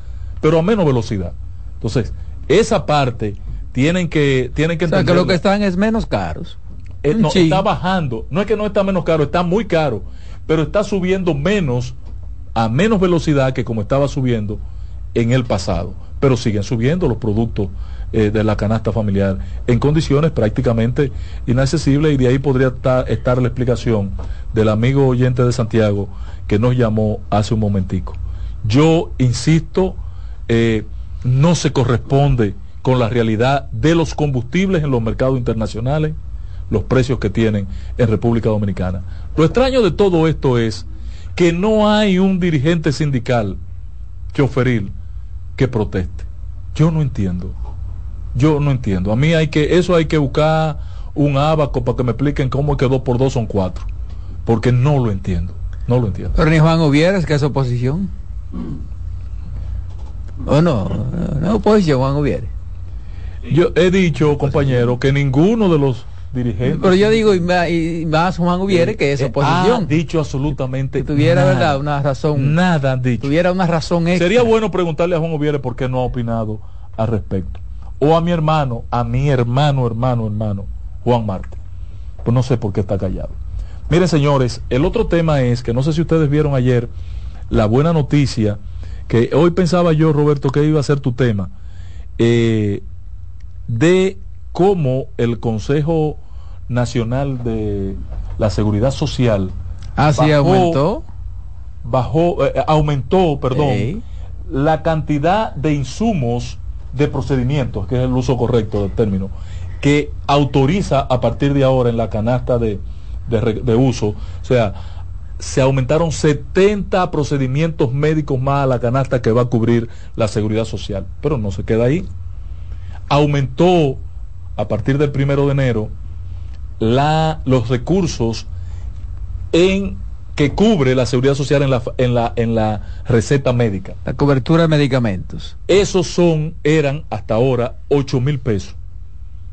Speaker 4: pero a menos velocidad. Entonces, esa parte tienen que tienen que
Speaker 3: o sea, que lo que están es menos caros.
Speaker 4: Eh, no, está bajando. No es que no está menos caro, está muy caro, pero está subiendo menos a menos velocidad que como estaba subiendo en el pasado. Pero siguen subiendo los productos eh, de la canasta familiar en condiciones prácticamente inaccesibles y de ahí podría estar, estar la explicación del amigo oyente de Santiago que nos llamó hace un momentico. Yo insisto, eh, no se corresponde con la realidad de los combustibles en los mercados internacionales, los precios que tienen en República Dominicana. Lo extraño de todo esto es que no hay un dirigente sindical choferil que proteste. Yo no entiendo. Yo no entiendo. A mí hay que, eso hay que buscar un abaco para que me expliquen cómo es que dos por dos son cuatro. Porque no lo entiendo. No lo entiendo.
Speaker 3: Pero ni Juan Uvieres, que es oposición. ¿O no? No oposición, Juan Uvieres.
Speaker 4: Yo he dicho, compañero, que ninguno de los dirigentes.
Speaker 3: Pero yo digo, y más, y más Juan Uvieres, que es oposición.
Speaker 4: Ha dicho absolutamente.
Speaker 3: Si tuviera,
Speaker 4: nada,
Speaker 3: ¿verdad? Una razón.
Speaker 4: Nada han dicho.
Speaker 3: Tuviera una razón extra.
Speaker 4: Sería bueno preguntarle a Juan Uvieres por qué no ha opinado al respecto. O a mi hermano, a mi hermano, hermano, hermano, Juan Marte. Pues no sé por qué está callado. Miren, señores, el otro tema es que no sé si ustedes vieron ayer la buena noticia, que hoy pensaba yo, Roberto, que iba a ser tu tema, eh, de cómo el Consejo Nacional de la Seguridad Social
Speaker 3: ah, sí, aumentó,
Speaker 4: bajó, eh, aumentó, perdón, Ey. la cantidad de insumos de procedimientos, que es el uso correcto del término, que autoriza a partir de ahora en la canasta de, de, de, uso. O sea, se aumentaron 70 procedimientos médicos más a la canasta que va a cubrir la seguridad social. Pero no se queda ahí. Aumentó a partir del primero de enero la, los recursos en que cubre la seguridad social en la, en la, en la receta médica.
Speaker 3: La cobertura de medicamentos.
Speaker 4: Esos son, eran hasta ahora 8 mil pesos.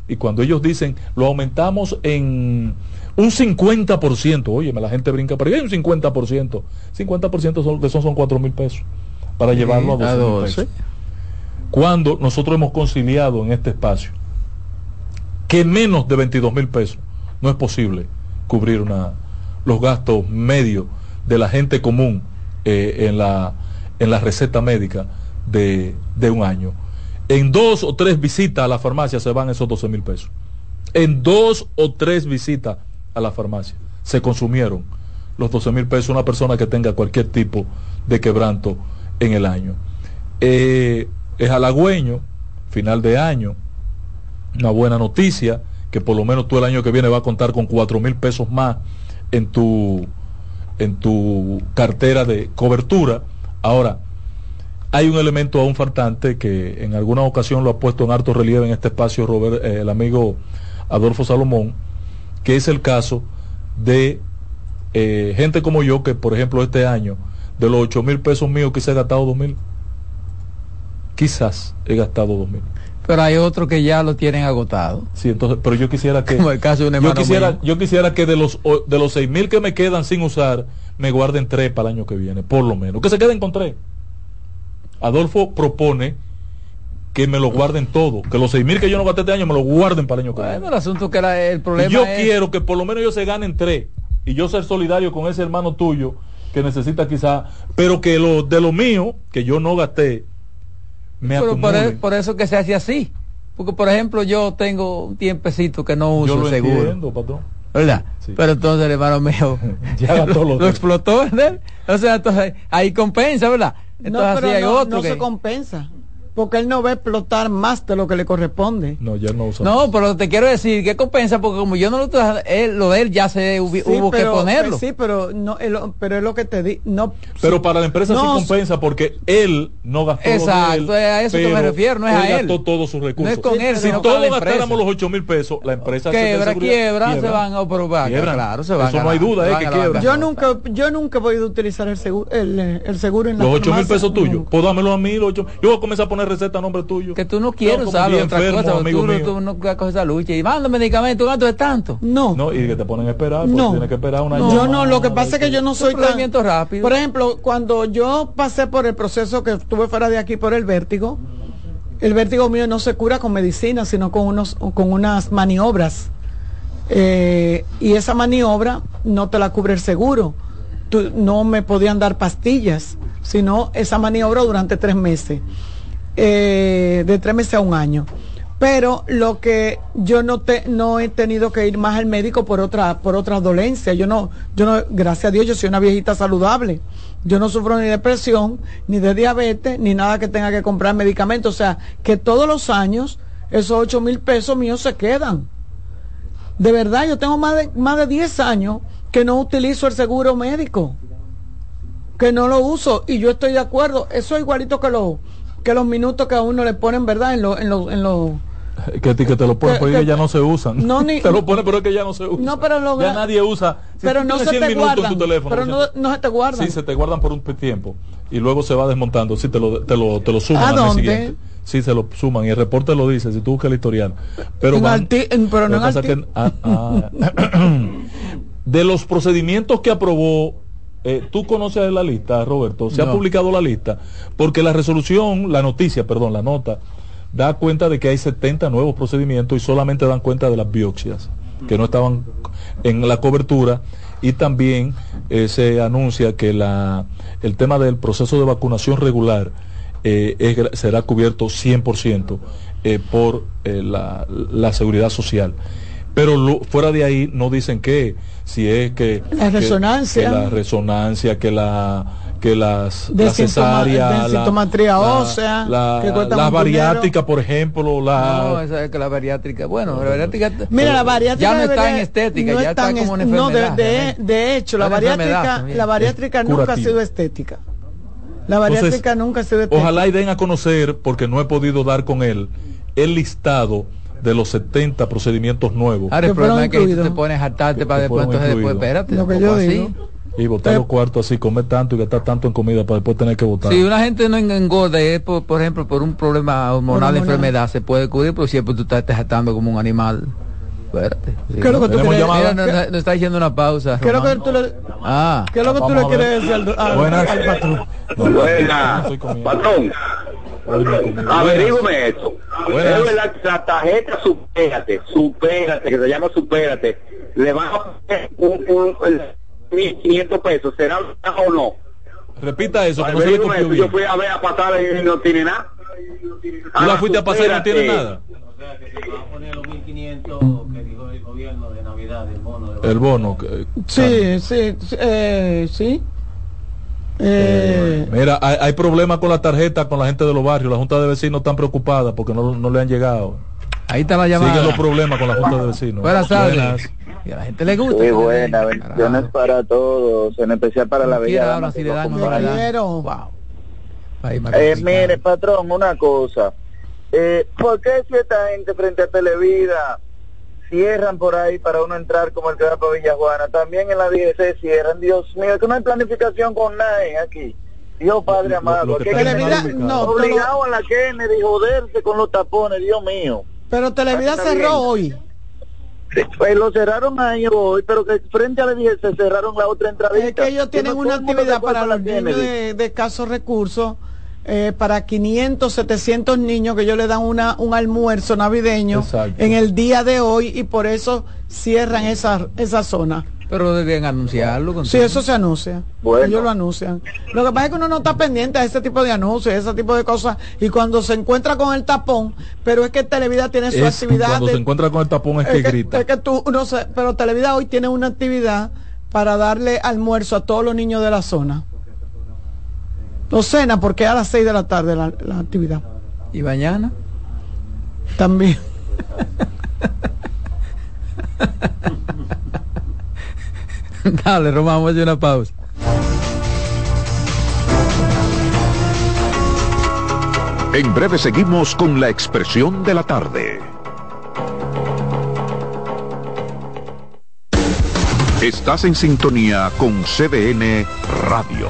Speaker 4: Y cuando ellos dicen, lo aumentamos en un 50%, oye, la gente brinca, pero hay un 50%. 50% son, de esos son 4 mil pesos para sí, llevarlo a 12 mil pesos. Cuando nosotros hemos conciliado en este espacio que menos de 22 mil pesos no es posible cubrir los gastos medios de la gente común eh, en, la, en la receta médica de, de un año. En dos o tres visitas a la farmacia se van esos 12 mil pesos. En dos o tres visitas a la farmacia se consumieron los 12 mil pesos una persona que tenga cualquier tipo de quebranto en el año. Eh, es halagüeño, final de año, una buena noticia, que por lo menos tú el año que viene va a contar con 4 mil pesos más en tu, en tu cartera de cobertura. Ahora, hay un elemento aún faltante que en alguna ocasión lo ha puesto en alto relieve en este espacio Robert, eh, el amigo Adolfo Salomón, que es el caso de eh, gente como yo que, por ejemplo, este año, de los 8 mil pesos míos, quizás he gastado 2 mil. Quizás he gastado 2 mil.
Speaker 3: Pero hay otros que ya lo tienen agotado.
Speaker 4: Sí, entonces, pero yo quisiera que.
Speaker 3: Como el caso de un
Speaker 4: yo quisiera, mío. yo quisiera que de los de los seis mil que me quedan sin usar, me guarden tres para el año que viene, por lo menos. Que se queden con tres. Adolfo propone que me lo guarden todo, que los seis mil que yo no gasté este año me lo guarden para el año que
Speaker 3: Bueno,
Speaker 4: viene.
Speaker 3: el asunto que era el problema
Speaker 4: Y yo
Speaker 3: es-
Speaker 4: quiero que por lo menos ellos se ganen tres y yo ser solidario con ese hermano tuyo que necesita quizá, pero que lo de lo mío que yo no gasté me
Speaker 3: Pero por, e- por eso que se hace así. Porque, por ejemplo, yo tengo un tiempecito que no uso
Speaker 4: Yo lo
Speaker 3: el seguro.
Speaker 4: entiendo, patrón.
Speaker 3: ¿Verdad? Pero entonces el hermano mío
Speaker 4: Ya gastó
Speaker 3: lo, lo explotó, ¿verdad? O sea, entonces ahí compensa, ¿verdad? Entonces
Speaker 10: no,
Speaker 3: así
Speaker 10: pero
Speaker 3: hay
Speaker 10: no,
Speaker 3: otro
Speaker 10: no
Speaker 3: que...
Speaker 10: se compensa. Porque él no va a explotar más de lo que le corresponde.
Speaker 4: No, ya no usa.
Speaker 3: No, pero te quiero decir que compensa porque como yo no lo tuve, él, lo de él ya se hubi-
Speaker 10: Sí,
Speaker 3: hubo
Speaker 10: pero-
Speaker 3: que ponerlo.
Speaker 10: pues sí, pero no, es lo- pero es lo que te di. No,
Speaker 4: Pero para la empresa
Speaker 10: No,
Speaker 4: sí compensa porque él no gastó lo de
Speaker 3: Exacto,
Speaker 4: él,
Speaker 3: a eso que me refiero, no es a él.
Speaker 4: gastó todos sus recursos.
Speaker 3: No es con él,
Speaker 4: si
Speaker 3: sino con
Speaker 4: todos gastáramos los 8 mil pesos, la empresa se
Speaker 3: Quiebra,
Speaker 4: de seguridad
Speaker 3: quiebra, se van a probar. Claro, se van
Speaker 4: Eso
Speaker 3: a
Speaker 4: no hay duda,
Speaker 3: se
Speaker 4: es
Speaker 3: van
Speaker 4: que
Speaker 3: a la
Speaker 4: quiebran.
Speaker 10: yo nunca, yo nunca he podido utilizar el seguro, el, eh, el seguro en la
Speaker 4: Los 8 mil pesos tuyos, pues dámelo a mí, los ocho- Yo voy a comenzar a poner receta a nombre tuyo.
Speaker 3: Que tú no quieres usarlo, otra
Speaker 4: enfermo,
Speaker 3: cosa,
Speaker 4: amigo
Speaker 3: tú,
Speaker 4: mío.
Speaker 3: tú no coges esa lucha y manda medicamentos, ¿cuánto es tanto?
Speaker 10: No.
Speaker 4: No, y que te ponen a esperar, porque
Speaker 10: No.
Speaker 4: tienes que esperar una
Speaker 10: No, yo no, lo que pasa es que yo no soy tan...
Speaker 3: rápido.
Speaker 10: Por ejemplo, cuando yo pasé por el proceso que estuve fuera de aquí por el vértigo, el vértigo mío no se cura con medicina, sino con, unos, con unas maniobras. Eh, y esa maniobra no te la cubre el seguro. Tú- no me podían dar pastillas, sino esa maniobra durante tres meses. Eh, de tres meses a un año. Pero lo que yo no te, no he tenido que ir más al médico por otra, por otra dolencia. Yo no, yo no, gracias a Dios, yo soy una viejita saludable. Yo no sufro ni de depresión, ni de diabetes, ni nada que tenga que comprar medicamentos. O sea, que todos los años esos ocho mil pesos míos se quedan. De verdad, yo tengo más de, más de 10 años que no utilizo el seguro médico. Que no lo uso. Y yo estoy de acuerdo. Eso es igualito que, lo, que los minutos que a uno le ponen, ¿verdad? En los... En lo, en lo,
Speaker 4: Que, te lo ponen,
Speaker 10: Que-
Speaker 4: porque
Speaker 10: que-
Speaker 4: ya no se usan.
Speaker 10: No, ni-
Speaker 4: te lo ponen, pero es que ya no se usan.
Speaker 10: No, pero lo-
Speaker 4: ya nadie usa. Si
Speaker 10: pero no se
Speaker 4: 100
Speaker 10: te guardan.
Speaker 4: tu teléfono,
Speaker 10: pero no, no se te guardan.
Speaker 4: Sí, se te guardan por un tiempo y luego se va desmontando. Sí, te lo, te lo, te lo suman
Speaker 10: ¿A
Speaker 4: al
Speaker 10: dónde?
Speaker 4: siguiente. Sí, se lo suman y el reporte lo dice, si tú buscas el historial. Pero, van-
Speaker 10: en- pero no en
Speaker 4: que- ah, ah, de los procedimientos que aprobó, eh, tú conoces la lista, Roberto, se ha publicado la lista, porque la resolución, la noticia, perdón, la nota, da cuenta de que hay 70 nuevos procedimientos y solamente dan cuenta de las biopsias, que no estaban en la cobertura, y también eh, se anuncia que la, el tema del proceso de vacunación regular eh, es será cubierto 100% eh, por la, la seguridad social. Pero lo- fuera de ahí no dicen que si es que
Speaker 10: La
Speaker 4: que-
Speaker 10: resonancia.
Speaker 4: que la resonancia, que la que las
Speaker 10: De
Speaker 4: la
Speaker 10: sintoma-
Speaker 4: cesárea,
Speaker 10: de
Speaker 4: la-
Speaker 10: sintomatría
Speaker 4: la-
Speaker 10: ósea,
Speaker 4: la, la bariátrica, por ejemplo, la
Speaker 3: No, esa es que la bariátrica, bueno, la bariátrica
Speaker 10: Mira, la bariátrica
Speaker 3: ya no está en estética,
Speaker 10: no
Speaker 3: ya está
Speaker 10: en
Speaker 3: como una
Speaker 10: est- no, de-
Speaker 3: enfermedad.
Speaker 10: de,
Speaker 3: realmente.
Speaker 10: de hecho, la
Speaker 3: enfermedad
Speaker 10: bariátrica,
Speaker 3: también.
Speaker 10: la bariátrica
Speaker 4: Es
Speaker 10: nunca ha sido estética. La
Speaker 4: Entonces,
Speaker 10: bariátrica nunca ha sido estética.
Speaker 4: Ojalá y den a conocer, porque no he podido dar con él, el listado de los 70 procedimientos nuevos.
Speaker 3: Ahora el problema es que tú te pones a hartarte para después, entonces después, espérate.
Speaker 10: Lo que yo
Speaker 3: así.
Speaker 10: digo.
Speaker 4: Y botar los cuartos así, comer tanto y gastar tanto en comida para después tener que votar.
Speaker 3: Si una gente no engorda, y es por, por ejemplo, por un problema hormonal,
Speaker 10: Hormonal.
Speaker 3: enfermedad, se puede cubrir, pero siempre tú estás hartando como un animal. Espérate. Sí,
Speaker 10: ¿Qué es lo que tú
Speaker 4: ¿Tenemos
Speaker 10: quieres?
Speaker 3: Mira, nos, nos está diciendo una pausa.
Speaker 10: ¿Qué es lo que tú le,
Speaker 3: Ah,
Speaker 10: qué es lo que tú
Speaker 4: Vamos
Speaker 10: le
Speaker 4: a ver.
Speaker 10: quieres decir al, al-
Speaker 4: Buenas.
Speaker 10: al patrón?
Speaker 13: Buena,
Speaker 4: estoy comiendo.
Speaker 13: patrón, averígame esto.
Speaker 4: Buenas.
Speaker 13: Es verdad que la tarjeta Supérate, Supérate, que se llama Supérate, le van a poner un, un, el 1.500 pesos, ¿será verdad o no?
Speaker 4: Repita eso, que no se le
Speaker 13: eso, yo fui a ver a pasar y no tiene nada.
Speaker 4: Tú la fuiste a pasar y no tiene nada.
Speaker 12: O sea, que se van a poner los 1500 que dijo el gobierno de Navidad, el bono de
Speaker 4: El bono. que-
Speaker 10: Sí, sí, sí, eh, sí. Eh,
Speaker 4: Mira, hay, hay problemas con la tarjeta con la gente de los barrios. La Junta de Vecinos están preocupadas porque no, no le han llegado.
Speaker 3: ahí está la llamada.
Speaker 4: Siguen los problemas con la Junta de Vecinos.
Speaker 3: Buenas tardes.
Speaker 4: Buenas.
Speaker 3: Y a la gente le gusta.
Speaker 13: Muy buena, bendiciones para todos, en especial para la bella
Speaker 3: ahora
Speaker 13: que
Speaker 3: le dan. Wow.
Speaker 13: Eh, mire, patrón, una cosa. Eh, ¿Por qué si esta gente frente a Televida cierran por ahí para uno entrar como el que va para Villajuana? También en la 10 cierran. Dios mío, que no hay planificación con nadie aquí. Dios Padre
Speaker 4: Lo-
Speaker 13: amado.
Speaker 4: lo que
Speaker 10: Televida, no,
Speaker 13: obligado a la Kennedy joderse con los tapones, Dios mío.
Speaker 10: pero Televida cerró
Speaker 13: bien.
Speaker 10: hoy.
Speaker 9: Pues lo cerraron ahí hoy, pero que frente a la dije se cerraron la otra entrada.
Speaker 10: Es que ellos tienen una actividad para los niños de, de escasos recursos. Eh, para 500, 700 niños que ellos le dan una, un almuerzo navideño
Speaker 3: Exacto.
Speaker 10: en el día de hoy y por eso cierran esa, esa zona.
Speaker 3: Pero deben anunciarlo. con
Speaker 10: Sí, eso se anuncia.
Speaker 3: Bueno.
Speaker 10: Ellos lo anuncian. Lo que pasa es que uno no está pendiente a ese tipo de anuncios, ese tipo de cosas. Y cuando se encuentra con el tapón, pero es que Televida tiene su
Speaker 4: Es-
Speaker 10: actividad.
Speaker 4: cuando
Speaker 10: de-
Speaker 4: se encuentra con el tapón es, que,
Speaker 10: que,
Speaker 4: grita.
Speaker 10: es que tú, no sé, pero Televida hoy tiene una actividad para darle almuerzo a todos los niños de la zona. O cena, porque a las 6 de la tarde la, la actividad.
Speaker 3: ¿Y mañana?
Speaker 10: También.
Speaker 3: Dale, Román, vamos a hacer una pausa.
Speaker 1: En breve seguimos con la expresión de la tarde. Estás en sintonía con CDN Radio.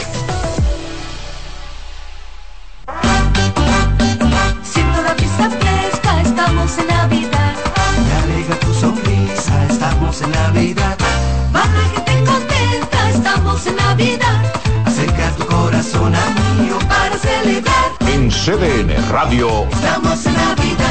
Speaker 18: Estamos en Navidad.
Speaker 19: Me alegra tu sonrisa, estamos en Navidad.
Speaker 18: Baja gente contenta, estamos en Navidad.
Speaker 19: Acerca tu corazón a mío
Speaker 18: Para celebrar,
Speaker 1: En CDN Radio,
Speaker 18: estamos en Navidad.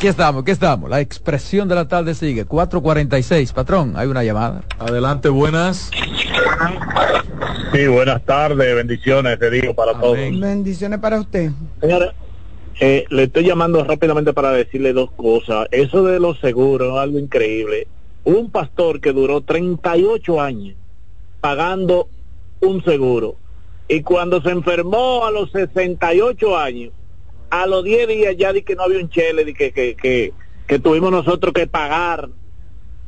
Speaker 3: Aquí estamos, aquí estamos. La expresión de la tarde sigue. 446. Patrón, hay una llamada.
Speaker 4: Adelante, buenas.
Speaker 17: Sí, buenas tardes, bendiciones, te digo, para todos.
Speaker 10: Bendiciones para usted.
Speaker 17: Señora, eh, le estoy llamando rápidamente para decirle dos cosas. Eso de los seguros es algo increíble. Un pastor que duró 38 años pagando un seguro y cuando se enfermó a los 68 años, a los 10 días ya di que no había un chele, di que, que, que, tuvimos nosotros que pagar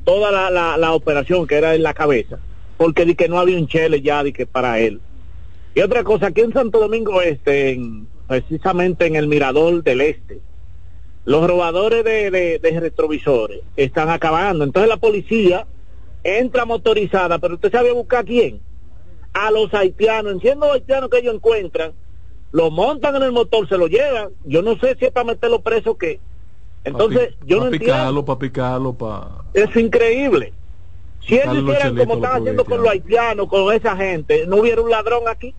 Speaker 17: toda la, la, la operación que era en la cabeza, porque di que no había un chele ya di que para él. Y otra cosa, aquí en Santo Domingo Este, en- precisamente en el Mirador del Este, los robadores de, de- retrovisores están acabando. Entonces la policía entra motorizada, pero usted sabe buscar a quién. A los haitianos, siendo haitianos que ellos encuentran, lo montan en el motor, se lo llevan. Yo no sé si es para meterlo preso o qué. Entonces, yo no
Speaker 4: para
Speaker 17: entiendo.
Speaker 4: picarlo, para picarlo, para...
Speaker 17: Es increíble. Si ellos hicieran como están haciendo con los haitianos, con esa gente, no hubiera un ladrón aquí.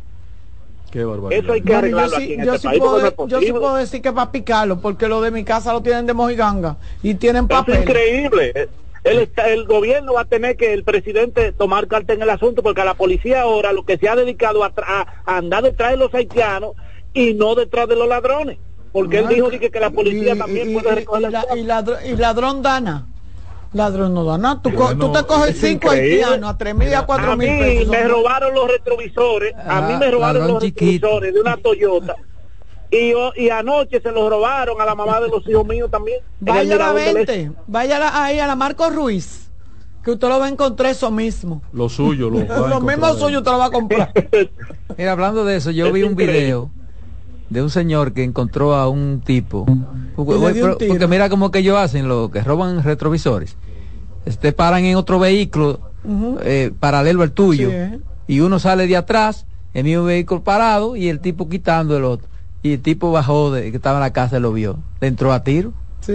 Speaker 4: Qué barbaridad.
Speaker 17: Eso hay que
Speaker 10: yo
Speaker 17: arreglarlo
Speaker 10: sí,
Speaker 17: aquí en
Speaker 10: yo
Speaker 17: este
Speaker 10: sí
Speaker 17: país,
Speaker 10: puedo,
Speaker 17: no es
Speaker 10: yo sí puedo decir que para picarlo, porque lo de mi casa lo tienen de mojiganga y tienen
Speaker 17: Eso es
Speaker 10: papel.
Speaker 17: increíble. El, está- el gobierno va a tener que el presidente tomar carta en el asunto porque a la policía ahora lo que se ha dedicado a, tra- a andar detrás de los haitianos y no detrás de los ladrones. Porque él dijo que, que la policía
Speaker 10: y-
Speaker 17: también
Speaker 10: y-
Speaker 17: puede recoger
Speaker 10: y la- y ladrón, y ladrón dana. Ladrón no da nada. Tú, co- tú te coges
Speaker 17: Es
Speaker 10: cinco
Speaker 17: increíble.
Speaker 10: haitianos a tres mil y a cuatro
Speaker 17: A
Speaker 10: mil
Speaker 17: mí
Speaker 10: pesos.
Speaker 17: me robaron los retrovisores, a mí me
Speaker 3: Ah,
Speaker 17: robaron
Speaker 3: ladrón
Speaker 17: los
Speaker 3: chiquito.
Speaker 17: retrovisores de una Toyota. Y, yo- y anoche se los robaron a la mamá de los hijos míos también.
Speaker 10: Vaya a la
Speaker 17: Mirador del
Speaker 10: 20, vaya a la- ahí a la Marco Ruiz, que usted lo va a encontrar eso mismo.
Speaker 4: Lo suyo, lo
Speaker 10: Lo mismo suyo usted lo va a comprar.
Speaker 3: Mira, hablando de eso, yo
Speaker 17: Es
Speaker 3: vi un
Speaker 17: increíble.
Speaker 3: video de un señor que encontró a un tipo. Porque, mira como que ellos hacen, lo que roban retrovisores. Este paran en otro vehículo eh, paralelo al tuyo
Speaker 10: Sí.
Speaker 3: y uno sale de atrás, el mismo vehículo parado y el tipo quitando el otro. Y el tipo bajó de que estaba en la casa y lo vio. Le entró a tiro.
Speaker 10: Sí.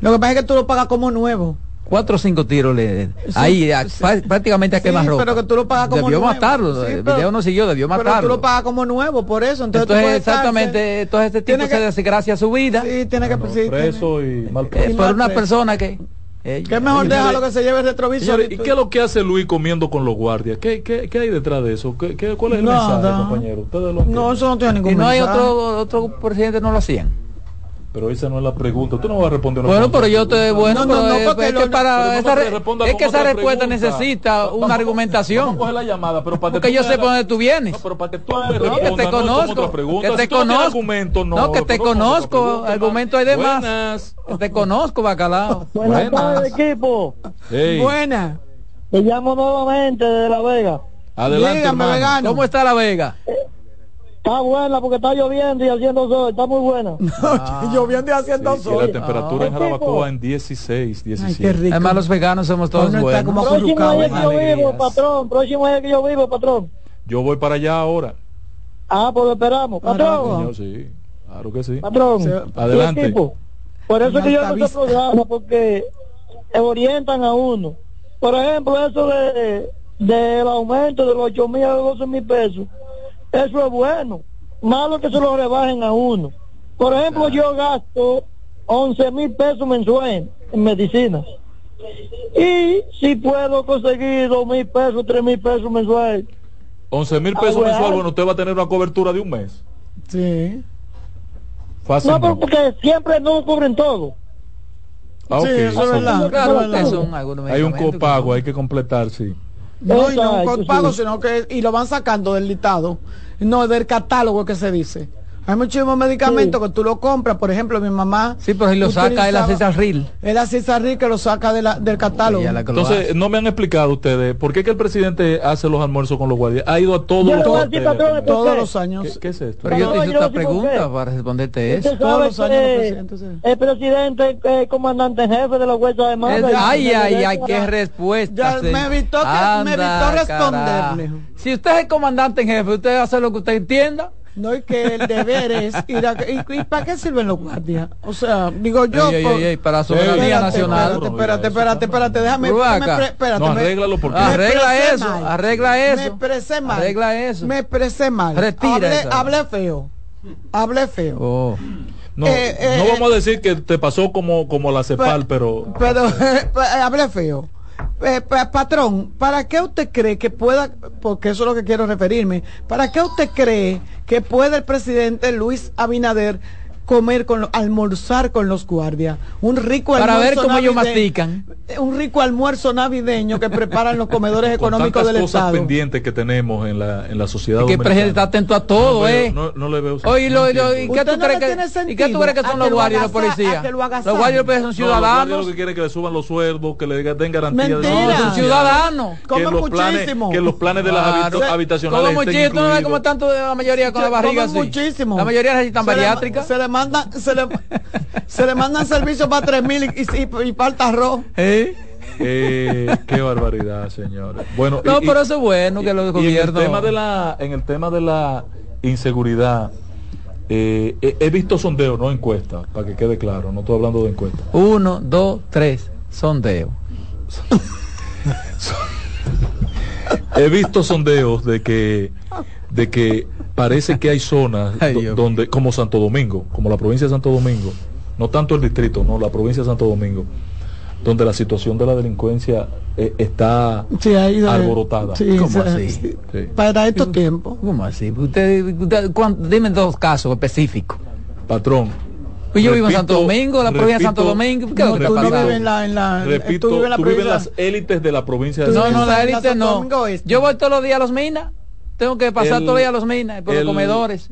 Speaker 10: Lo que pasa es que tú lo pagas como nuevo.
Speaker 3: Cuatro o cinco tiros le
Speaker 10: Sí,
Speaker 3: ahí a-
Speaker 10: sí.
Speaker 3: prácticamente a quemar ropa.
Speaker 10: pero que tú lo pagas como
Speaker 3: debió
Speaker 10: nuevo.
Speaker 3: matarlo,
Speaker 10: Sí,
Speaker 3: el
Speaker 10: pero-
Speaker 3: video no siguió, debió
Speaker 10: Pero tú
Speaker 3: matarlo.
Speaker 10: lo pagas como nuevo, por eso. Entonces, tú
Speaker 3: Entonces, exactamente,
Speaker 10: cárcel.
Speaker 3: entonces este tipo
Speaker 10: Tiene
Speaker 3: se desgracia su vida.
Speaker 10: Sí, tiene que sí,
Speaker 4: preso y mal
Speaker 3: Eh,
Speaker 4: preso.
Speaker 3: por una persona que...
Speaker 10: Que es mejor
Speaker 4: Señores,
Speaker 10: déjalo que se lleve el retrovisor.
Speaker 4: Señores,
Speaker 10: y
Speaker 4: ¿y
Speaker 10: tú-
Speaker 4: qué es lo que hace Luis comiendo con los guardias? ¿Qué, qué, qué hay detrás de eso? ¿Qué, qué- cuál es el mensaje, compañero? Ustedes lo
Speaker 10: No, eso no tiene ningún
Speaker 3: Y no hay otro, otro presidente no lo hacían.
Speaker 4: Pero esa no es la pregunta. Tú no vas a responder una
Speaker 3: Bueno, pero yo te bueno,
Speaker 4: No, no, no,
Speaker 3: eh,
Speaker 4: porque
Speaker 3: es
Speaker 4: lo-
Speaker 3: que para esa, es que esa respuesta
Speaker 4: pregunta.
Speaker 3: necesita una
Speaker 4: Vamos-
Speaker 3: argumentación.
Speaker 4: Vamos a coger la llamada, pero para
Speaker 3: Porque yo sé por dónde tú vienes.
Speaker 4: pero para que tú
Speaker 3: que te conozco, que te conozco.
Speaker 4: argumento, no,
Speaker 3: No, que te
Speaker 4: pero ¿cómo otra
Speaker 3: conozco,
Speaker 4: pregunta,
Speaker 3: argumento hay de más.
Speaker 4: Buenas.
Speaker 3: Que te conozco, bacalao.
Speaker 11: Buenas tardes, equipo.
Speaker 4: Hey,
Speaker 10: Buena.
Speaker 11: Te llamo nuevamente de La Vega.
Speaker 4: adelante,
Speaker 10: Dígame,
Speaker 4: hermano.
Speaker 10: vegano.
Speaker 3: ¿Cómo está la Vega?
Speaker 11: Está buena porque está lloviendo y haciendo sol. Está muy buena.
Speaker 10: Lloviendo y haciendo
Speaker 4: Sí,
Speaker 10: sol.
Speaker 4: la temperatura en
Speaker 11: Ah.
Speaker 4: Jarabacoa en 16,
Speaker 10: Ay,
Speaker 4: 17.
Speaker 10: qué rico.
Speaker 3: Además, los veganos somos todos buenos.
Speaker 10: como
Speaker 11: Próximo día que yo vivo, patrón. Próximo día que yo vivo, patrón.
Speaker 4: Yo voy para allá ahora.
Speaker 11: Ah, pues lo esperamos. Patrón.
Speaker 4: Señor, sí. Claro que sí.
Speaker 11: Patrón.
Speaker 10: Sí.
Speaker 4: Adelante.
Speaker 11: Por eso es que yo este
Speaker 10: Altavista.
Speaker 11: programa, porque orientan a uno. Por ejemplo, eso de del aumento de los 8 mil a los 12 mil pesos, eso es bueno. Malo que se lo rebajen a uno. Por ejemplo, yo gasto 11 mil pesos mensuales en medicinas. Y si puedo conseguir 2 mil pesos, 3 mil pesos mensuales,
Speaker 4: 11 mil pesos
Speaker 11: Ah, bueno.
Speaker 4: mensuales, bueno, usted va a tener una cobertura de un mes.
Speaker 10: Sí.
Speaker 4: Fácil.
Speaker 11: no, pero porque siempre no cubren todo.
Speaker 4: Ah, ok.
Speaker 10: Sí, eso es verdad.
Speaker 3: Claro,
Speaker 10: eso es
Speaker 3: que
Speaker 10: verdad.
Speaker 3: algunos
Speaker 4: Hay un copago, hay que completar, sí.
Speaker 10: No, y no copago,
Speaker 11: sí.
Speaker 10: sino que y lo van sacando del listado, no del catálogo que se dice. Hay muchísimos medicamentos que tú lo compras, por ejemplo, mi mamá.
Speaker 3: Sí, pero si lo saca él hace esa reel.
Speaker 10: Él hace esa reel que lo saca de la- del catálogo.
Speaker 3: Lo
Speaker 4: Entonces, no me han explicado ustedes por qué que el presidente hace los almuerzos con los guardias. Ha ido a todos
Speaker 11: Yo
Speaker 4: los
Speaker 11: a decir, patrón,
Speaker 10: Todos los años.
Speaker 4: ¿Qué, qué es esto?
Speaker 3: Pero yo te hice
Speaker 11: por
Speaker 3: pregunta para responderte eso.
Speaker 10: Todos los años los sí.
Speaker 11: el presidente es comandante en jefe de Fuerza Armada.
Speaker 3: Es-
Speaker 11: y
Speaker 3: Ay, ay, ay, qué respuesta.
Speaker 10: Ya me evitó que- me evitó responderle.
Speaker 3: Si usted es el comandante en jefe, usted hace lo que usted entienda.
Speaker 10: No, y que el deber es ir a... ¿Y, y para qué sirven los guardias? O sea, digo yo...
Speaker 3: Ey, ey,
Speaker 10: por-
Speaker 3: ey, ey, para la soberanía
Speaker 10: Espérate,
Speaker 3: nacional.
Speaker 10: Espérate, espérate, espérate, espérate, déjame...
Speaker 3: Pero
Speaker 10: espérate,
Speaker 4: No,
Speaker 10: me-
Speaker 4: arréglalo porque-
Speaker 10: me
Speaker 3: Arregla eso,
Speaker 10: mal.
Speaker 3: arregla
Speaker 10: Me
Speaker 3: eso.
Speaker 10: expresé mal.
Speaker 3: Arregla eso.
Speaker 10: Me expresé mal.
Speaker 3: Retira
Speaker 10: hablé,
Speaker 3: esa.
Speaker 10: hablé feo. Hablé feo.
Speaker 3: Oh.
Speaker 4: No,
Speaker 10: Eh, eh,
Speaker 4: no
Speaker 10: eh,
Speaker 4: vamos a decir que te pasó como, como la CEPAL, pero
Speaker 10: Pero eh, hablé feo. Eh, pa- patrón, ¿para qué usted cree que pueda, porque eso es lo que quiero referirme, ¿para qué usted cree que puede el presidente Luis Abinader comer con lo- almorzar con los guardias? Un rico
Speaker 3: Para ver
Speaker 10: almuerzo
Speaker 3: cómo ellos
Speaker 10: navide-
Speaker 3: mastican.
Speaker 10: Un rico almuerzo navideño que preparan los comedores
Speaker 4: con
Speaker 10: económicos
Speaker 4: tantas
Speaker 10: del
Speaker 4: cosas
Speaker 10: Estado.
Speaker 4: pendientes que tenemos en la, en la sociedad
Speaker 3: Es que el presidente está atento a todo,
Speaker 4: no,
Speaker 3: ¿eh?
Speaker 4: no, no le veo
Speaker 3: Oye, lo- lo- ¿y qué
Speaker 10: ¿Usted
Speaker 3: tú
Speaker 10: no
Speaker 3: crees que, ¿y qué tú crees que son los
Speaker 10: lo
Speaker 3: guardias y los policías? Los guardias y policías son
Speaker 4: No, los
Speaker 3: ciudadanos.
Speaker 4: lo que quieren que le suban los sueldos, que le den garantía de
Speaker 10: Mentira.
Speaker 3: No, son ciudadanos.
Speaker 4: que
Speaker 10: Comen
Speaker 4: los planes
Speaker 10: muchísimo.
Speaker 4: que los planes de las habitacionales
Speaker 3: Como
Speaker 4: estén
Speaker 3: muchísimo, ¿tú no ves están toda la mayoría con la
Speaker 10: Comen
Speaker 3: barriga así?
Speaker 10: muchísimo.
Speaker 3: La mayoría necesitan bariátrica.
Speaker 10: Se mandan, se le, se le mandan servicios para tres mil y, y, y falta arroz.
Speaker 3: ¿Eh?
Speaker 4: Eh, qué barbaridad, señores. Bueno,
Speaker 3: No,
Speaker 4: y-
Speaker 3: pero eso es bueno que los
Speaker 4: y en el
Speaker 3: gobiernos...
Speaker 4: tema de la en el tema de la inseguridad eh, he, he visto sondeos no encuestas para que quede claro no estoy hablando de encuestas
Speaker 3: Uno, dos, tres, sondeo.
Speaker 4: he visto sondeos de que de que parece que hay zonas
Speaker 3: Ay,
Speaker 4: do-
Speaker 3: Dios
Speaker 4: donde como Santo Domingo como la provincia de Santo Domingo no tanto el distrito no la provincia de Santo Domingo donde la situación de la delincuencia eh, está
Speaker 10: Sí,
Speaker 4: alborotada
Speaker 10: sí,
Speaker 3: ¿Cómo así?
Speaker 10: sí.
Speaker 4: Sí.
Speaker 10: Para estos tiempos.
Speaker 3: ¿Cómo así? Usted, dime dos casos específicos.
Speaker 4: patrón
Speaker 3: Pues yo vivo en Santo Domingo, la provincia de Santo Domingo. ¿Qué es lo que
Speaker 10: tú
Speaker 3: está
Speaker 10: vives
Speaker 3: pasando?
Speaker 10: en la, en la,
Speaker 4: repito
Speaker 10: tú vives en la
Speaker 4: tú vives en
Speaker 10: provincia-
Speaker 4: las élites de la provincia de
Speaker 3: No,
Speaker 4: Santo
Speaker 3: no, la
Speaker 10: en la
Speaker 3: élite
Speaker 10: Santo
Speaker 3: no.
Speaker 10: Domingo.
Speaker 3: Yo voy todos los días a los minas. Tengo que pasar días a los minas, por los comedores.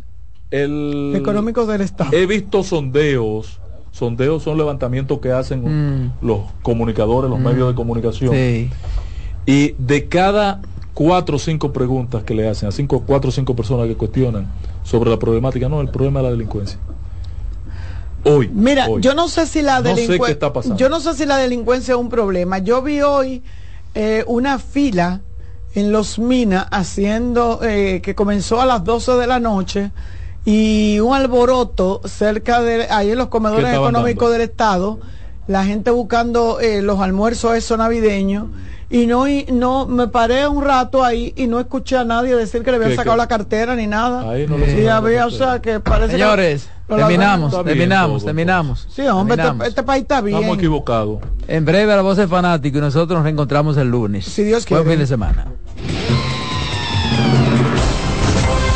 Speaker 4: el
Speaker 10: económicos del Estado.
Speaker 4: he visto sondeos sondeos son levantamientos que hacen
Speaker 3: Mm.
Speaker 4: los comunicadores los
Speaker 3: Mm.
Speaker 4: medios de comunicación
Speaker 3: Sí.
Speaker 4: y de cada cuatro o cinco preguntas que le hacen a cinco cuatro o cinco personas que cuestionan sobre la problemática, no, el problema es la delincuencia. Hoy.
Speaker 10: Mira,
Speaker 4: hoy.
Speaker 10: yo no sé si la
Speaker 4: No sé qué
Speaker 10: delincuencia.
Speaker 4: está pasando.
Speaker 10: yo no sé si la delincuencia es un problema. Yo vi hoy eh, una fila en Los Minas haciendo eh, que comenzó a las 12 de la noche y un alboroto cerca de ahí en los comedores
Speaker 4: ¿Qué estaban
Speaker 10: económicos del estado, la gente buscando eh, los almuerzos esos navideños y no y no me paré un rato ahí y no escuché a nadie decir que le habían
Speaker 4: ¿Qué,
Speaker 10: sacado
Speaker 4: qué?
Speaker 10: la cartera ni nada.
Speaker 4: Ahí no le
Speaker 10: Sí, había, o sea, que parece que
Speaker 3: Señores, terminamos,
Speaker 4: bien
Speaker 3: terminamos,
Speaker 4: todo,
Speaker 3: terminamos.
Speaker 10: Sí, hombre, este,
Speaker 3: terminamos.
Speaker 10: este país está bien.
Speaker 4: Estamos equivocados.
Speaker 3: En breve la voz de fanático y nosotros nos reencontramos el lunes.
Speaker 10: Si Dios
Speaker 3: Buen
Speaker 10: quiere.
Speaker 3: fin de semana.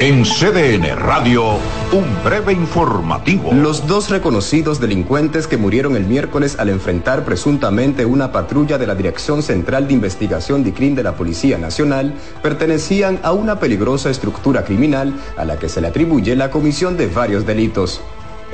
Speaker 1: En CDN Radio, un breve informativo.
Speaker 20: Los dos reconocidos delincuentes que murieron el miércoles al enfrentar presuntamente una patrulla de la Dirección Central de Investigación de Crimen de la Policía Nacional pertenecían a una peligrosa estructura criminal a la que se le atribuye la comisión de varios delitos.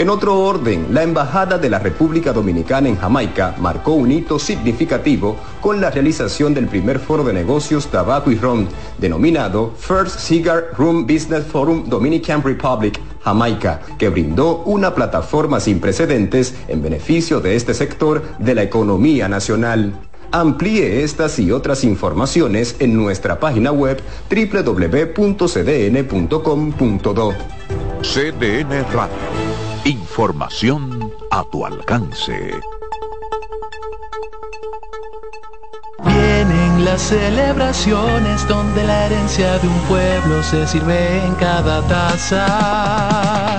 Speaker 20: En otro orden, la Embajada de la República Dominicana en Jamaica marcó un hito significativo con la realización del primer foro de negocios tabaco y ron, denominado First Cigar Room Business Forum Dominican Republic, Jamaica, que brindó una plataforma sin precedentes en beneficio de este sector de la economía nacional. Amplíe estas y otras informaciones en nuestra página web www.cdn.com.do.
Speaker 1: CDN Radio. Información a tu alcance.
Speaker 21: Vienen las celebraciones donde la herencia de un pueblo se sirve en cada taza.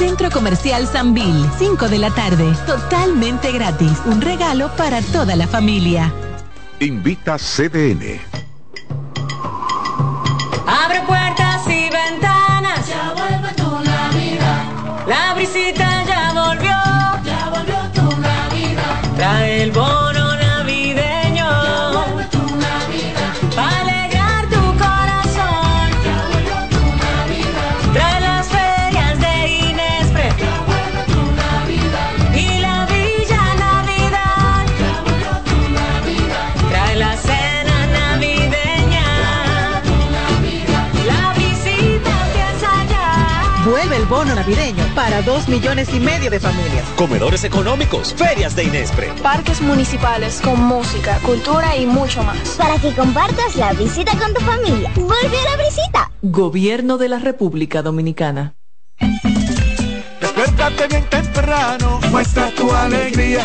Speaker 18: Centro Comercial Sanvil, 5 de la tarde, totalmente gratis. Un regalo para toda la familia.
Speaker 1: Invita CDN.
Speaker 22: Para
Speaker 23: dos millones y medio de familias.
Speaker 24: Comedores económicos, ferias de Inespre.
Speaker 25: Parques municipales con música, cultura y mucho más.
Speaker 26: Para que compartas la visita con tu familia. ¡Vuelve a la visita!
Speaker 23: Gobierno de la República Dominicana.
Speaker 27: Despiértate bien temprano, muestra tu alegría.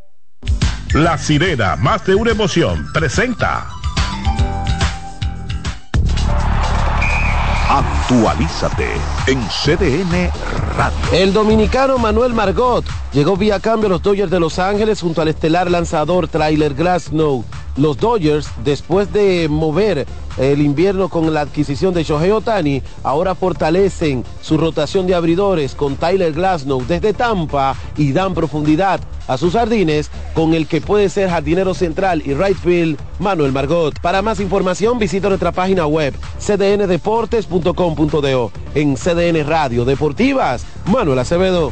Speaker 28: La sirena, más de una emoción, presenta.
Speaker 1: Actualízate en CDN Radio.
Speaker 2: El dominicano Manuel Margot llegó vía cambio a los Dodgers de Los Ángeles junto al estelar lanzador Trailer Glasnow. Los Dodgers, después de mover el invierno con la adquisición de Shohei Otani, ahora fortalecen su rotación de abridores con Tyler Glasnow desde Tampa y dan profundidad a sus jardines con el que puede ser jardinero central y right field Manuel Margot. Para más información visita nuestra página web cdndeportes.com.do en CDN Radio Deportivas Manuel Acevedo.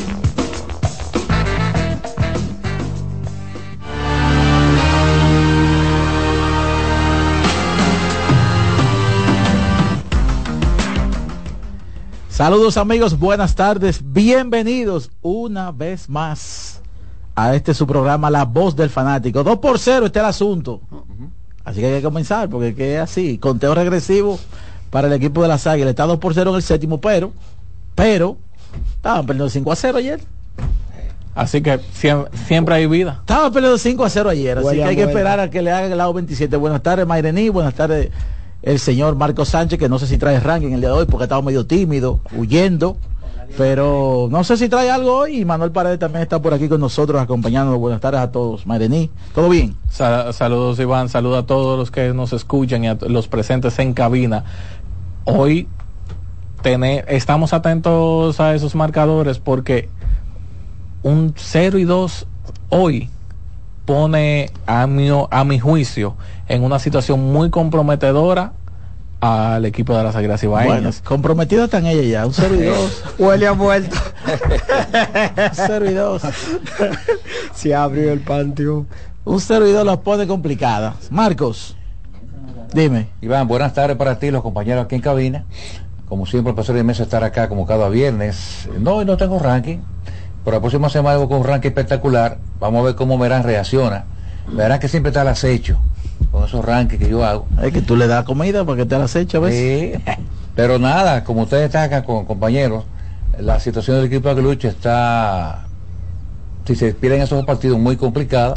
Speaker 29: Saludos amigos, buenas tardes, bienvenidos una vez más a este su programa La Voz del Fanático. 2 por 0 este es el asunto. Así que hay que comenzar porque es que es así, conteo regresivo para el equipo de las Águilas. Está 2 por 0 en el séptimo, pero, pero, estaban perdiendo 5 a 0 ayer.
Speaker 30: Así que siempre, siempre hay vida.
Speaker 29: Estaban perdiendo 5 a 0 ayer, así que hay que esperar a que le hagan el lado 27. Buenas tardes, Mayrení, buenas tardes el señor Marco Sánchez, que no sé si trae ranking el día de hoy porque estaba medio tímido, huyendo. Pero no sé si trae algo hoy y Manuel Paredes también está por aquí con nosotros acompañándonos. Buenas tardes a todos. Mayrení, ¿todo bien?
Speaker 30: Sa- saludos Iván, saludos a todos los que nos escuchan y a los presentes en cabina. Hoy tene- estamos atentos a esos marcadores porque un 0 y 2 hoy pone a mi, a mi juicio en una situación muy comprometedora al equipo de las Águilas
Speaker 29: Bueno,
Speaker 30: Ibaeñas.
Speaker 29: comprometidos están ellas ya, un 0 y 2.
Speaker 31: Huele a muerto.
Speaker 29: 0 y 2.
Speaker 31: Se abrió el patio.
Speaker 29: Un 0 y 2 las pone complicadas. Marcos, dime.
Speaker 32: Iván, buenas tardes para ti, los compañeros aquí en cabina. Como siempre, el placer de mesa estar acá como cada viernes. No, hoy no tengo ranking, pero la próxima semana con un ranking espectacular. Vamos a ver cómo Merán reacciona. Verán que siempre está al acecho con esos rankings que yo hago.
Speaker 29: Es que tú le das comida para que te las eche a veces.
Speaker 32: Sí. Pero nada, como ustedes están acá con compañeros, la situación del equipo de Aguilucho está, si se pierden esos dos partidos, muy complicada.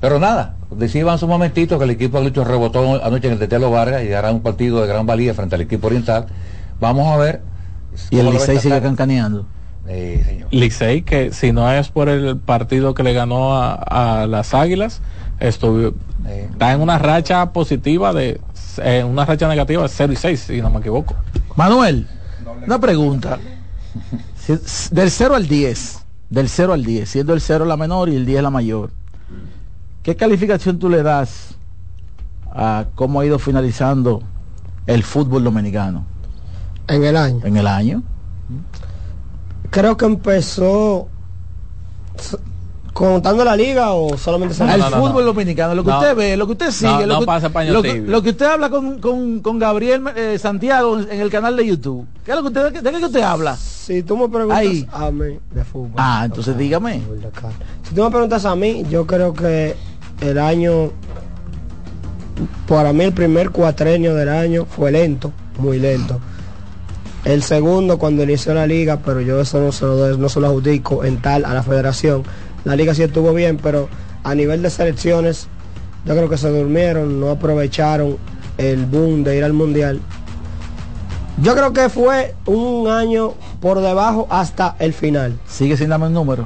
Speaker 32: Pero nada, decía Iván hace un momentito que el equipo de Aguilucho rebotó anoche en el Tetelo Vargas y hará un partido de gran valía frente al equipo oriental. Vamos a ver.
Speaker 29: Y el Licey sigue cancaneando.
Speaker 32: Eh, señor.
Speaker 30: Licey, que si no es por el partido que le ganó a, a las Águilas, estuvo, está en una racha positiva de eh, una racha negativa de 0 y 6, si no me equivoco.
Speaker 29: Manuel, una pregunta. Si- del 0 al 10, del 0 al 10, siendo el 0 la menor y el 10 la mayor, ¿qué calificación tú le das a cómo ha ido finalizando el fútbol dominicano?
Speaker 31: En el año.
Speaker 29: En el año.
Speaker 31: Creo que empezó contando la liga o solamente se-
Speaker 29: el fútbol dominicano, lo que
Speaker 31: No.
Speaker 29: usted ve, lo que usted sigue,
Speaker 31: No,
Speaker 29: lo,
Speaker 31: no
Speaker 29: que,
Speaker 31: pasa
Speaker 29: lo, que,
Speaker 31: tibio.
Speaker 29: lo que usted habla con, con, con Gabriel eh, Santiago en, en el canal de YouTube. ¿Qué es lo que usted, de qué que usted habla?
Speaker 31: Si tú me preguntas
Speaker 29: Ahí.
Speaker 31: a mí de fútbol.
Speaker 29: Ah, entonces dígame.
Speaker 31: Si tú me preguntas a mí, yo creo que el año para mí el primer cuatrenio del año fue lento, muy lento. El segundo cuando inició la liga, pero yo eso no se lo, no se lo adjudico en tal a la federación. La liga sí estuvo bien, pero a nivel de selecciones, yo creo que se durmieron, no aprovecharon el boom de ir al mundial. Yo creo que fue un año por debajo hasta el final.
Speaker 29: Sigue sin darme el número.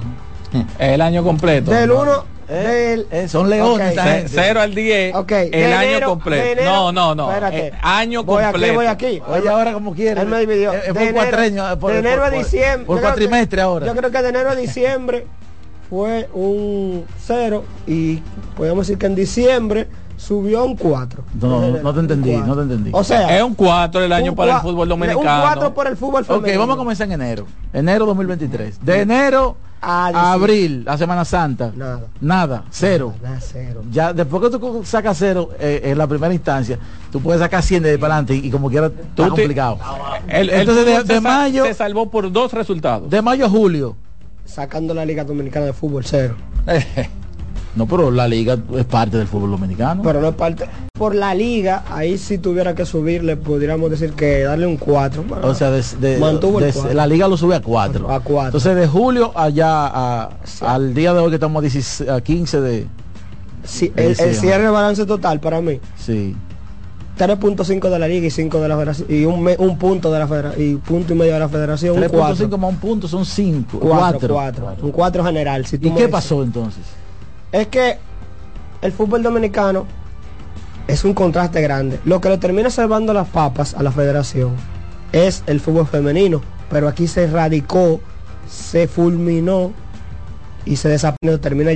Speaker 30: El año completo.
Speaker 31: Del 1
Speaker 29: Eh,
Speaker 31: del
Speaker 29: son leones,
Speaker 31: Ok.
Speaker 29: gente.
Speaker 30: 0 al 10,
Speaker 31: Ok,
Speaker 30: el
Speaker 31: de
Speaker 30: año
Speaker 31: enero-
Speaker 30: completo. no, no, no.
Speaker 31: Espérate.
Speaker 30: eh, año
Speaker 31: Voy
Speaker 30: completo.
Speaker 31: aquí, voy aquí.
Speaker 29: Oye, ahora como quiere.
Speaker 31: Él me dividió.
Speaker 29: Eh, eh,
Speaker 31: De
Speaker 29: por
Speaker 31: enero-
Speaker 29: cuatreño, eh, por-
Speaker 31: de enero
Speaker 29: por-
Speaker 31: a diciembre.
Speaker 29: Por cuatrimestre
Speaker 31: que-
Speaker 29: ahora.
Speaker 31: Yo creo que de enero a diciembre fue un 0 y podemos decir que en diciembre subió a un 4.
Speaker 29: No, no, te entendí, no te entendí.
Speaker 31: O sea,
Speaker 30: es un 4 el año
Speaker 31: un
Speaker 30: para el fútbol
Speaker 31: Un
Speaker 30: dominicano.
Speaker 31: 4 por el fútbol
Speaker 29: Ok,
Speaker 31: femenino.
Speaker 29: vamos a comenzar en enero. Enero 2023. De enero
Speaker 31: A
Speaker 29: a abril, la Semana Santa.
Speaker 31: Nada.
Speaker 29: Nada, cero.
Speaker 31: Nada, cero.
Speaker 29: Ya después que tú sacas cero eh, en la primera instancia, tú puedes sacar 100 de para adelante y, y como quiera está complicado.
Speaker 30: El, el
Speaker 29: Entonces de, de mayo,
Speaker 30: se salvó por dos resultados.
Speaker 29: de mayo a julio.
Speaker 31: Sacando la Liga Dominicana de Fútbol cero.
Speaker 29: No, pero la liga es parte del fútbol dominicano.
Speaker 31: Pero no es parte. Por la liga, ahí si tuviera que subirle, pudiéramos decir que darle un 4.
Speaker 29: o sea, de, de-
Speaker 31: Mantuvo el
Speaker 29: de-
Speaker 31: cuatro.
Speaker 29: la liga lo sube a 4.
Speaker 31: A cuatro.
Speaker 29: Entonces de julio allá a- al día de hoy que estamos a, 16 a 15 de...
Speaker 31: Sí, el, el cierre de balance total para mí.
Speaker 29: Sí.
Speaker 31: 3.5 de la liga y 5 de la federación y un, me- un punto de la federación y punto y medio de la federación un 4
Speaker 29: 3.5 más un punto son 5.
Speaker 31: 4
Speaker 29: 4.
Speaker 31: un 4 general si tú
Speaker 29: ¿Y qué pasó entonces?
Speaker 31: Es que el fútbol dominicano es un contraste grande. Lo que le termina salvando las papas a la federación es el fútbol femenino pero aquí se radicó se fulminó y se desapareció termina